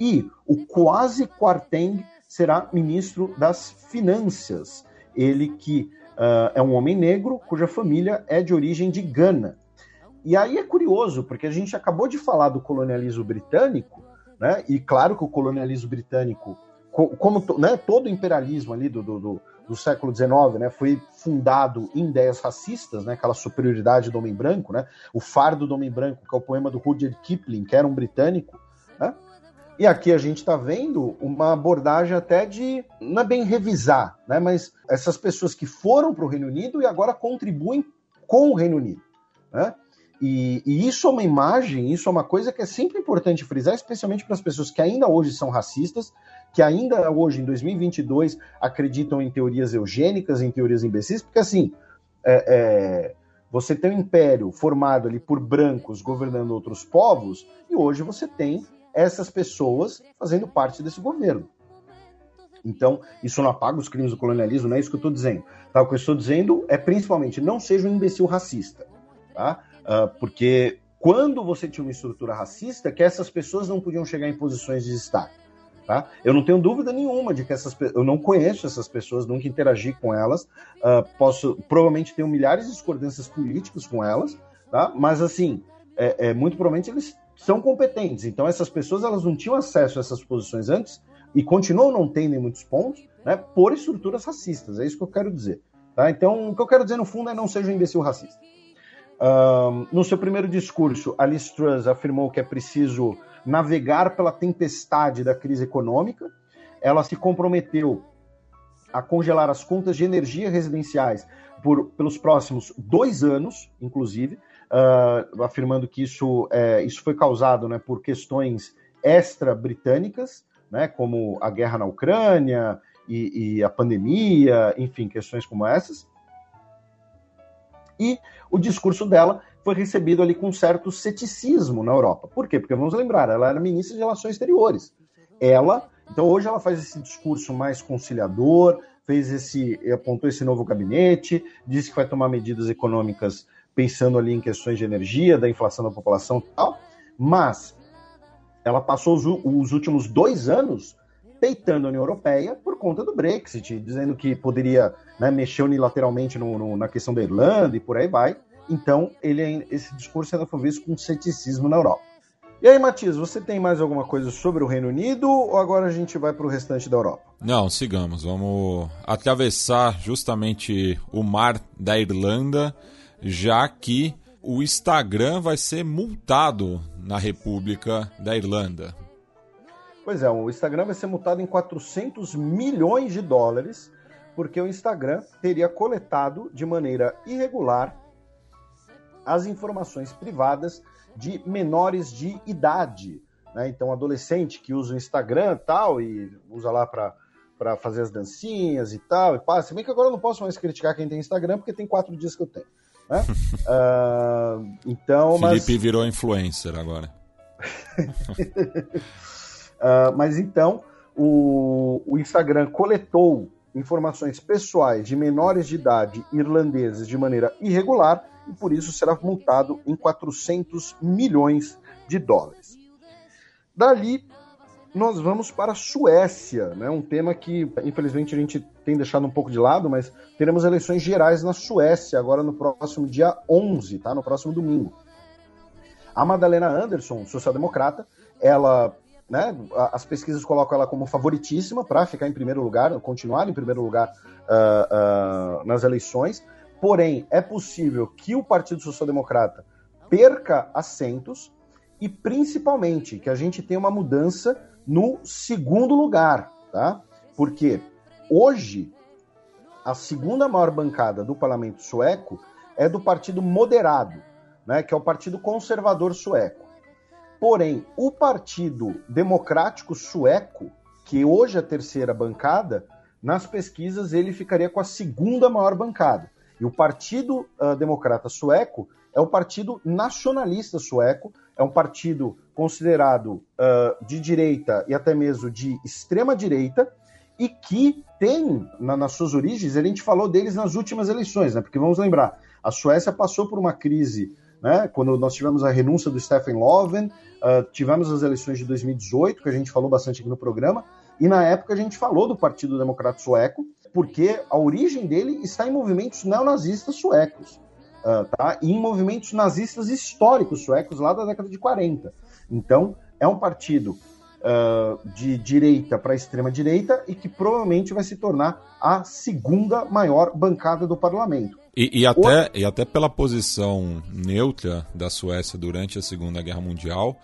E o Kwasi Kwarteng será ministro das Finanças. Ele que uh, é um homem negro cuja família é de origem de Gana. E aí é curioso, porque a gente acabou de falar do colonialismo britânico, né? E claro que o colonialismo britânico, como né, todo o imperialismo ali do, do, do, século XIX, né, foi fundado em ideias racistas, né, aquela superioridade do homem branco, né, o fardo do homem branco, que é o poema do Rudyard Kipling, que era um britânico, né, e aqui a gente está vendo uma abordagem até de, não é bem revisar, né, mas essas pessoas que foram para o Reino Unido e agora contribuem com o Reino Unido. Né? E, e, isso é uma imagem, isso é uma coisa que é sempre importante frisar, especialmente para as pessoas que ainda hoje são racistas, que ainda hoje, em 2022, acreditam em teorias eugênicas, em teorias imbecis, porque assim, é, é, você tem um império formado ali por brancos governando outros povos, e hoje você tem essas pessoas fazendo parte desse governo. Então, isso não apaga os crimes do colonialismo, não é isso que eu estou dizendo. Tá? O que eu estou dizendo é principalmente não seja um imbecil racista. Tá? Uh, porque quando você tinha uma estrutura racista, que essas pessoas não podiam chegar em posições de destaque. Tá? Eu não tenho dúvida nenhuma de que essas eu não conheço essas pessoas, nunca interagi com elas, uh, posso provavelmente tenho milhares de discordâncias políticas com elas, tá? Mas assim, é, é, muito provavelmente eles são competentes. Então essas pessoas elas não tinham acesso a essas posições antes e continuam não tendo em muitos pontos, né? Por estruturas racistas. É isso que eu quero dizer. Tá? Então o que eu quero dizer no fundo é não seja um imbecil racista. Um, no seu primeiro discurso, a Liz Truss afirmou que é preciso navegar pela tempestade da crise econômica. Ela se comprometeu a congelar as contas de energia residenciais por, pelos próximos dois anos, inclusive, uh, afirmando que isso, é, isso foi causado né, por questões extra-britânicas, né, como a guerra na Ucrânia e, e a pandemia, enfim, questões como essas. E o discurso dela foi recebido ali com certo ceticismo na Europa. Por quê? Porque vamos lembrar, ela era ministra de Relações Exteriores. Ela, então hoje ela faz esse discurso mais conciliador, fez esse, apontou esse novo gabinete, disse que vai tomar medidas econômicas pensando ali em questões de energia, da inflação da população e tal, mas ela passou os, os últimos dois anos peitando a União Europeia por conta do Brexit, dizendo que poderia né, mexer unilateralmente no, no, na questão da Irlanda e por aí vai. Então, ele, esse discurso ainda foi visto com ceticismo na Europa. E aí, Matias, você tem mais alguma coisa sobre o Reino Unido ou agora a gente vai para o restante da Europa? Não, sigamos. Vamos atravessar justamente o mar da Irlanda, já que o Instagram vai ser multado na República da Irlanda. Pois é, o Instagram vai ser multado em 400 milhões de dólares, porque o Instagram teria coletado de maneira irregular as informações privadas de menores de idade. Né? Então, adolescente que usa o Instagram tal, e usa lá para fazer as dancinhas e tal, e passa. Se bem que agora eu não posso mais criticar quem tem Instagram, porque tem quatro dias que eu tenho. Né? uh, então, Felipe mas... virou influencer agora. uh, mas então, o, o Instagram coletou informações pessoais de menores de idade irlandeses de maneira irregular e por isso será multado em 400 milhões de dólares. Dali, nós vamos para a Suécia, né? um tema que infelizmente a gente tem deixado um pouco de lado, mas teremos eleições gerais na Suécia agora no próximo dia 11, tá? no próximo domingo. A Madalena Anderson, social-democrata, ela né, as pesquisas colocam ela como favoritíssima para ficar em primeiro lugar, continuar em primeiro lugar uh, uh, nas eleições. Porém, é possível que o Partido Social Democrata perca assentos e principalmente que a gente tenha uma mudança no segundo lugar, tá? Porque hoje a segunda maior bancada do parlamento sueco é do Partido Moderado, né, que é o Partido Conservador Sueco. Porém, o Partido Democrático Sueco, que hoje é a terceira bancada, nas pesquisas ele ficaria com a segunda maior bancada. E o Partido uh, Democrata Sueco é o partido nacionalista sueco, é um partido considerado uh, de direita e até mesmo de extrema direita, e que tem na, nas suas origens, a gente falou deles nas últimas eleições, né? Porque vamos lembrar, a Suécia passou por uma crise, né? Quando nós tivemos a renúncia do Stephen Löfven, uh, tivemos as eleições de 2018, que a gente falou bastante aqui no programa, e na época a gente falou do Partido Democrata Sueco, porque a origem dele está em movimentos neonazistas suecos, uh, tá? E em movimentos nazistas históricos suecos lá da década de 40. Então, é um partido uh, de direita para extrema direita e que provavelmente vai se tornar a segunda maior bancada do parlamento. E, e, até, e até pela posição neutra da Suécia durante a Segunda Guerra Mundial,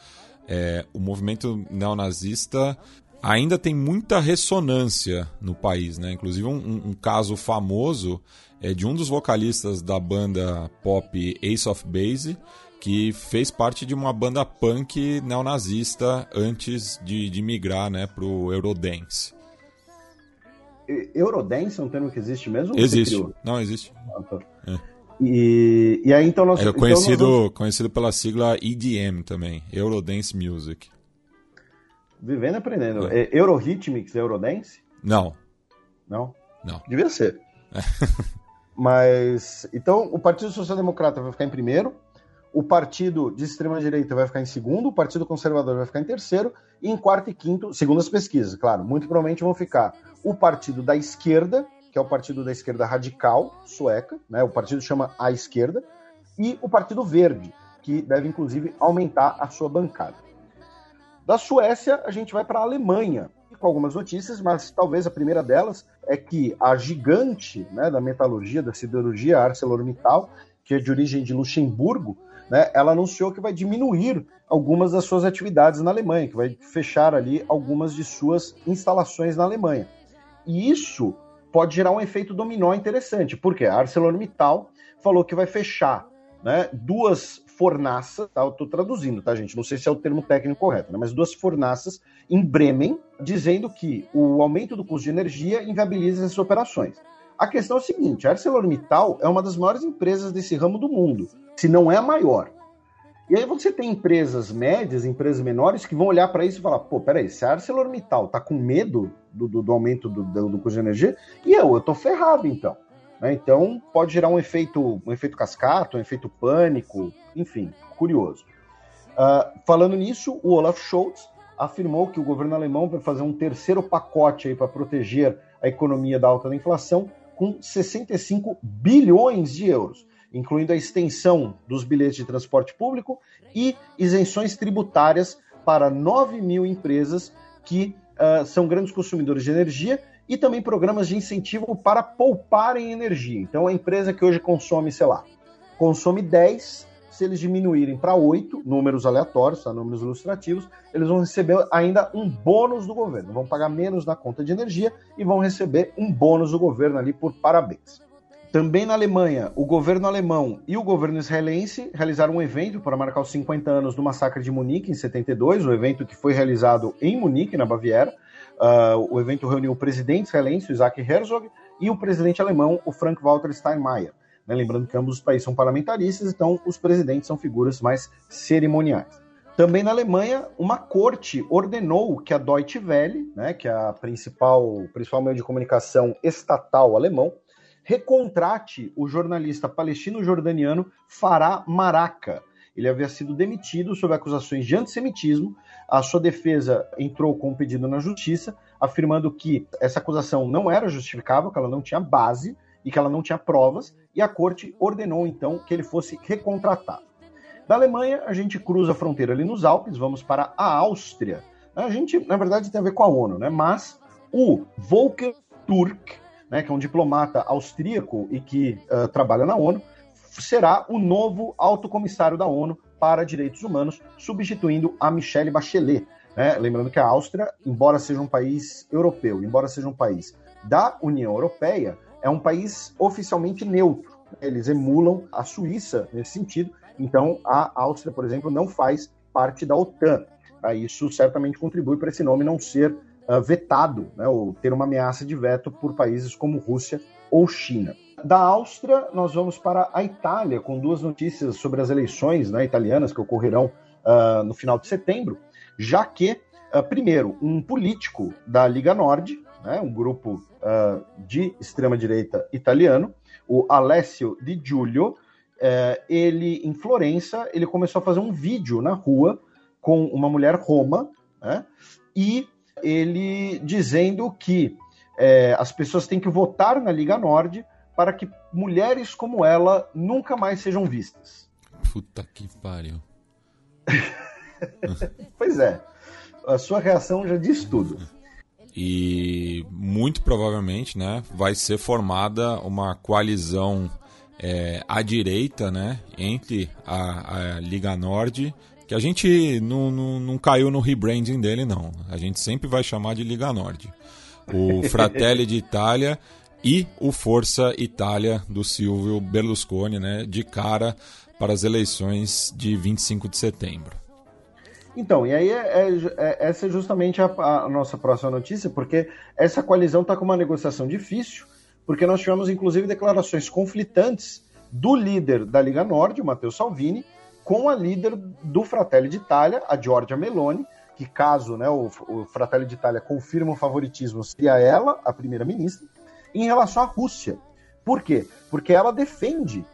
é, o movimento neonazista ainda tem muita ressonância no país, né? Inclusive um, um, caso famoso é de um dos vocalistas da banda pop Ace of Base, que fez parte de uma banda punk neonazista antes de, de migrar né, para o Eurodance. Eurodance é um termo que existe mesmo? Existe. Não, existe. Ah, tá. é. E, e aí então nós. É conhecido, então nós conhecido pela sigla EDM também, Eurodance Music. Vivendo e aprendendo. É. É Eurorhythmics, Eurodance? Não. Não? Não. Devia ser. Mas, então, o Partido Social Democrata vai ficar em primeiro, o partido de extrema-direita vai ficar em segundo, o partido conservador vai ficar em terceiro, e em quarto e quinto, segundo as pesquisas, claro, muito provavelmente vão ficar o partido da esquerda, que é o partido da esquerda radical sueca, né? o partido chama A Esquerda, e o Partido Verde, que deve inclusive aumentar a sua bancada. Da Suécia, a gente vai para a Alemanha, com algumas notícias, mas talvez a primeira delas é que a gigante né, da metalurgia, da siderurgia, ArcelorMittal, que é de origem de Luxemburgo, né, ela anunciou que vai diminuir algumas das suas atividades na Alemanha, que vai fechar ali algumas de suas instalações na Alemanha. E isso pode gerar um efeito dominó interessante, porque a ArcelorMittal falou que vai fechar né, duas fornaças, tá? eu estou traduzindo, tá, gente? Não sei se é o termo técnico correto, né? mas duas fornaças em Bremen, dizendo que o aumento do custo de energia inviabiliza essas operações. A questão é a seguinte: a ArcelorMittal é uma das maiores empresas desse ramo do mundo, se não é a maior. E aí você tem empresas médias, empresas menores, que vão olhar para isso e falar: pô, peraí, se a ArcelorMittal está com medo do, do, do aumento do, do, custo de energia, e eu, eu estou ferrado então. Né? Então pode gerar um efeito, um efeito cascata, um efeito pânico, enfim, curioso. Uh, falando nisso, o Olaf Scholz afirmou que o governo alemão vai fazer um terceiro pacote para proteger a economia da alta da inflação com 65 bilhões de euros, incluindo a extensão dos bilhetes de transporte público e isenções tributárias para 9 mil empresas que uh, são grandes consumidores de energia e também programas de incentivo para pouparem energia. Então, a empresa que hoje consome, sei lá, consome 10, se eles diminuírem para 8, números aleatórios, tá? números ilustrativos, eles vão receber ainda um bônus do governo. Vão pagar menos na conta de energia e vão receber um bônus do governo ali por parabéns. Também na Alemanha, o governo alemão e o governo israelense realizaram um evento para marcar os 50 anos do massacre de Munique em 72, o um evento que foi realizado em Munique, na Baviera, Uh, o evento reuniu o presidente israelense, Isaac Herzog, e o presidente alemão, o Frank-Walter Steinmeier. Né? Lembrando que ambos os países são parlamentaristas, então os presidentes são figuras mais cerimoniais. Também na Alemanha, uma corte ordenou que a Deutsche Welle, né, que é a principal, principal meio de comunicação estatal alemão, recontrate o jornalista palestino-jordaniano Farah Maraca. Ele havia sido demitido sob acusações de antissemitismo a sua defesa entrou com um pedido na justiça, afirmando que essa acusação não era justificável, que ela não tinha base e que ela não tinha provas, e a corte ordenou então que ele fosse recontratado. Da Alemanha, a gente cruza a fronteira ali nos Alpes, vamos para a Áustria. A gente, na verdade, tem a ver com a ONU, né? Mas o Volker Turk, né, que é um diplomata austríaco e que uh, trabalha na ONU, será o novo alto comissário da ONU para Direitos Humanos, substituindo a Michelle Bachelet. Né? Lembrando que a Áustria, embora seja um país europeu, embora seja um país da União Europeia, é um país oficialmente neutro. Eles emulam a Suíça nesse sentido. Então, a Áustria, por exemplo, não faz parte da OTAN. Isso certamente contribui para esse nome não ser vetado, né? ou ter uma ameaça de veto por países como Rússia ou China. Da Áustria, nós vamos para a Itália, com duas notícias sobre as eleições né, italianas que ocorrerão uh, no final de setembro, já que, uh, primeiro, um político da Liga Nord, né, um grupo uh, de extrema-direita italiano, o Alessio Di Giulio, eh, ele, em Florença, ele começou a fazer um vídeo na rua com uma mulher roma, né, e ele dizendo que eh, as pessoas têm que votar na Liga Nord para que mulheres como ela nunca mais sejam vistas. Puta que pariu. pois é. A sua reação já diz tudo. E muito provavelmente, né, vai ser formada uma coalizão é, à direita, né, entre a, a Liga Nord, que a gente não, não, não caiu no rebranding dele, não. A gente sempre vai chamar de Liga Nord. O Fratelli de Itália e o Força Itália do Silvio Berlusconi, né, de cara para as eleições de 25 de setembro. Então, e aí é, é, é, essa é justamente a, a, nossa próxima notícia, porque essa coalizão está com uma negociação difícil, porque nós tivemos inclusive declarações conflitantes do líder da Liga Norte, o Matteo Salvini, com a líder do Fratelli d'Italia, a Giorgia Meloni, que caso né, o, o Fratelli d'Italia confirma o favoritismo, seria ela a primeira-ministra, em relação à Rússia. Por quê? Porque ela defende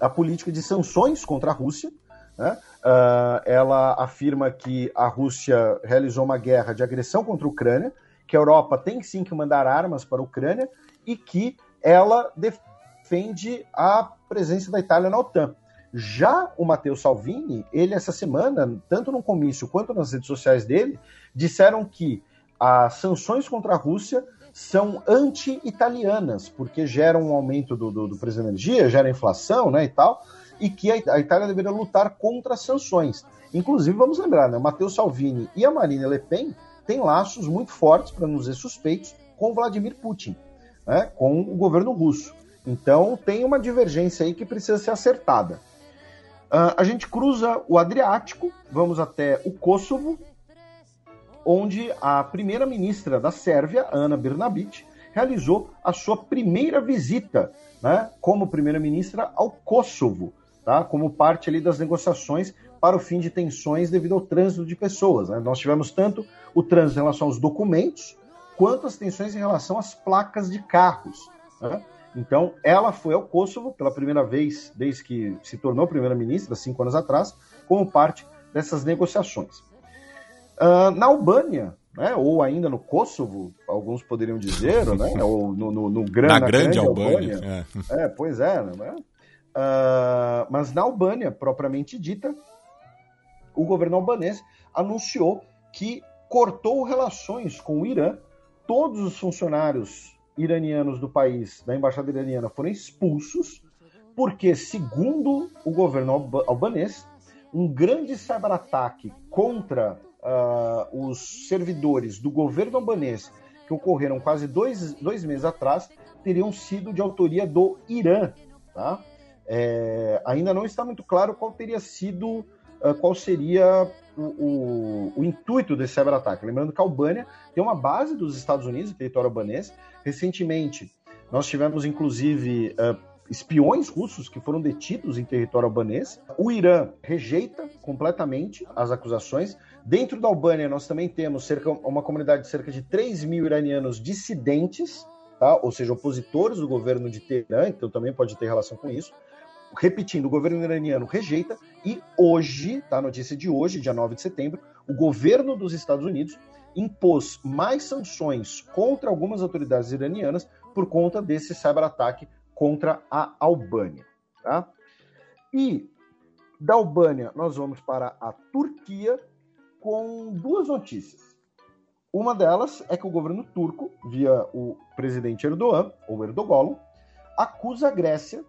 a política de sanções contra a Rússia. Né? Uh, ela afirma que a Rússia realizou uma guerra de agressão contra a Ucrânia, que a Europa tem sim que mandar armas para a Ucrânia e que ela defende a presença da Itália na OTAN. Já o Matteo Salvini, ele essa semana, tanto no comício quanto nas redes sociais dele, disseram que as sanções contra a Rússia são anti-italianas, porque geram um aumento do, do, do preço da energia, gera inflação né, e tal, e que a, Itália deveria lutar contra as sanções. Inclusive, vamos lembrar, né, o Matteo Salvini e a Marine Le Pen têm laços muito fortes, para não dizer suspeitos, com Vladimir Putin, né, com o governo russo. Então, tem uma divergência aí que precisa ser acertada. Uh, a gente cruza o Adriático, vamos até o Kosovo, onde a primeira-ministra da Sérvia, Ana Brnabic, realizou a sua primeira visita né, como primeira-ministra ao Kosovo, tá, como parte ali das negociações para o fim de tensões devido ao trânsito de pessoas. Né? Nós tivemos tanto o trânsito em relação aos documentos, quanto as tensões em relação às placas de carros. Né? Então, ela foi ao Kosovo pela primeira vez desde que se tornou primeira-ministra, cinco anos atrás, como parte dessas negociações. Uh, na Albânia, né, ou ainda no Kosovo, alguns poderiam dizer, né, ou no, no, no gran, na, na grande, grande Albânia. Albânia. É. é. pois é. Né? Uh, mas na Albânia, propriamente dita, o governo albanês anunciou que cortou relações com o Irã. Todos os funcionários iranianos do país, da embaixada iraniana, foram expulsos, porque, segundo o governo albanês, um grande cyberataque contra uh, os servidores do governo albanês, que ocorreram quase dois, dois meses atrás, teriam sido de autoria do Irã. Tá? É, ainda não está muito claro qual teria sido, uh, qual seria o, o, o, intuito desse cyberataque. Lembrando que a Albânia tem uma base dos Estados Unidos, território albanês. Recentemente, nós tivemos, inclusive, uh, espiões russos que foram detidos em território albanês. O Irã rejeita completamente as acusações. Dentro da Albânia, nós também temos cerca, uma comunidade de cerca de 3 mil iranianos dissidentes, tá? ou seja, opositores do governo de Teherã, então também pode ter relação com isso repetindo, o governo iraniano rejeita e hoje, tá, a notícia de hoje, dia 9 de setembro, o governo dos Estados Unidos impôs mais sanções contra algumas autoridades iranianas por conta desse cyberataque contra a Albânia. Tá? E da Albânia nós vamos para a Turquia com duas notícias. Uma delas é que o governo turco, via o presidente Erdogan, ou Erdogan, acusa a Grécia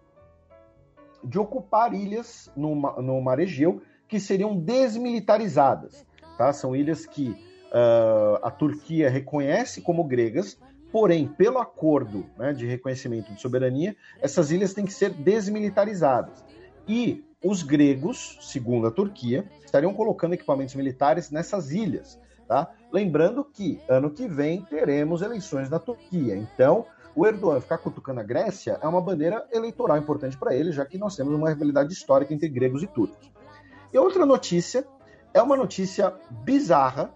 de ocupar ilhas no, no Mar Egeu que seriam desmilitarizadas. Tá? São ilhas que uh, a Turquia reconhece como gregas, porém, pelo acordo né, de reconhecimento de soberania, essas ilhas têm que ser desmilitarizadas. E os gregos, segundo a Turquia, estariam colocando equipamentos militares nessas ilhas. Tá? Lembrando que ano que vem teremos eleições na Turquia. Então, o Erdogan ficar cutucando a Grécia é uma bandeira eleitoral importante para ele, já que nós temos uma rivalidade histórica entre gregos e turcos. E outra notícia é uma notícia bizarra,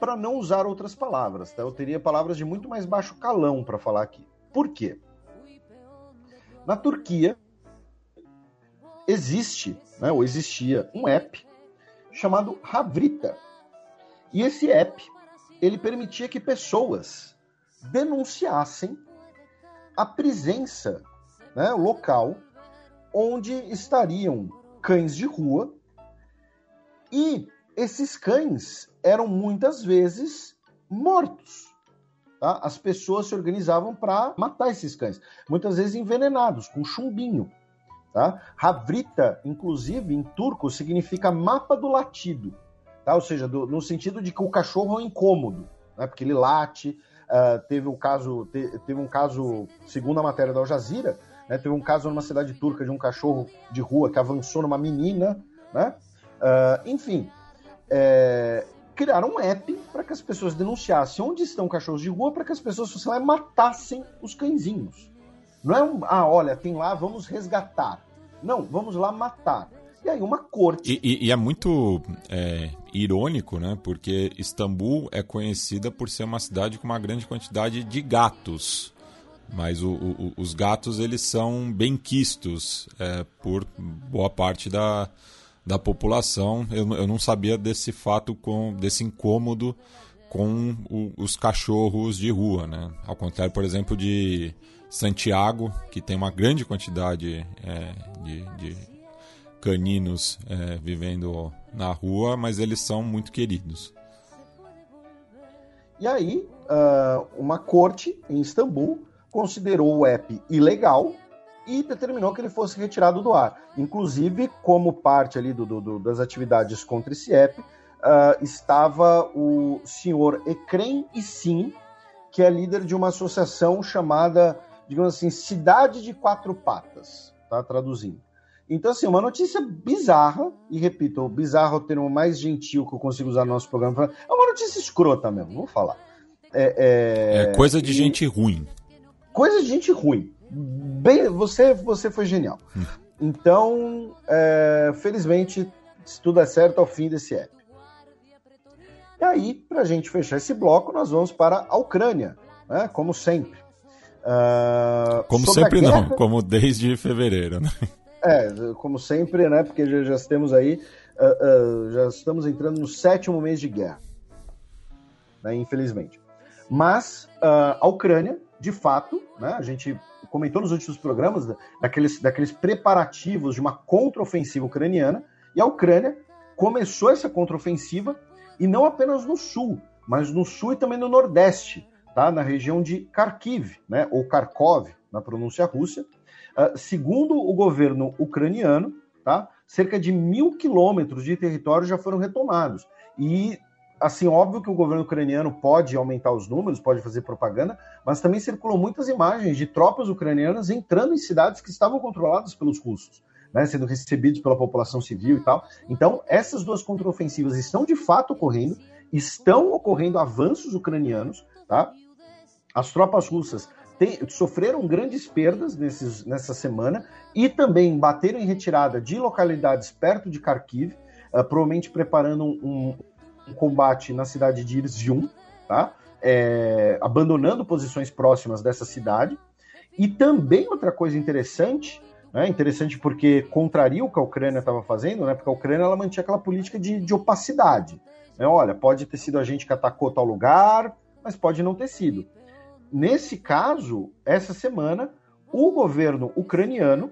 para não usar outras palavras. Tá? Eu teria palavras de muito mais baixo calão para falar aqui. Por quê? Na Turquia existe, né, ou existia, um app chamado Havrita. E esse app ele permitia que pessoas denunciassem a presença né, local onde estariam cães de rua e esses cães eram muitas vezes mortos. Tá? As pessoas se organizavam para matar esses cães, muitas vezes envenenados, com chumbinho. Tá? Havrita, inclusive, em turco, significa mapa do latido. Tá? Ou seja, do, no sentido de que o cachorro é um incômodo, né? porque ele late, Uh, teve um caso, te, teve um caso, segundo a matéria da Al Jazeera, né, teve um caso numa cidade turca de um cachorro de rua que avançou numa menina, né? Uh, enfim, é, criaram um app para que as pessoas denunciassem onde estão cachorros de rua para que as pessoas fossem lá e matassem os cãezinhos. Não é um, ah, olha, tem lá, vamos resgatar. Não, vamos lá matar. E aí uma corte. E, e, e é muito é, irônico, né? Porque Istambul é conhecida por ser uma cidade com uma grande quantidade de gatos. Mas o, o, os gatos eles são bem quistos é, por boa parte da, da população. Eu, eu não sabia desse fato, com, desse incômodo com o, os cachorros de rua, né? Ao contrário, por exemplo, de Santiago, que tem uma grande quantidade é, de, de, caninos é, vivendo na rua, mas eles são muito queridos. E aí, uh, uma corte em Istambul considerou o app ilegal e determinou que ele fosse retirado do ar. Inclusive, como parte ali do, do das atividades contra esse app, uh, estava o senhor Ecrem Sim, que é líder de uma associação chamada, digamos assim, Cidade de Quatro Patas, tá? Traduzindo. Então, assim, uma notícia bizarra, e repito, bizarro é o termo mais gentil que eu consigo usar no nosso programa. É uma notícia escrota mesmo, vou falar. É, é... é coisa de e... gente ruim. Coisa de gente ruim. Bem, você, você foi genial. Hum. Então, é, felizmente, se tudo é certo, ao fim desse app. E aí, para a gente fechar esse bloco, nós vamos para a Ucrânia, né? como sempre. Uh, como sempre guerra... não, como desde fevereiro, né? É, como sempre, né? Porque já, já temos aí, uh, uh, já estamos entrando no sétimo mês de guerra, né, infelizmente. Mas a Ucrânia, de fato, né, a gente comentou nos últimos programas daqueles, daqueles preparativos de uma contraofensiva ucraniana, e a Ucrânia começou essa contraofensiva e não apenas no sul, mas no sul e também no nordeste, tá? na região de Kharkiv, né? ou Kharkov, na pronúncia russa. Uh, segundo o governo ucraniano, tá? cerca de mil quilômetros de território já foram retomados. E, assim, óbvio que o governo ucraniano pode aumentar os números, pode fazer propaganda, mas também circulam muitas imagens de tropas ucranianas entrando em cidades que estavam controladas pelos russos né, sendo recebidos pela população civil e tal. Então, essas duas contraofensivas estão de fato ocorrendo, estão ocorrendo avanços ucranianos, tá? As tropas russas tem, sofreram grandes perdas nesses, nessa semana e também bateram em retirada de localidades perto de Kharkiv, uh, provavelmente preparando um, um, combate na cidade de Izium, tá? É, abandonando posições próximas dessa cidade. E também outra coisa interessante é interessante porque contraria o que a Ucrânia estava fazendo, né? Porque a Ucrânia ela mantinha aquela política de, de opacidade. Né? Olha, pode ter sido a gente que atacou tal lugar, mas pode não ter sido. Nesse caso, essa semana, o governo ucraniano,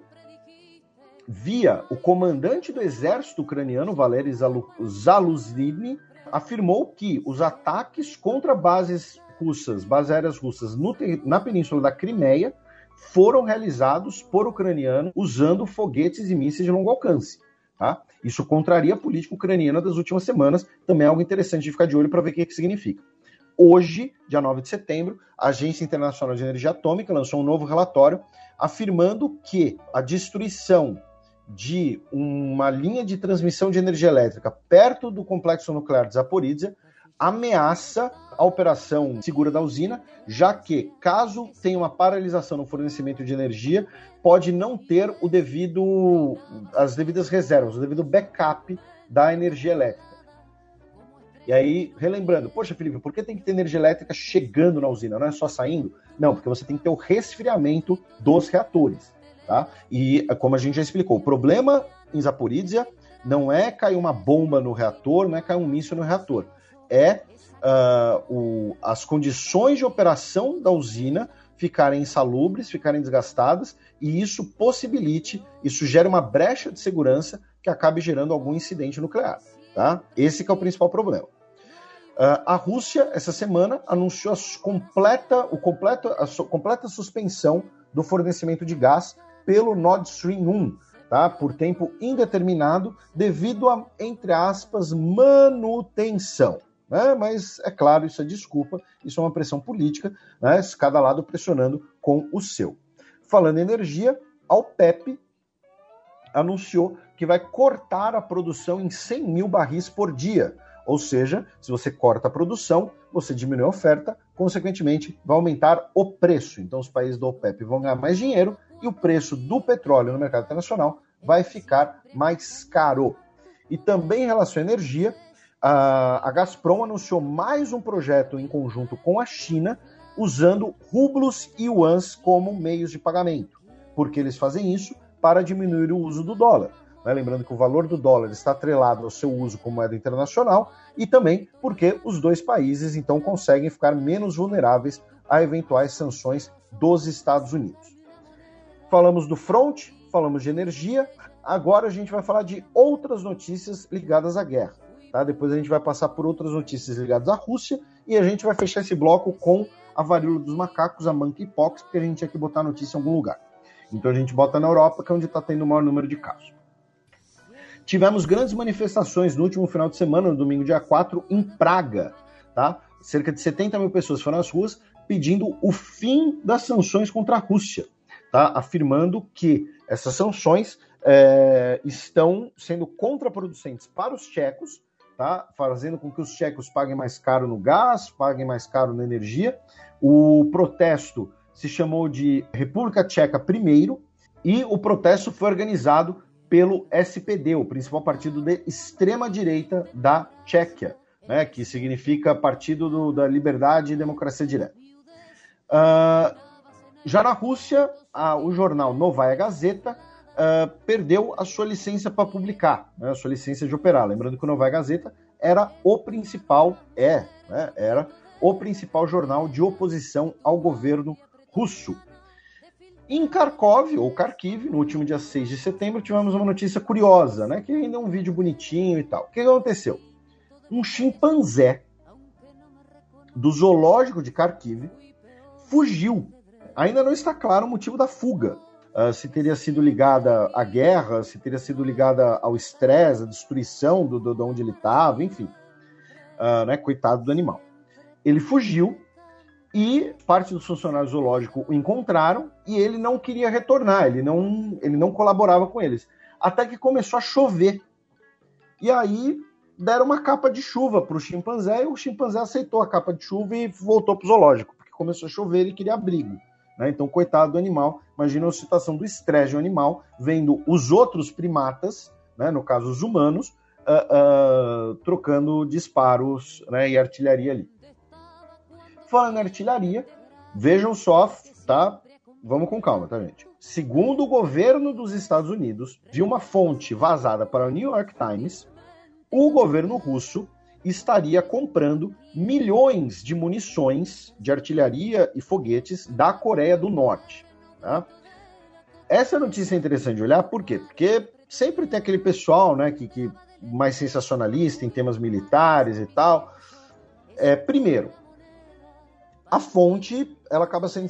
via o comandante do exército ucraniano, Valery Zaluzny, afirmou que os ataques contra bases russas, bases aéreas russas no, na península da Crimeia, foram realizados por ucranianos usando foguetes e mísseis de longo alcance. Tá? Isso contraria a política ucraniana das últimas semanas, também é algo interessante de ficar de olho para ver o que, que significa. Hoje, dia 9 de setembro, a Agência Internacional de Energia Atômica lançou um novo relatório afirmando que a destruição de uma linha de transmissão de energia elétrica perto do complexo nuclear de Zaporizhia ameaça a operação segura da usina, já que, caso tenha uma paralisação no fornecimento de energia, pode não ter o devido, as devidas reservas, o devido backup da energia elétrica. E aí, relembrando, poxa, Felipe, por que tem que ter energia elétrica chegando na usina, não é só saindo? Não, porque você tem que ter o resfriamento dos reatores, tá? E, como a gente já explicou, o problema em Zaporizhia não é cair uma bomba no reator, não é cair um míssil no reator é uh, o, as condições de operação da usina ficarem insalubres, ficarem desgastadas, e isso possibilite, isso gera uma brecha de segurança que acabe gerando algum incidente nuclear. Tá? Esse é o principal problema. Uh, a Rússia, essa semana, anunciou a completa, o completo, a completa suspensão do fornecimento de gás pelo Nord Stream 1, tá? por tempo indeterminado, devido a, entre aspas, manutenção. Né? Mas, é claro, isso é desculpa, isso é uma pressão política, né? cada lado pressionando com o seu. Falando em energia, a OPEP anunciou que vai cortar a produção em 100 mil barris por dia. Ou seja, se você corta a produção, você diminui a oferta, consequentemente, vai aumentar o preço. Então, os países do OPEP vão ganhar mais dinheiro e o preço do petróleo no mercado internacional vai ficar mais caro. E também em relação à energia, a Gazprom anunciou mais um projeto em conjunto com a China usando rublos e yuans como meios de pagamento. Porque eles fazem isso para diminuir o uso do dólar. Né? Lembrando que o valor do dólar está atrelado ao seu uso como moeda internacional e também porque os dois países então conseguem ficar menos vulneráveis a eventuais sanções dos Estados Unidos. Falamos do front, falamos de energia, agora a gente vai falar de outras notícias ligadas à guerra. Tá? Depois a gente vai passar por outras notícias ligadas à Rússia e a gente vai fechar esse bloco com a varíola dos macacos, a monkeypox, porque a gente tinha que botar a notícia em algum lugar. Então a gente bota na Europa, que é onde está tendo o maior número de casos. Tivemos grandes manifestações no último final de semana, no domingo, dia 4, em Praga. Tá? Cerca de 70 mil pessoas foram às ruas pedindo o fim das sanções contra a Rússia, tá? afirmando que essas sanções é, estão sendo contraproducentes para os tchecos, tá? fazendo com que os tchecos paguem mais caro no gás, paguem mais caro na energia. O protesto se chamou de República Tcheca Primeiro e o protesto foi organizado pelo SPD, o principal partido de extrema-direita da Tchequia, né, que significa Partido do, da Liberdade e Democracia Direta. Uh, já na Rússia, a, o jornal Novaya Gazeta uh, perdeu a sua licença para publicar, né, a sua licença de operar. Lembrando que o Novaya Gazeta era o principal, é, né, era o principal jornal de oposição ao governo russo. Em Kharkov, ou Kharkiv, no último dia 6 de setembro, tivemos uma notícia curiosa, né? Que ainda é um vídeo bonitinho e tal. O que aconteceu? Um chimpanzé do zoológico de Kharkiv fugiu. Ainda não está claro o motivo da fuga. Uh, se teria sido ligada à guerra, se teria sido ligada ao estresse, à destruição do, do, de onde ele estava, enfim. Uh, né? Coitado do animal. Ele fugiu e parte dos funcionários zoológicos o encontraram e ele não queria retornar, ele não, ele não colaborava com eles. Até que começou a chover. E aí deram uma capa de chuva para o chimpanzé e o chimpanzé aceitou a capa de chuva e voltou para o zoológico, porque começou a chover e queria abrigo. Né? Então, coitado do animal, imagina a situação do estresse animal, vendo os outros primatas, né, no caso os humanos, uh, uh, trocando disparos né, e artilharia ali. Falando em artilharia, vejam só, tá? Vamos com calma, tá, gente? Segundo o governo dos Estados Unidos, de uma fonte vazada para o New York Times, o governo russo estaria comprando milhões de munições de artilharia e foguetes da Coreia do Norte. Tá? Essa notícia é interessante de olhar, por quê? Porque sempre tem aquele pessoal né, que, que mais sensacionalista em temas militares e tal. É, primeiro, a fonte ela acaba sendo,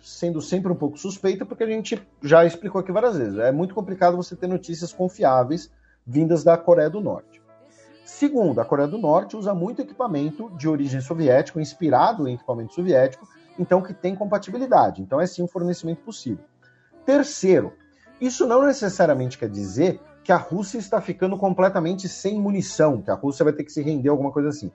sendo, sempre um pouco suspeita, porque a gente já explicou aqui várias vezes. É muito complicado você ter notícias confiáveis vindas da Coreia do Norte. Segundo, a Coreia do Norte usa muito equipamento de origem soviética, inspirado em equipamento soviético, então que tem compatibilidade. Então é sim um fornecimento possível. Terceiro, isso não necessariamente quer dizer que a Rússia está ficando completamente sem munição, que a Rússia vai ter que se render alguma coisa assim.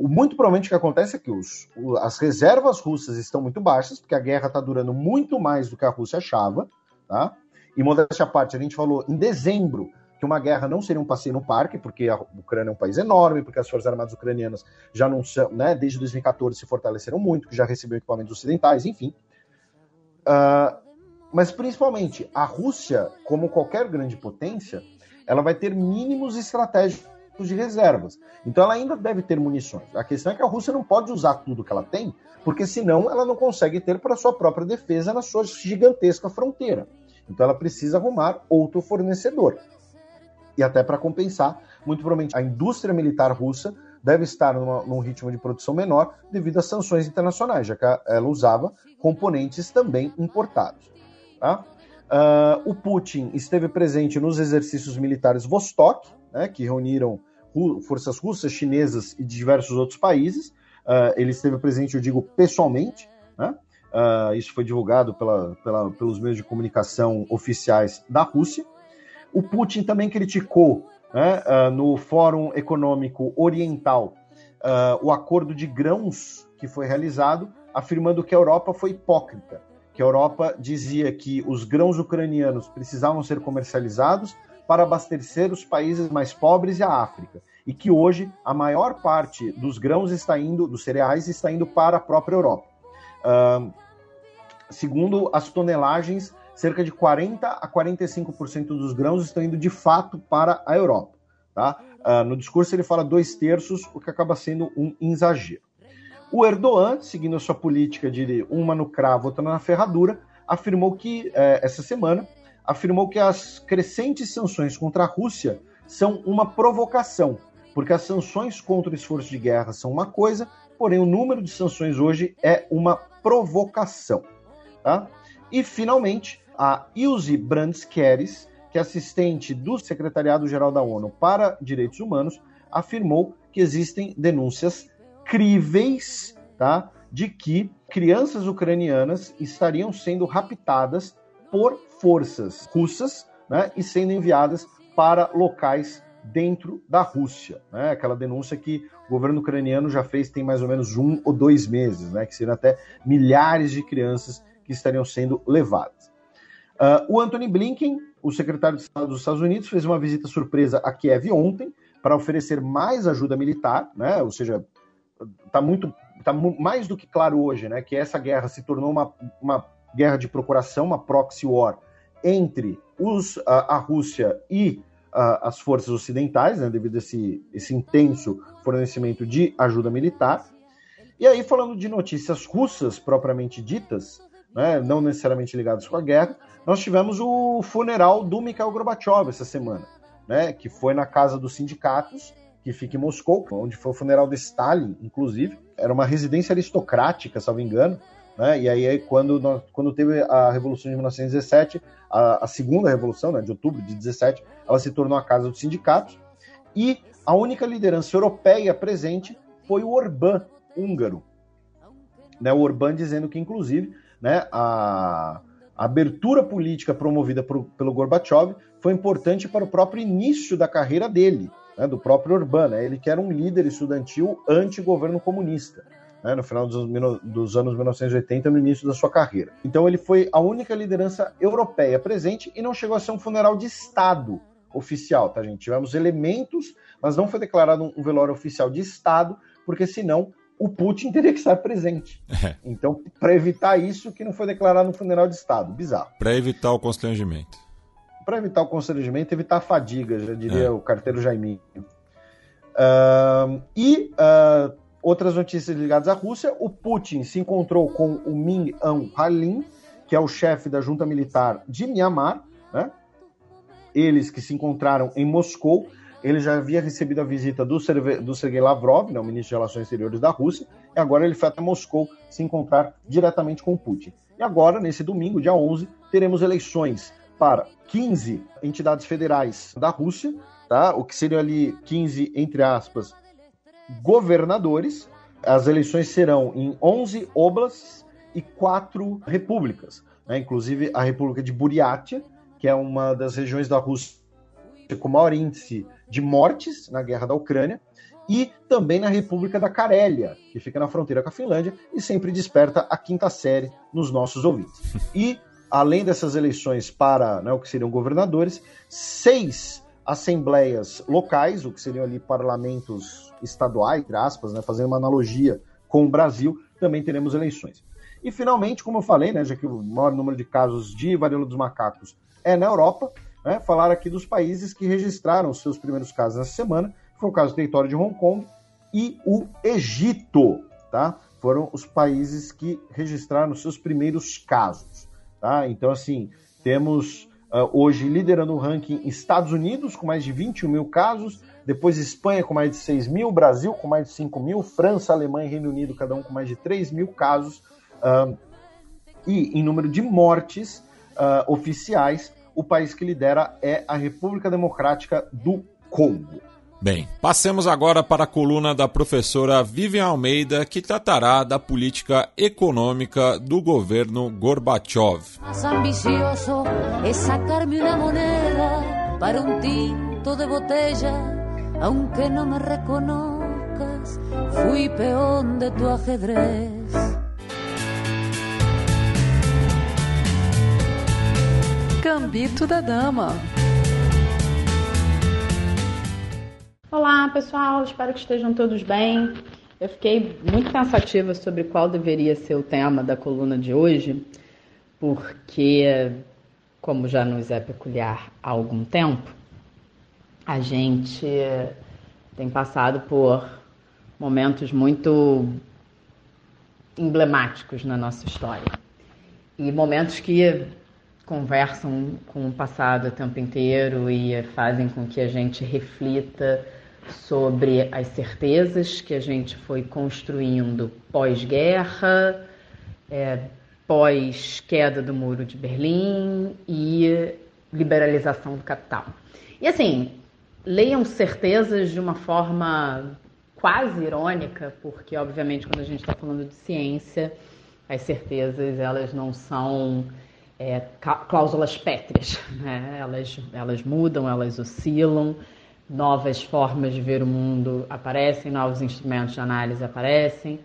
Muito provavelmente o que acontece é que os, as reservas russas estão muito baixas, porque a guerra está durando muito mais do que a Rússia achava. Tá? E modéstia à parte, a gente falou em dezembro que uma guerra não seria um passeio no parque, porque a Ucrânia é um país enorme, porque as Forças Armadas Ucranianas já não são, né, desde 2014 se fortaleceram muito, que já receberam equipamentos ocidentais, enfim. Uh, mas principalmente, a Rússia, como qualquer grande potência, ela vai ter mínimos estratégicos de reservas. Então ela ainda deve ter munições. A questão é que a Rússia não pode usar tudo que ela tem, porque senão ela não consegue ter para sua própria defesa na sua gigantesca fronteira. Então ela precisa arrumar outro fornecedor. E até para compensar, muito provavelmente a indústria militar russa deve estar numa, num ritmo de produção menor devido às sanções internacionais, já que ela usava componentes também importados. Tá? Uh, o Putin esteve presente nos exercícios militares Vostok, né, que reuniram forças russas, chinesas e de diversos outros países. Uh, ele esteve presente, eu digo, pessoalmente. Né? Uh, isso foi divulgado pela, pela, pelos meios de comunicação oficiais da Rússia. O Putin também criticou né, uh, no Fórum Econômico Oriental o acordo de grãos que foi realizado, afirmando que a Europa foi hipócrita, que a Europa dizia que os grãos ucranianos precisavam ser comercializados, para abastecer os países mais pobres e a África. E que hoje a maior parte dos grãos está indo, dos cereais, está indo para a própria Europa. Uh, segundo as tonelagens, cerca de 40 a 45% dos grãos estão indo de fato para a Europa. Tá? Uh, no discurso ele fala dois terços, o que acaba sendo um exagero. O Erdogan, seguindo a sua política de uma no cravo, outra na ferradura, afirmou que, eh, essa semana, afirmou que as crescentes sanções contra a Rússia são uma provocação, porque as sanções contra o esforço de guerra são uma coisa, porém o número de sanções hoje é uma provocação. Tá? E, finalmente, a Ilse Brandskeres, que é assistente do Secretariado-Geral da ONU para Direitos Humanos, afirmou que existem denúncias críveis tá, de que crianças ucranianas estariam sendo raptadas por forças russas né, e sendo enviadas para locais dentro da Rússia. Né? Aquela denúncia que o governo ucraniano já fez tem mais ou menos um ou dois meses, né? que seriam até milhares de crianças que estariam sendo levadas. Uh, o Anthony Blinken, o secretário de Estado dos Estados Unidos, fez uma visita surpresa a Kiev ontem para oferecer mais ajuda militar, né? ou seja, está muito tá mais do que claro hoje né? que essa guerra se tornou uma, uma guerra de procuração, uma proxy war entre os, a, a Rússia e a, as forças ocidentais, né, devido a esse, esse intenso fornecimento de ajuda militar. E aí, falando de notícias russas propriamente ditas, né, não necessariamente ligadas com a guerra, nós tivemos o funeral do Mikhail Gorbachev essa semana, né, que foi na casa dos sindicatos, que fica em Moscou, onde foi o funeral de Stalin, inclusive. Era uma residência aristocrática, salvo engano, né? E aí, quando, quando teve a Revolução de 1917, a, a segunda Revolução, né, de outubro de 17, ela se tornou a Casa dos Sindicatos, e a única liderança europeia presente foi o Orbán, húngaro. Né, o Orbán dizendo que, inclusive, né, a, a abertura política promovida por, pelo Gorbachev foi importante para o próprio início da carreira dele, né, do próprio Orbán. Né, ele que era um líder estudantil anti-governo comunista né, no final dos, dos, anos 1980, no início da sua carreira. Então ele foi a única liderança europeia presente e não chegou a ser um funeral de Estado oficial, tá, gente? Tivemos elementos, mas não foi declarado um velório oficial de Estado, porque senão o Putin teria que estar presente. É. Então, para evitar isso, que não foi declarado um funeral de Estado. Bizarro. Para evitar o constrangimento. Para evitar o constrangimento, evitar a fadiga, já diria é. o carteiro Jaiminho. Uh, e uh, Outras notícias ligadas à Rússia: o Putin se encontrou com o Min Aung Hlaing, que é o chefe da junta militar de Myanmar, né? Eles que se encontraram em Moscou. Ele já havia recebido a visita do, do Sergei Lavrov, né, o ministro de Relações Exteriores da Rússia, e agora ele foi até Moscou se encontrar diretamente com o Putin. E agora, nesse domingo, dia 11, teremos eleições para 15 entidades federais da Rússia, tá? O que seria ali 15, entre aspas, governadores. As eleições serão em 11 oblasts e quatro repúblicas, né? inclusive a República de Buriatia, que é uma das regiões da Rússia com maior índice de mortes na guerra da Ucrânia, e também na República da Carélia, que fica na fronteira com a Finlândia e sempre desperta a quinta série nos nossos ouvintes. E, além dessas eleições para né, o que seriam governadores, seis assembleias locais, o que seriam ali parlamentos estaduais, entre aspas, né, fazendo uma analogia com o Brasil, também teremos eleições. E finalmente, como eu falei, né, já que o maior número de casos de varíola dos macacos é na Europa, né, falar aqui dos países que registraram seus primeiros casos nessa semana, foi o caso do território de Hong Kong e o Egito, tá? Foram os países que registraram seus primeiros casos, tá? Então, assim, temos uh, hoje liderando o ranking Estados Unidos, com mais de 21 mil casos, depois Espanha com mais de 6 mil, Brasil com mais de 5 mil, França, Alemanha e Reino Unido, cada um com mais de 3 mil casos. Uh, e em número de mortes uh, oficiais, o país que lidera é a República Democrática do Congo. Bem, passemos agora para a coluna da professora Vivian Almeida, que tratará da política econômica do governo Gorbachev. ambicioso é sacar-me uma moneda para um tinto de botella, aunque não me reconozcas, fui peão de tu ajedrez. Gambito da Dama. Olá, pessoal, espero que estejam todos bem. Eu fiquei muito pensativa sobre qual deveria ser o tema da coluna de hoje, porque, como já nos é peculiar há algum tempo, a gente tem passado por momentos muito emblemáticos na nossa história. E momentos que conversam com o passado o tempo inteiro e fazem com que a gente reflita sobre as certezas que a gente foi construindo pós-guerra, é, pós-queda do Muro de Berlim e liberalização do capital. E assim, leiam certezas de uma forma quase irônica, porque obviamente quando a gente está falando de ciência, as certezas elas não são é, cláusulas pétreas, né? elas, elas mudam, elas oscilam, novas formas de ver o mundo aparecem, novos instrumentos de análise aparecem,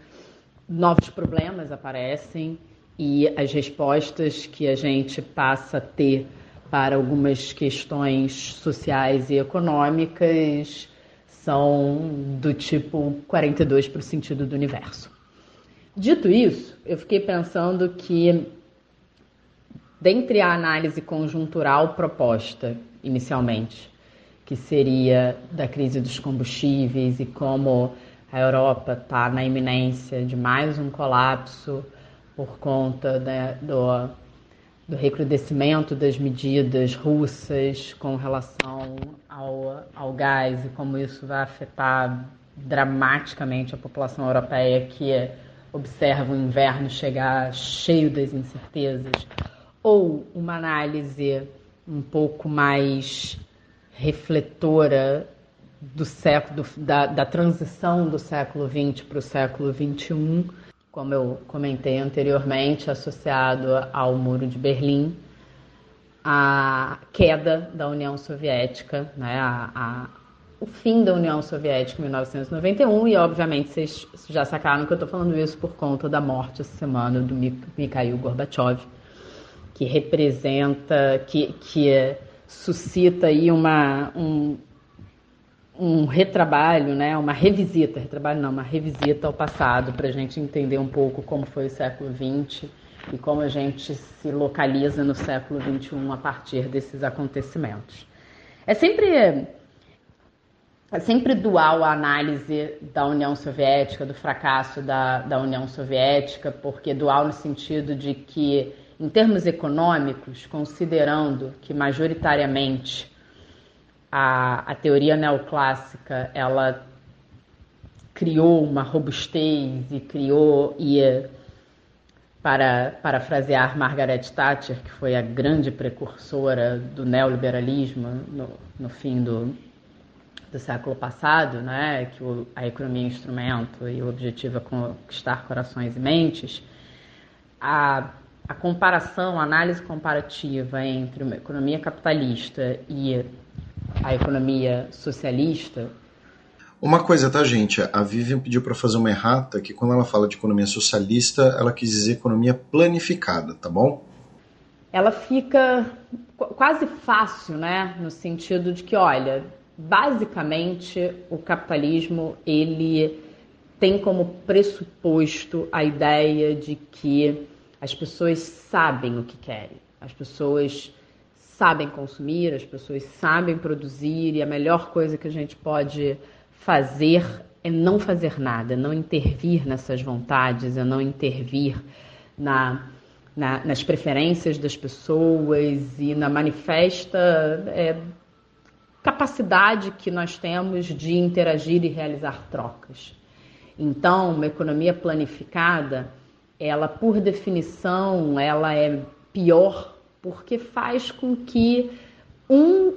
novos problemas aparecem e as respostas que a gente passa a ter para algumas questões sociais e econômicas são do tipo 42 para o sentido do universo. Dito isso, eu fiquei pensando que, dentre a análise conjuntural proposta inicialmente que seria da crise dos combustíveis e como a Europa está na iminência de mais um colapso por conta né, do, do recrudescimento das medidas russas com relação ao, ao gás e como isso vai afetar dramaticamente a população europeia que observa o inverno chegar cheio das incertezas, ou uma análise um pouco mais refletora do século da, da transição do século XX para o século XXI, como eu comentei anteriormente, associado ao Muro de Berlim, a queda da União Soviética, né, a, a, o fim da União Soviética em 1991, e obviamente vocês já sacaram que eu estou falando isso por conta da morte essa semana do Mikhail Gorbachev, que representa, que, que é suscita aí uma, um, um retrabalho, né, uma revisita, retrabalho não, uma revisita ao passado para a gente entender um pouco como foi o século XX e como a gente se localiza no século XXI a partir desses acontecimentos. É sempre é sempre dual a análise da União Soviética, do fracasso da, da União Soviética, porque dual no sentido de que em termos econômicos, considerando que majoritariamente a, a teoria neoclássica ela criou uma robustez e criou e para parafrasear Margaret Thatcher, que foi a grande precursora do neoliberalismo no, no fim do, do século passado, né, que o, a economia é instrumento e o objetivo é conquistar corações e mentes, a a comparação, a análise comparativa entre uma economia capitalista e a economia socialista. Uma coisa, tá, gente? A Vivian pediu para fazer uma errata que quando ela fala de economia socialista, ela quis dizer economia planificada, tá bom? Ela fica quase fácil, né? No sentido de que, olha, basicamente o capitalismo ele tem como pressuposto a ideia de que as pessoas sabem o que querem, as pessoas sabem consumir, as pessoas sabem produzir e a melhor coisa que a gente pode fazer é não fazer nada, não intervir nessas vontades, é não intervir na, na, nas preferências das pessoas e na manifesta é, capacidade que nós temos de interagir e realizar trocas. Então, uma economia planificada ela por definição, ela é pior porque faz com que um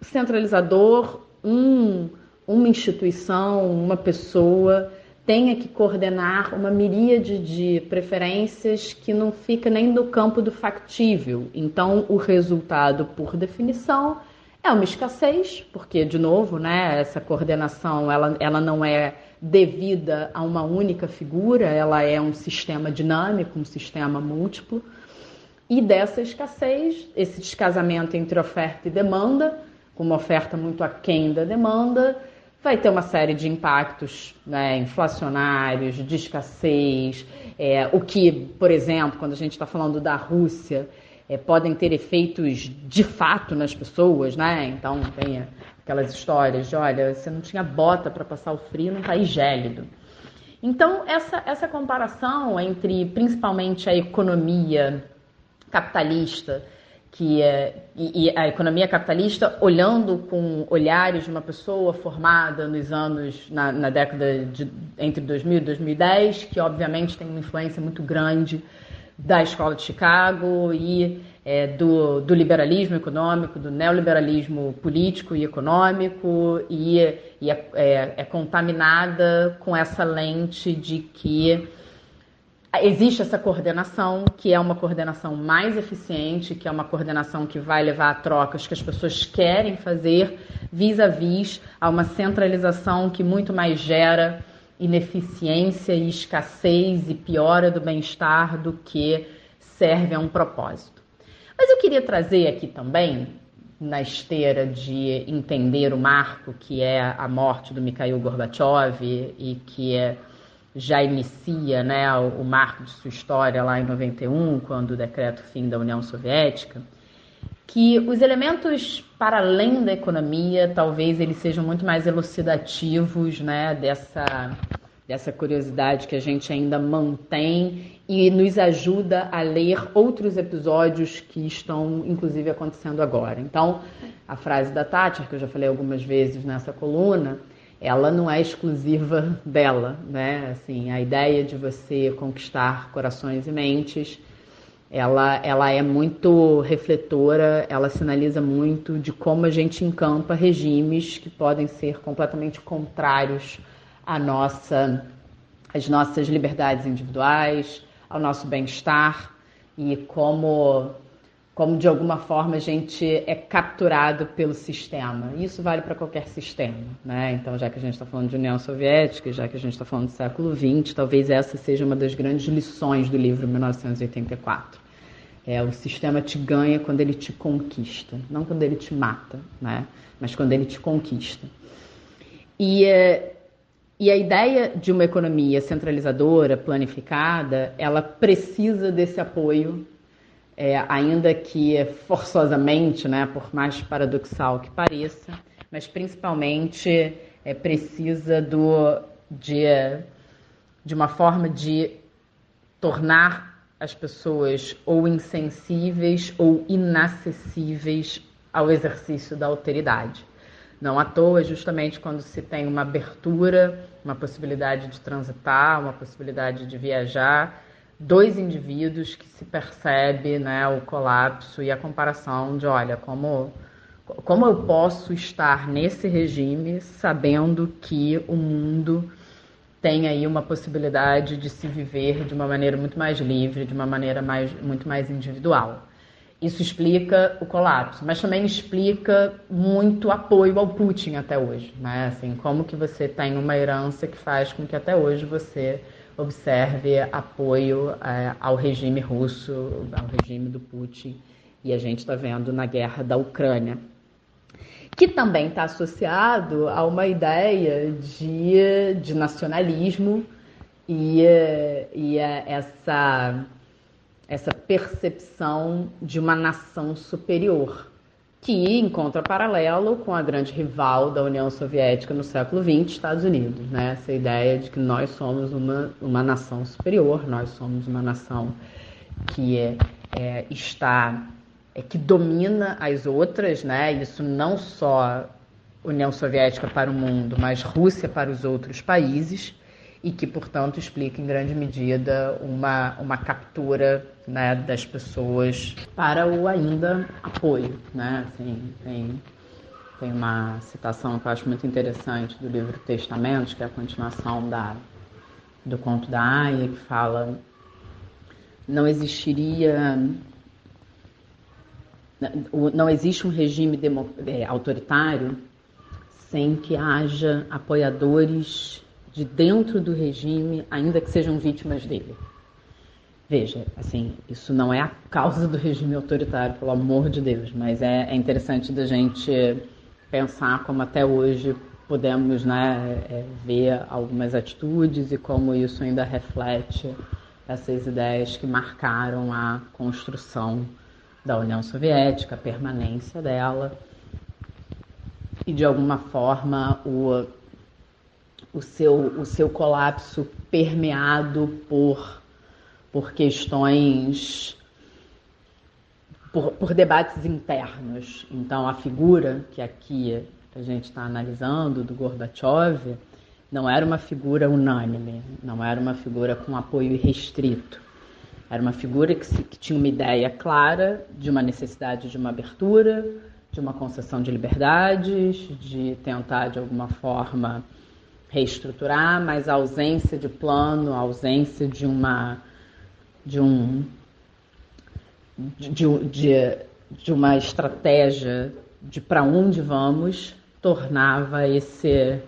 centralizador, um, uma instituição, uma pessoa tenha que coordenar uma miríade de preferências que não fica nem no campo do factível. Então, o resultado, por definição, é uma escassez, porque, de novo, né, essa coordenação ela, ela não é devida a uma única figura, ela é um sistema dinâmico, um sistema múltiplo. E dessa escassez, esse descasamento entre oferta e demanda, com uma oferta muito aquém da demanda, vai ter uma série de impactos né, inflacionários, de escassez, é, o que, por exemplo, quando a gente está falando da Rússia, é, podem ter efeitos de fato nas pessoas, né? Então tem aquelas histórias de, olha, você não tinha bota para passar o frio num país gélido. Então essa, essa comparação entre principalmente a economia capitalista que é, e, e, a economia capitalista olhando com olhares de uma pessoa formada nos anos na, na, década de entre 2000 e 2010 que obviamente tem uma influência muito grande da escola de Chicago e é, do, do, liberalismo econômico, do neoliberalismo político e econômico e, e é, é, é contaminada com essa lente de que existe essa coordenação, que é uma coordenação mais eficiente, que é uma coordenação que vai levar a trocas que as pessoas querem fazer vis-a-vis a uma centralização que muito mais gera ineficiência e escassez e piora do bem-estar do que serve a um propósito. Mas eu queria trazer aqui também, na esteira de entender o marco que é a morte do Mikhail Gorbachev e que é já inicia né, o, marco de sua história lá em 91, quando o decreto fim da União Soviética, que os elementos para além da economia, talvez eles sejam muito mais elucidativos né, dessa, dessa curiosidade que a gente ainda mantém e nos ajuda a ler outros episódios que estão, inclusive, acontecendo agora. Então, a frase da Tati, que eu já falei algumas vezes nessa coluna, ela não é exclusiva dela, né? Assim, a ideia de você conquistar corações e mentes, ela, ela é muito refletora, ela sinaliza muito de como a gente encampa regimes que podem ser completamente contrários à nossa, às nossas liberdades individuais, ao nosso bem-estar e como como de alguma forma a gente é capturado pelo sistema. Isso vale para qualquer sistema, né? Então, já que a gente está falando de União Soviética, já que a gente está falando do século XX, talvez essa seja uma das grandes lições do livro 1984. É, o sistema te ganha quando ele te conquista, não quando ele te mata, né? Mas quando ele te conquista. E, é, e a ideia de uma economia centralizadora, planificada, ela precisa desse apoio é, ainda que forçosamente, né, por mais paradoxal que pareça, mas principalmente é, precisa do, de, de uma forma de tornar as pessoas ou insensíveis ou inacessíveis ao exercício da alteridade. Não à toa, justamente quando se tem uma abertura, uma possibilidade de transitar, uma possibilidade de viajar, dois indivíduos que se percebe né, o colapso e a comparação de, olha, como, como eu posso estar nesse regime sabendo que o mundo tem aí uma possibilidade de se viver de uma maneira muito mais livre, de uma maneira mais, muito mais individual. Isso explica o colapso, mas também explica muito apoio ao Putin até hoje, né? Assim, como que você tem uma herança que faz com que até hoje você observe apoio é, ao regime russo, ao regime do Putin, e a gente está vendo na guerra da Ucrânia, que também está associado a uma ideia de, de nacionalismo e, e essa, essa percepção de uma nação superior que encontra paralelo com a grande rival da União Soviética no século XX, Estados Unidos. Né? Essa ideia de que nós somos uma, uma nação superior, nós somos uma nação que é, é, está é, que domina as outras, né? Isso não só União Soviética para o mundo, mas Rússia para os outros países e que, portanto, explica em grande medida uma, uma captura né, das pessoas para o ainda apoio. Né? Assim, tem, tem uma citação que eu acho muito interessante do livro Testamentos, que é a continuação da, do conto da Aya, que fala não existiria não existe um regime é, autoritário sem que haja apoiadores de dentro do regime, ainda que sejam vítimas dele. Veja, assim, isso não é a causa do regime autoritário, pelo amor de Deus, mas é, é interessante da gente pensar como até hoje podemos né, é, ver algumas atitudes e como isso ainda reflete essas ideias que marcaram a construção da União Soviética, a permanência dela e de alguma forma o, o, seu, o seu colapso permeado por, por questões, por, por debates internos. Então, a figura que aqui a gente está analisando do Gorbachev não era uma figura unânime, não era uma figura com apoio irrestrito. Era uma figura que, se, que tinha uma ideia clara de uma necessidade de uma abertura, de uma concessão de liberdades, de tentar de alguma forma reestruturar, mas a ausência de plano, a ausência de uma de um de, de, de uma estratégia de para onde vamos tornava esse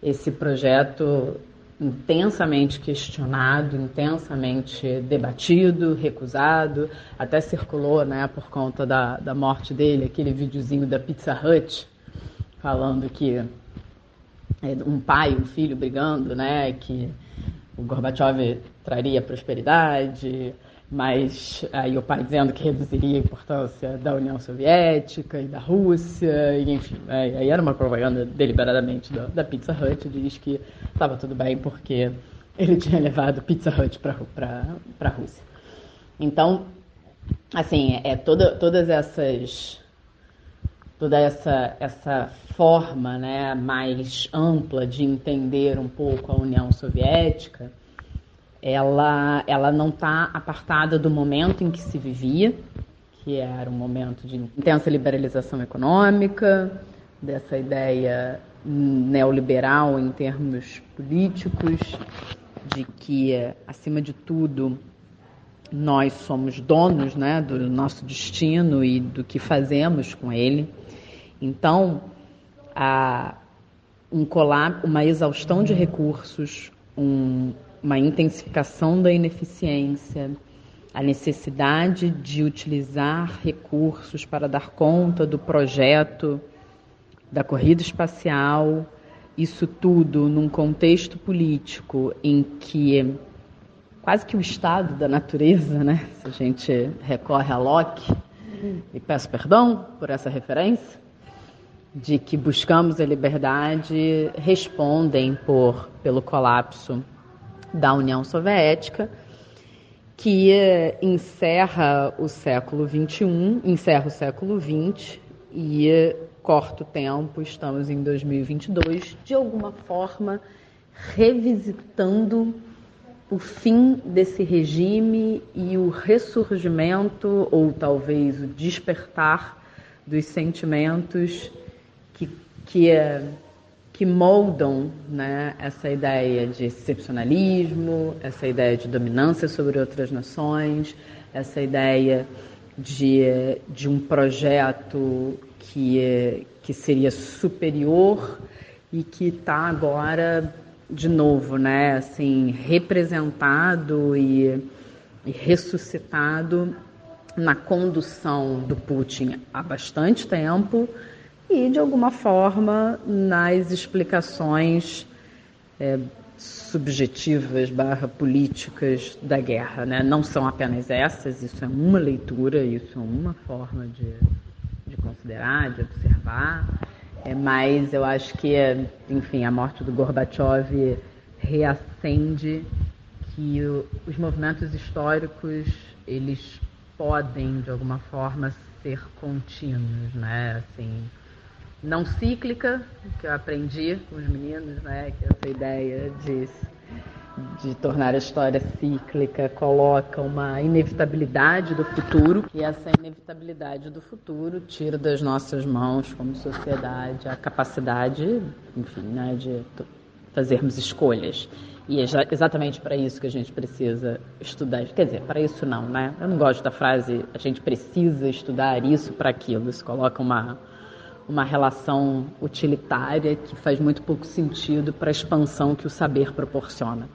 esse projeto intensamente questionado, intensamente debatido, recusado, até circulou, né, por conta da, da morte dele, aquele videozinho da Pizza Hut, falando que um pai e um filho brigando, né, que o Gorbachev traria prosperidade, mas aí o pai dizendo que reduziria a importância da União Soviética e da Rússia, e enfim, né? aí era uma propaganda deliberadamente da, da Pizza Hut, diz que estava tudo bem porque ele tinha levado Pizza Hut para a Rússia. Então, assim, é toda, todas essas toda essa essa forma, né, mais ampla de entender um pouco a União Soviética ela, ela não está apartada do momento em que se vivia, que era um momento de intensa liberalização econômica, dessa ideia neoliberal em termos políticos, de que, acima de tudo, nós somos donos né, do nosso destino e do que fazemos com ele. Então, um colap uma exaustão de recursos, um, uma intensificação da ineficiência, a necessidade de utilizar recursos para dar conta do projeto da corrida espacial, isso tudo num contexto político em que quase que o estado da natureza, né? Se a gente recorre a Locke, e peço perdão por essa referência, de que buscamos a liberdade, respondem por pelo colapso da União Soviética, que encerra o século XXI, encerra o século XX e corta o tempo, estamos em 2022, de alguma forma revisitando o fim desse regime e o ressurgimento, ou talvez o despertar dos sentimentos que, é que moldam né, essa ideia de excepcionalismo, essa ideia de dominância sobre outras nações, essa ideia de, de um projeto que, que seria superior e que está agora, de novo, né, assim, representado e, e ressuscitado na condução do Putin há bastante tempo e, de alguma forma, nas explicações é, subjetivas barra políticas da guerra. Né? Não são apenas essas, isso é uma leitura, isso é uma forma de, de considerar, de observar, é, mas eu acho que, enfim, a morte do Gorbachev reacende que os movimentos históricos eles podem de alguma forma ser contínuos, né? Assim, não cíclica, que eu aprendi com os meninos, né? Que essa ideia de, de tornar a história cíclica coloca uma inevitabilidade do futuro, e essa inevitabilidade do futuro tira das nossas mãos, como sociedade, a capacidade, enfim, né, de fazermos escolhas. E é exatamente para isso que a gente precisa estudar. Quer dizer, para isso não, né? Eu não gosto da frase a gente precisa estudar isso para aquilo. Isso coloca uma uma relação utilitária que faz muito pouco sentido para a expansão que o saber proporciona.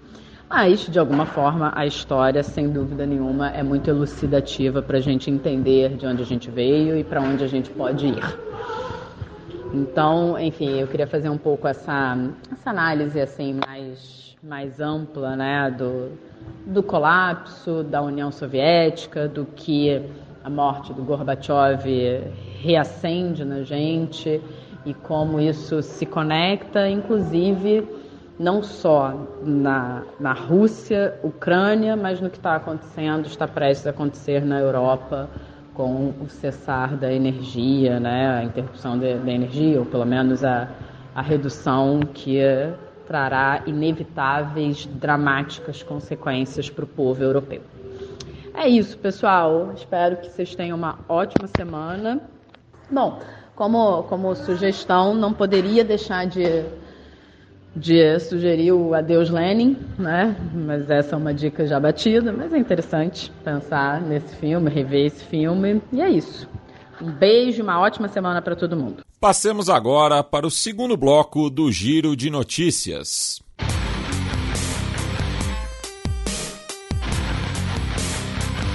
Mas, de alguma forma, a história, sem dúvida nenhuma, é muito elucidativa para a gente entender de onde a gente veio e para onde a gente pode ir. Então, enfim, eu queria fazer um pouco essa, essa análise assim mais, mais ampla né, do, do colapso da União Soviética, do que a morte do Gorbachev reacende na gente e como isso se conecta, inclusive, não só na, na Rússia, Ucrânia, mas no que está acontecendo, está prestes a acontecer na Europa com o cessar da energia, né, a interrupção da energia, ou pelo menos a, a redução que trará inevitáveis, dramáticas consequências para o povo europeu. É isso, pessoal. Espero que vocês tenham uma ótima semana. Bom, como, como sugestão, não poderia deixar de, de sugerir o Adeus Lenin, né? Mas essa é uma dica já batida, mas é interessante pensar nesse filme, rever esse filme. E é isso. Um beijo, uma ótima semana para todo mundo. Passemos agora para o segundo bloco do Giro de Notícias.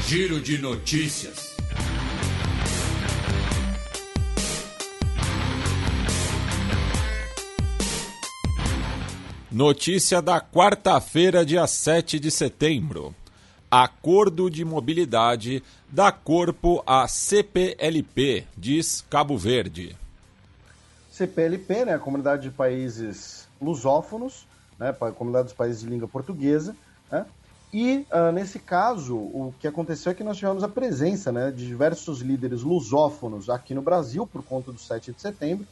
Giro de Notícias. Notícia da quarta-feira, dia 7 de setembro. Acordo de mobilidade dá corpo à CPLP, diz Cabo Verde. CPLP, né, a Comunidade de Países Lusófonos, né, a Comunidade dos Países de Língua Portuguesa, né, e, uh, nesse caso, o que aconteceu é que nós tivemos a presença né, de diversos líderes lusófonos aqui no Brasil, por conta do 7 de setembro,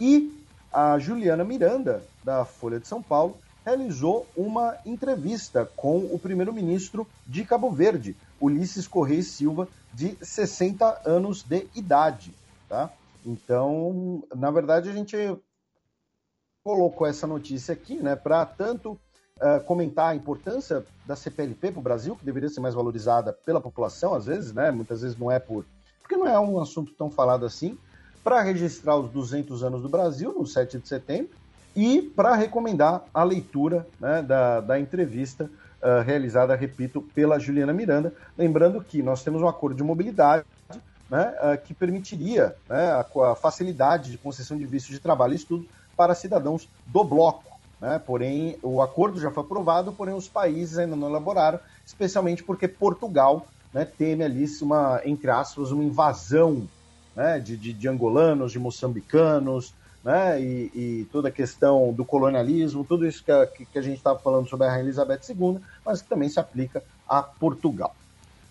e a Juliana Miranda, da Folha de São Paulo, realizou uma entrevista com o primeiro-ministro de Cabo Verde, Ulisses Correia Silva, de 60 anos de idade. Tá? Então, na verdade, a gente colocou essa notícia aqui né, para tanto uh, comentar a importância da CPLP para o Brasil, que deveria ser mais valorizada pela população, às vezes, né? Muitas vezes não é por. Porque não é um assunto tão falado assim, para registrar os 200 anos do Brasil, no 7 de setembro, e para recomendar a leitura né, da, da entrevista uh, realizada, repito, pela Juliana Miranda. Lembrando que nós temos um acordo de mobilidade né, uh, que permitiria né, a, a, facilidade de concessão de visto de trabalho e estudo para cidadãos do bloco. Né? Porém, o acordo já foi aprovado, porém os países ainda não elaboraram, especialmente porque Portugal né, teme ali uma, entre aspas, uma invasão né, de, de, de angolanos, de moçambicanos, né, e, e, toda a questão do colonialismo, tudo isso que a, que a gente estava falando sobre a Rainha Elizabeth II, mas que também se aplica a Portugal.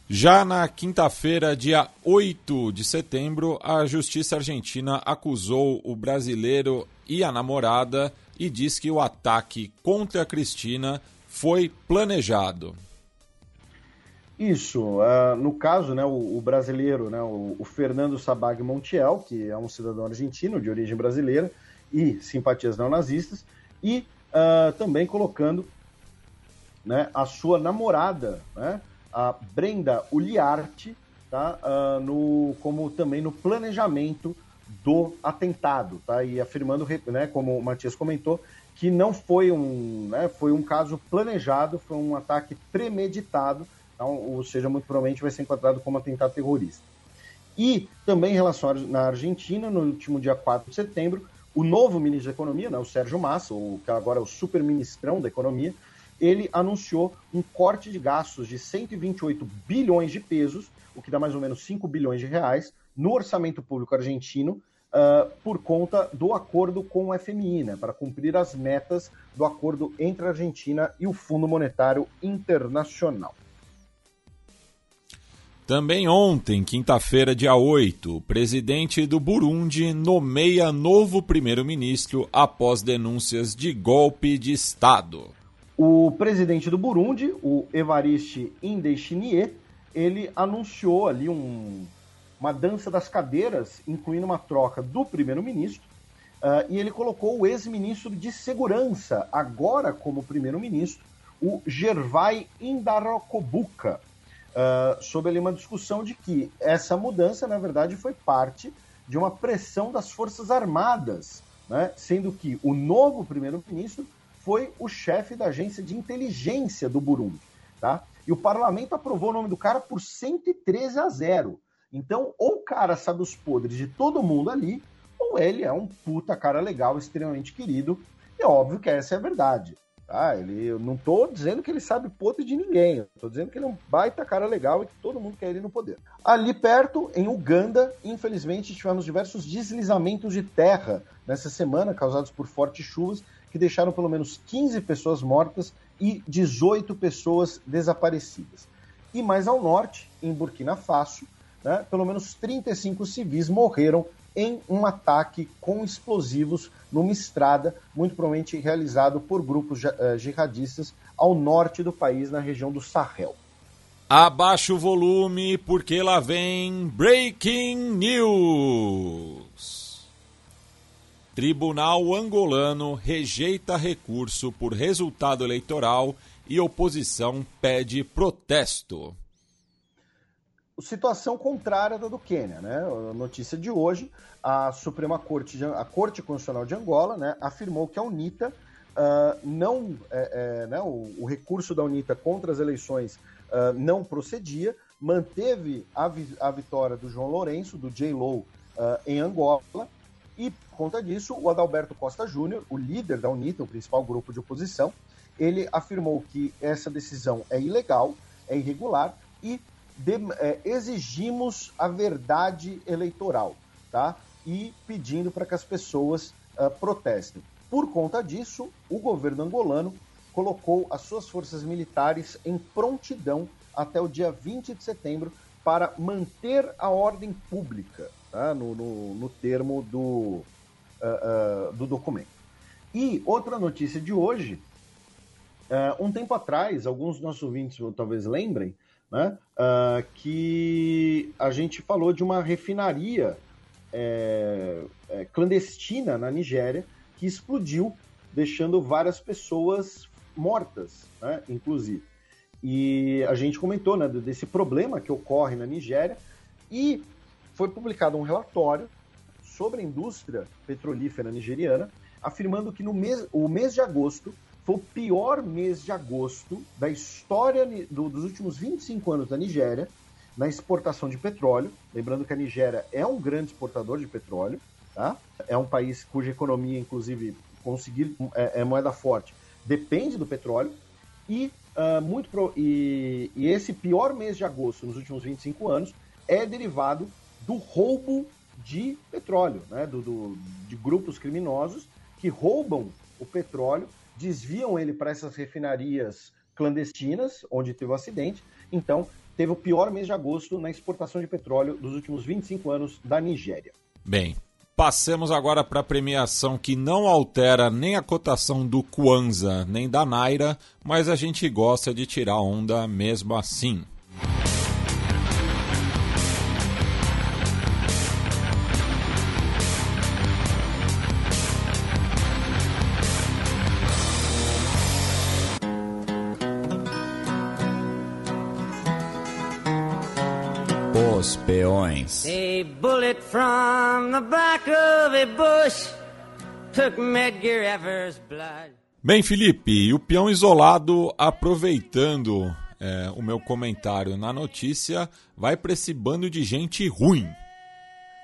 Já na quinta-feira, dia 8 de setembro, a Justiça Argentina acusou o brasileiro e a namorada e diz que o ataque contra a Cristina foi planejado. Isso, uh, no caso, né, o, o brasileiro, né, o, o, Fernando Sabag Montiel, que é um cidadão argentino de origem brasileira e simpatias neonazistas, e uh, também colocando né, a sua namorada, né, a Brenda Uliarte, tá, uh, no, como também no planejamento do atentado, tá? E afirmando, né, como o Matias comentou, que não foi um, né, foi um caso planejado, foi um ataque premeditado, então, ou seja, muito provavelmente vai ser enquadrado como atentado terrorista. E também em relação na Argentina, no último dia 4 de setembro, o novo ministro da Economia, né, o Sérgio Massa, o, que agora é o super-ministrão da Economia, ele anunciou um corte de gastos de 128 bilhões de pesos, o que dá mais ou menos 5 bilhões de reais, no orçamento público argentino uh, por conta do acordo com o FMI, né, para cumprir as metas do acordo entre a Argentina e o Fundo Monetário Internacional. Também ontem, quinta-feira, dia 8, o presidente do Burundi nomeia novo primeiro-ministro após denúncias de golpe de Estado. O presidente do Burundi, o Evariste Indeshinier, ele anunciou ali um, uma dança das cadeiras, incluindo uma troca do primeiro-ministro, uh, e ele colocou o ex-ministro de Segurança, agora como primeiro-ministro, o Gervai Indarokobuka, uh, sob ali uma discussão de que essa mudança, na verdade, foi parte de uma pressão das Forças Armadas, né? sendo que o novo primeiro-ministro foi o chefe da agência de inteligência do Burundi. Tá? E o parlamento aprovou o nome do cara por 113 a 0. Então, ou o cara sabe os podres de todo mundo ali, ou ele é um puta cara legal, extremamente querido. E é óbvio que essa é a verdade. Tá? Ele, eu não tô dizendo que ele sabe podre de ninguém. Eu tô dizendo que ele é um baita cara legal e que todo mundo quer ele no poder. Ali perto, em Uganda, infelizmente, tivemos diversos deslizamentos de terra nessa semana, causados por fortes chuvas, que deixaram pelo menos 15 pessoas mortas e 18 pessoas desaparecidas. E mais ao norte, em Burkina Faso, né, pelo menos 35 civis morreram em um ataque com explosivos numa estrada, muito provavelmente realizado por grupos uh, jihadistas ao norte do país, na região do Sahel. Abaixa o volume, porque lá vem Breaking News. Tribunal angolano rejeita recurso por resultado eleitoral e oposição pede protesto situação contrária da do Quênia, né? A notícia de hoje, a Suprema Corte, a Corte Constitucional de Angola, né, afirmou que a UNITA uh, não, é, é, né, o, o, recurso da UNITA contra as eleições uh, não procedia, manteve a, vi, a, vitória do João Lourenço, do J. Low, uh, em Angola, e por conta disso, o Adalberto Costa Júnior, o líder da UNITA, o principal grupo de oposição, ele afirmou que essa decisão é ilegal, é irregular e de, é, exigimos a verdade eleitoral, tá? E pedindo para que as pessoas uh, protestem. Por conta disso, o governo angolano colocou as suas forças militares em prontidão até o dia 20 de setembro para manter a ordem pública, tá? no, no, no termo do, uh, uh, do documento. E outra notícia de hoje, um tempo atrás, alguns dos nossos ouvintes talvez lembrem, né? Uh, que a gente falou de uma refinaria é, é, clandestina na Nigéria que explodiu, deixando várias pessoas mortas, né? inclusive. E a gente comentou né, desse problema que ocorre na Nigéria e foi publicado um relatório sobre a indústria petrolífera nigeriana, afirmando que no mês, o mês de agosto foi o pior mês de agosto da história do, dos últimos 25 anos da Nigéria na exportação de petróleo. Lembrando que a Nigéria é um grande exportador de petróleo, tá? É um país cuja economia, inclusive, conseguir é, é moeda forte, depende do petróleo. E, uh, muito pro, e, e esse pior mês de agosto nos últimos 25 anos é derivado do roubo de petróleo, né? do, do de grupos criminosos que roubam o petróleo desviam ele para essas refinarias clandestinas, onde teve o um acidente. Então, teve o pior mês de agosto na exportação de petróleo dos últimos 25 anos da Nigéria. Bem, passemos agora para a premiação que não altera nem a cotação do Kwanza nem da Naira, mas a gente gosta de tirar onda mesmo assim. Blood. Bem, Felipe, o peão isolado, aproveitando é, o meu comentário na notícia, vai para esse bando de gente ruim.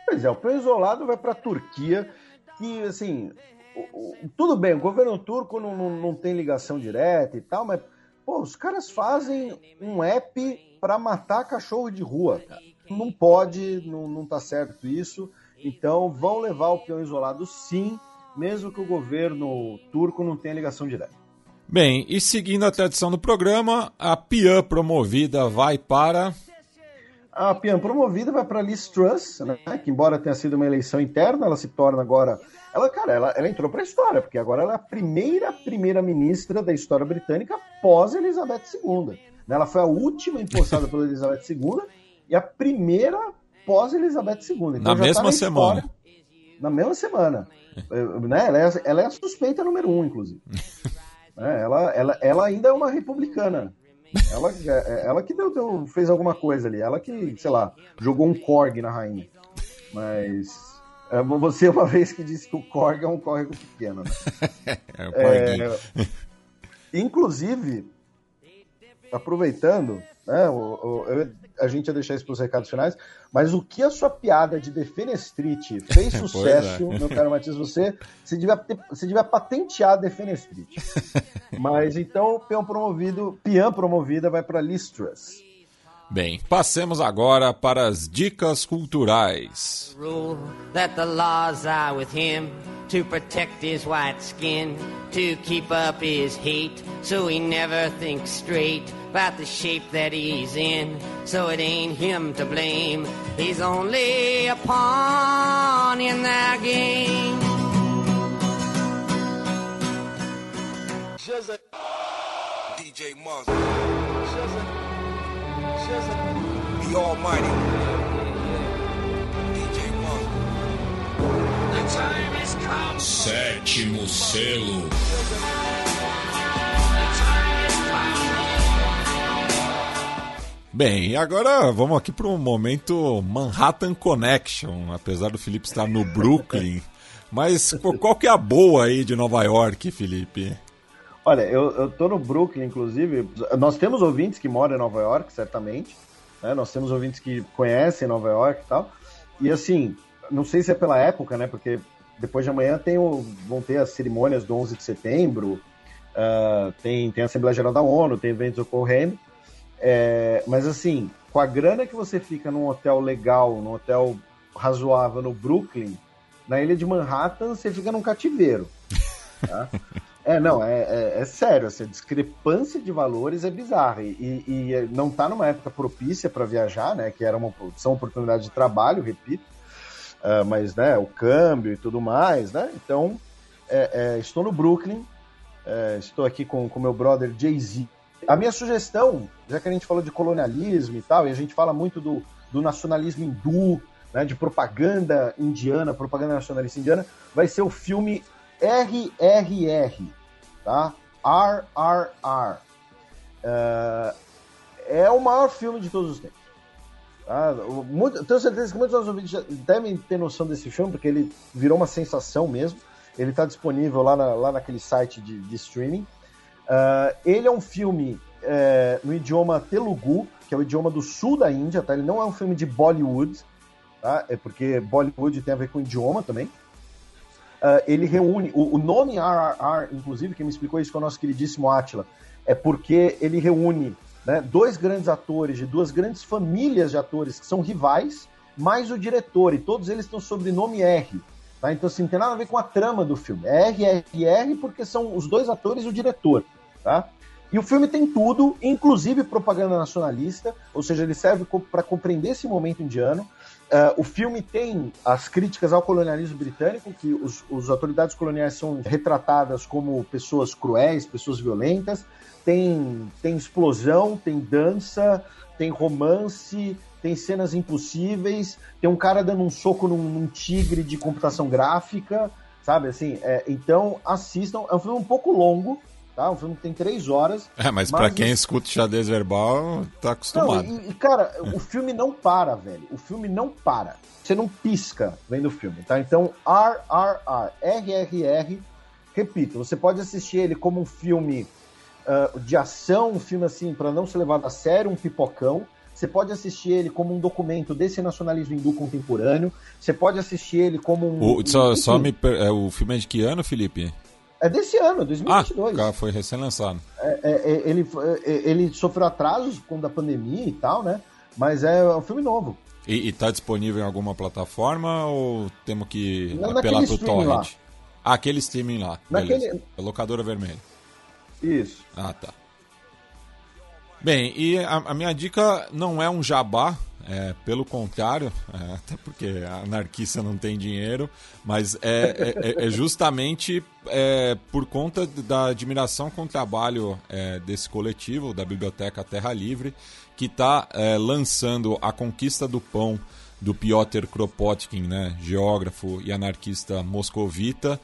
Pois é, o peão isolado vai para a Turquia, que, assim, o, o, tudo bem, o governo turco não, não, não tem ligação direta e tal, mas, pô, os caras fazem um app para matar cachorro de rua, cara não pode, não, não tá certo isso. Então vão levar o peão isolado sim, mesmo que o governo turco não tenha ligação direta. Bem, e seguindo a tradição do programa, a PIAN promovida vai para. A PIAN promovida vai para Liz Truss, né, que embora tenha sido uma eleição interna, ela se torna agora. Ela, cara, ela, ela entrou para a história, porque agora ela é a primeira primeira-ministra da história britânica pós Elizabeth II. Ela foi a última empossada pela Elizabeth II e a primeira pós Elizabeth II. Então na tá mesma tá na semana. História, na mesma semana. né? ela, é, ela é a suspeita número um, inclusive. é, ela, ela, ela ainda é uma republicana. Ela, é, é, ela que deu, deu, fez alguma coisa ali. Ela que, sei lá, jogou um Korg na rainha. Mas. É, você uma vez que disse que o Korg é um córrego pequeno. Né? é, é, inclusive, aproveitando, né? O, o, eu, a gente ia deixar isso para os recados finais, mas o que a sua piada de Defenestrite fez sucesso, é. meu caro Matias, você, você, devia, ter, você devia patentear Defenestrite. mas então, peão promovido, peão promovida vai para Listras. Bem, passemos agora para as dicas culturais. That the laws are with him to protect his white skin, to keep up his hate, so he never thinks straight about the shape that he's in. So it ain't him to blame, he's only a pawn in their game. DJ Monster. The Almighty. DJ The time has come. Sétimo selo. Bem, e agora vamos aqui para um momento Manhattan Connection, apesar do Felipe estar no Brooklyn. Mas qual que é a boa aí de Nova York, Felipe? Olha, eu, eu tô no Brooklyn, inclusive. Nós temos ouvintes que moram em Nova York, certamente. Né? Nós temos ouvintes que conhecem Nova York e tal. E assim, não sei se é pela época, né? Porque depois de amanhã tem o, vão ter as cerimônias do 11 de setembro, uh, tem, tem a Assembleia Geral da ONU, tem eventos ocorrendo. É, mas assim, com a grana que você fica num hotel legal, num hotel razoável no Brooklyn, na ilha de Manhattan, você fica num cativeiro. Tá? É, não, é, é, é, sério, essa discrepância de valores é bizarra. E, e, não está numa época propícia para viajar, né? Que era uma, são oportunidades de trabalho, repito. Uh, mas, né, o câmbio e tudo mais, né? Então, é, é estou no Brooklyn, é, estou aqui com o meu brother Jay-Z. A minha sugestão, já que a gente falou de colonialismo e tal, e a gente fala muito do, do nacionalismo hindu, né, de propaganda indiana, propaganda nacionalista indiana, vai ser o filme RRR, tá? RRR. Uh, é o maior filme de todos os tempos. Tá? Muito, tenho certeza que muitos dos ouvintes devem ter noção desse filme, porque ele virou uma sensação mesmo. Ele está disponível lá, na, lá naquele site de, de streaming. Uh, ele é um filme é, no idioma Telugu, que é o idioma do sul da Índia, tá? Ele não é um filme de Bollywood, tá? É porque Bollywood tem a ver com idioma também. Uh, ele reúne. O, o, nome RRR, inclusive, quem me explicou isso foi o nosso queridíssimo Atila, é porque ele reúne né, dois grandes atores de duas grandes famílias de atores que são rivais, mais o diretor, e todos eles têm o sobrenome R. Tá? Então, assim, não tem nada a ver com a trama do filme. É RRR porque são os dois atores e o diretor. Tá? E o filme tem tudo, inclusive propaganda nacionalista, ou seja, ele serve para compreender esse momento indiano. Uh, o filme tem as críticas ao colonialismo britânico, que os, as autoridades coloniais são retratadas como pessoas cruéis, pessoas violentas. Tem, tem explosão, tem dança, tem romance, tem cenas impossíveis, tem um cara dando um soco num, num tigre de computação gráfica, sabe? Assim, é, então assistam. É um filme um pouco longo, tá? Um filme que tem três horas. É, mas, mas para quem escuta xadrez verbal, tá acostumado. Não, e, cara, o filme não para, velho. O filme não para. Você não pisca vendo o filme, tá? Então, RRR, RRR, repito, você pode assistir ele como um filme uh, de ação, um filme assim, para não ser levado a sério, um pipocão. Você pode assistir ele como um documento desse nacionalismo hindu contemporâneo. Você pode assistir ele como um. O, só, só me, é, o filme é de que ano, Felipe? É desse ano, 2022. Ah, foi recém-lançado. É, é, é ele, é, ele sofreu atrasos com da pandemia e tal, né? Mas é um filme novo. E, está disponível em alguma plataforma ou temos que Não, apelar pro torrent? Lá. Ah, aquele streaming lá. Naquele... Beleza. Locadora vermelha. Isso. Ah, tá. Bem, e a, a minha dica não é um jabá, é, pelo contrário, é, até porque anarquista não tem dinheiro, mas é, é, é, é justamente é, por conta da admiração com o trabalho desse coletivo, da Biblioteca Terra Livre, que está lançando A Conquista do Pão, do Piotr Kropotkin, né, geógrafo e anarquista moscovita,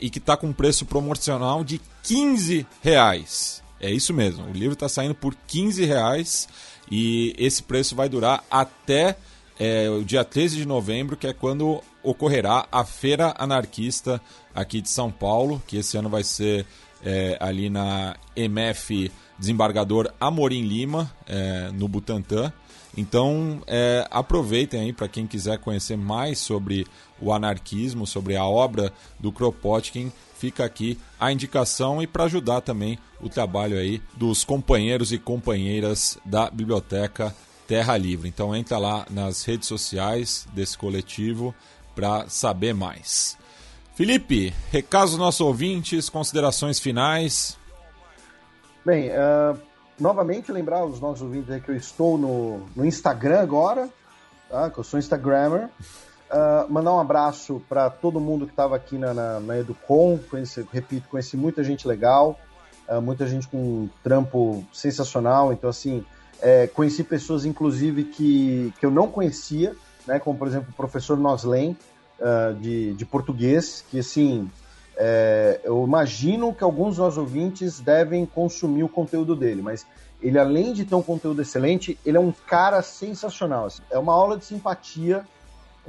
e que está com um preço promocional de 15 reais. É isso mesmo, o livro está saindo por 15 reais e esse preço vai durar até é, o dia 13 de novembro, que é quando ocorrerá a Feira Anarquista aqui de São Paulo, que esse ano vai ser é, ali na MF desembargador Amorim Lima, é, no Butantã. Então, é, aproveitem aí para quem quiser conhecer mais sobre o anarquismo, sobre a obra do Kropotkin, fica aqui a indicação e para ajudar também o trabalho aí dos companheiros e companheiras da Biblioteca Terra Livre. Então entra lá nas redes sociais desse coletivo para saber mais. Felipe, recados dos nossos ouvintes, considerações finais. Bem, uh, novamente lembrar os nossos ouvintes que eu estou no, no Instagram agora, tá? que eu sou Instagrammer. Uh, mandar um abraço para todo mundo que estava aqui na, na, na Educom. Conheci, repito, conheci muita gente legal, uh, muita gente com um trampo sensacional. Então, assim, é, conheci pessoas, inclusive, que, que eu não conhecia, né, como, por exemplo, o professor Noslen, uh, de, de português, que, assim, é, eu imagino que alguns dos nossos ouvintes devem consumir o conteúdo dele, mas ele, além de ter um conteúdo excelente, ele é um cara sensacional. Assim. É uma aula de simpatia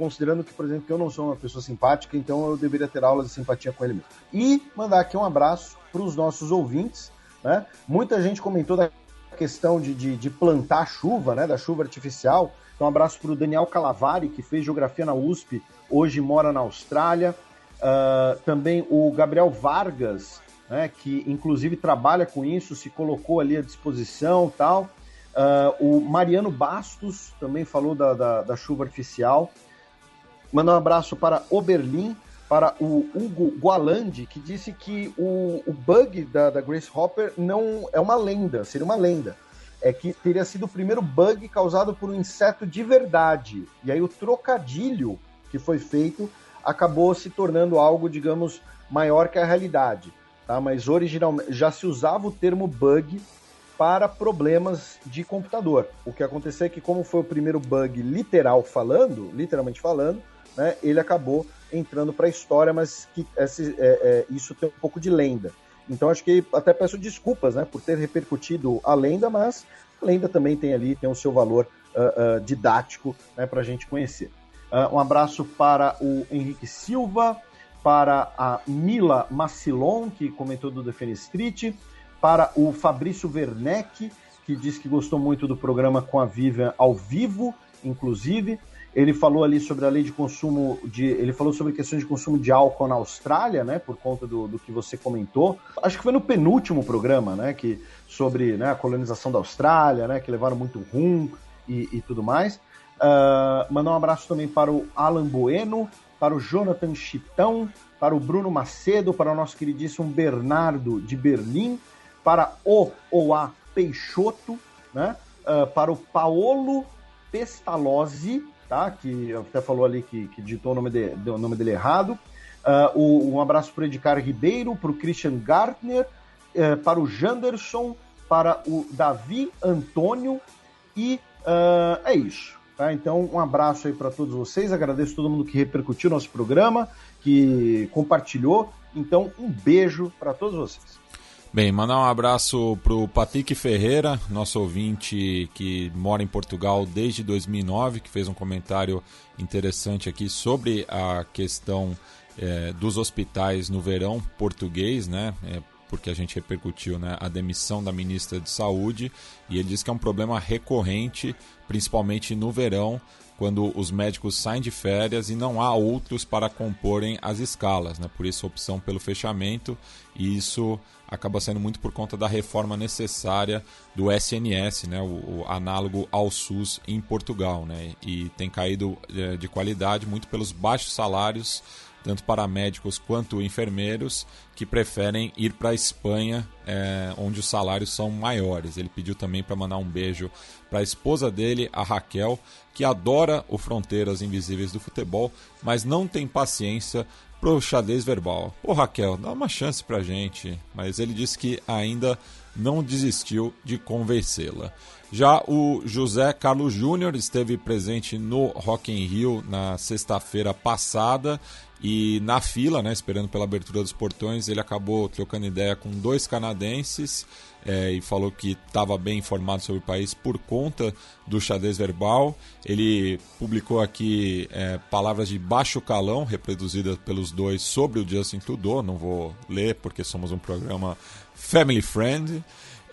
considerando que, por exemplo, que eu não sou uma pessoa simpática, então eu deveria ter aulas de simpatia com ele mesmo. E mandar aqui um abraço para os nossos ouvintes. Né? Muita gente comentou da questão de, de, de, plantar chuva, né? da chuva artificial. Então, um abraço para o Daniel Calavari, que fez geografia na USP, hoje mora na Austrália. Uh, também o Gabriel Vargas, né, que inclusive trabalha com isso, se colocou ali à disposição tal. Uh, o Mariano Bastos também falou da, da, da chuva artificial. Mandar um abraço para Oberlin, para o Hugo Gualandi, que disse que o, o bug da, da Grace Hopper não é uma lenda, seria uma lenda. É que teria sido o primeiro bug causado por um inseto de verdade. E aí o trocadilho que foi feito acabou se tornando algo, digamos, maior que a realidade. Tá? Mas originalmente já se usava o termo bug para problemas de computador. O que aconteceu é que, como foi o primeiro bug literal falando, literalmente falando, né, ele acabou entrando para a história, mas que esse, é, é, isso tem um pouco de lenda. Então acho que até peço desculpas né, por ter repercutido a lenda, mas a lenda também tem ali, tem o seu valor uh, uh, didático né, para a gente conhecer. Uh, um abraço para o Henrique Silva, para a Mila Macilon, que comentou do Defend Street, para o Fabrício Werneck, que disse que gostou muito do programa com a Vivian ao vivo, inclusive. Ele falou ali sobre a lei de consumo de. Ele falou sobre questões de consumo de álcool na Austrália, né? Por conta do, do que você comentou. Acho que foi no penúltimo programa, né? Que, sobre né, a colonização da Austrália, né? Que levaram muito rum e, e tudo mais. Uh, mandar um abraço também para o Alan Bueno, para o Jonathan Chitão, para o Bruno Macedo, para o nosso queridíssimo Bernardo de Berlim, para o Oa Peixoto, né? Uh, para o Paolo Pestalozzi, tá? Que até falou ali que, que ditou o nome, de, o nome dele errado. Uh, o, um abraço para o Edgar Ribeiro, para o Christian Gartner, uh, para o Janderson, para o Davi Antônio e uh, é isso. Tá? Então, um abraço aí para todos vocês. Agradeço todo mundo que repercutiu nosso programa, que compartilhou. Então, um beijo para todos vocês. Bem, mandar um abraço para o Patrick Ferreira, nosso ouvinte que mora em Portugal desde 2009, que fez um comentário interessante aqui sobre a questão é, dos hospitais no verão português, né? É, porque a gente repercutiu né, a demissão da ministra de Saúde e ele diz que é um problema recorrente, principalmente no verão, quando os médicos saem de férias e não há outros para comporem as escalas, né? Por isso opção pelo fechamento e isso acaba sendo muito por conta da reforma necessária do SNS, né, o, o análogo ao SUS em Portugal, né, e tem caído é, de qualidade muito pelos baixos salários tanto para médicos quanto enfermeiros que preferem ir para a Espanha, é, onde os salários são maiores. Ele pediu também para mandar um beijo para a esposa dele, a Raquel, que adora o Fronteiras Invisíveis do Futebol, mas não tem paciência pro xadrez verbal. Pô, Raquel, dá uma chance pra gente. Mas ele disse que ainda não desistiu de convencê-la. Já o José Carlos Júnior esteve presente no Rock in Rio na sexta-feira passada e na fila, né, esperando pela abertura dos portões, ele acabou trocando ideia com dois canadenses é, e falou que estava bem informado sobre o país por conta do xadrez verbal. Ele publicou aqui é, palavras de baixo calão, reproduzidas pelos dois, sobre o Justin Trudeau. Não vou ler porque somos um programa family friend.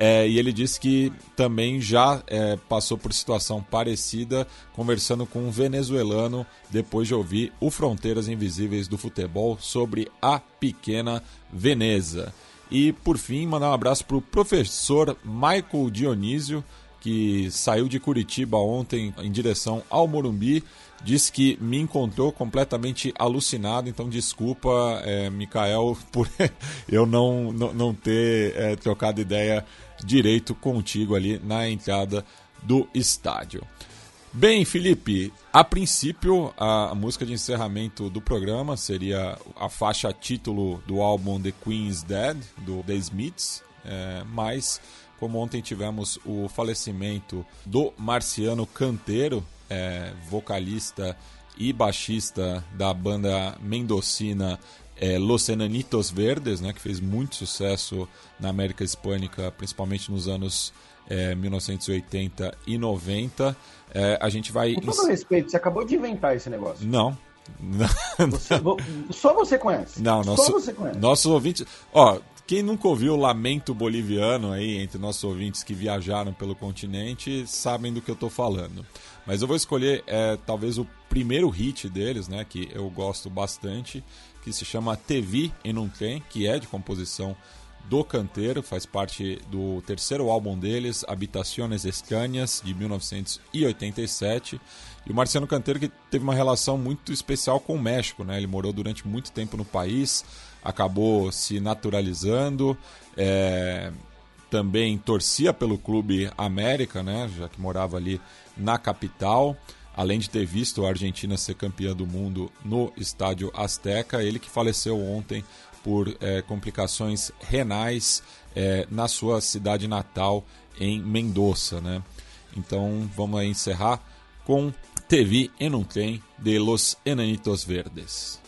É, e ele disse que também já é, passou por situação parecida conversando com um venezuelano depois de ouvir o Fronteiras Invisíveis do Futebol sobre a pequena Veneza. E por fim, mandar um abraço para o professor Michael Dionísio, que saiu de Curitiba ontem em direção ao Morumbi. Disse que me encontrou completamente alucinado, então desculpa, é, Mikael, por eu não, não, não ter é, trocado ideia direito contigo ali na entrada do estádio. Bem, Felipe, a princípio a música de encerramento do programa seria a faixa título do álbum The Queen's Dead, do The Smiths, é, mas como ontem tivemos o falecimento do Marciano Canteiro, é, vocalista e baixista da banda mendocina é, Los Enanitos Verdes, né, que fez muito sucesso na América Hispânica, principalmente nos anos é, 1980 e 90. É, a gente vai. Com todo respeito, você acabou de inventar esse negócio. Não. Você, só você conhece. Não, só nosso, você conhece. Nossos ouvintes. Ó, quem nunca ouviu o Lamento Boliviano aí, entre nossos ouvintes que viajaram pelo continente, sabem do que eu estou falando. Mas eu vou escolher é, talvez o primeiro hit deles, né, que eu gosto bastante, que se chama TV em um trem, que é de composição do Canteiro, faz parte do terceiro álbum deles, Habitaciones Escâneas, de 1987. E o Marciano Canteiro que teve uma relação muito especial com o México, né? Ele morou durante muito tempo no país, acabou se naturalizando, é... também torcia pelo Clube América, né? Já que morava ali na capital. Além de ter visto a Argentina ser campeã do mundo no Estádio Azteca, ele que faleceu ontem por é, complicações renais é, na sua cidade natal, em Mendoza. Né? Então vamos encerrar com TV en un tren de Los Enanitos Verdes.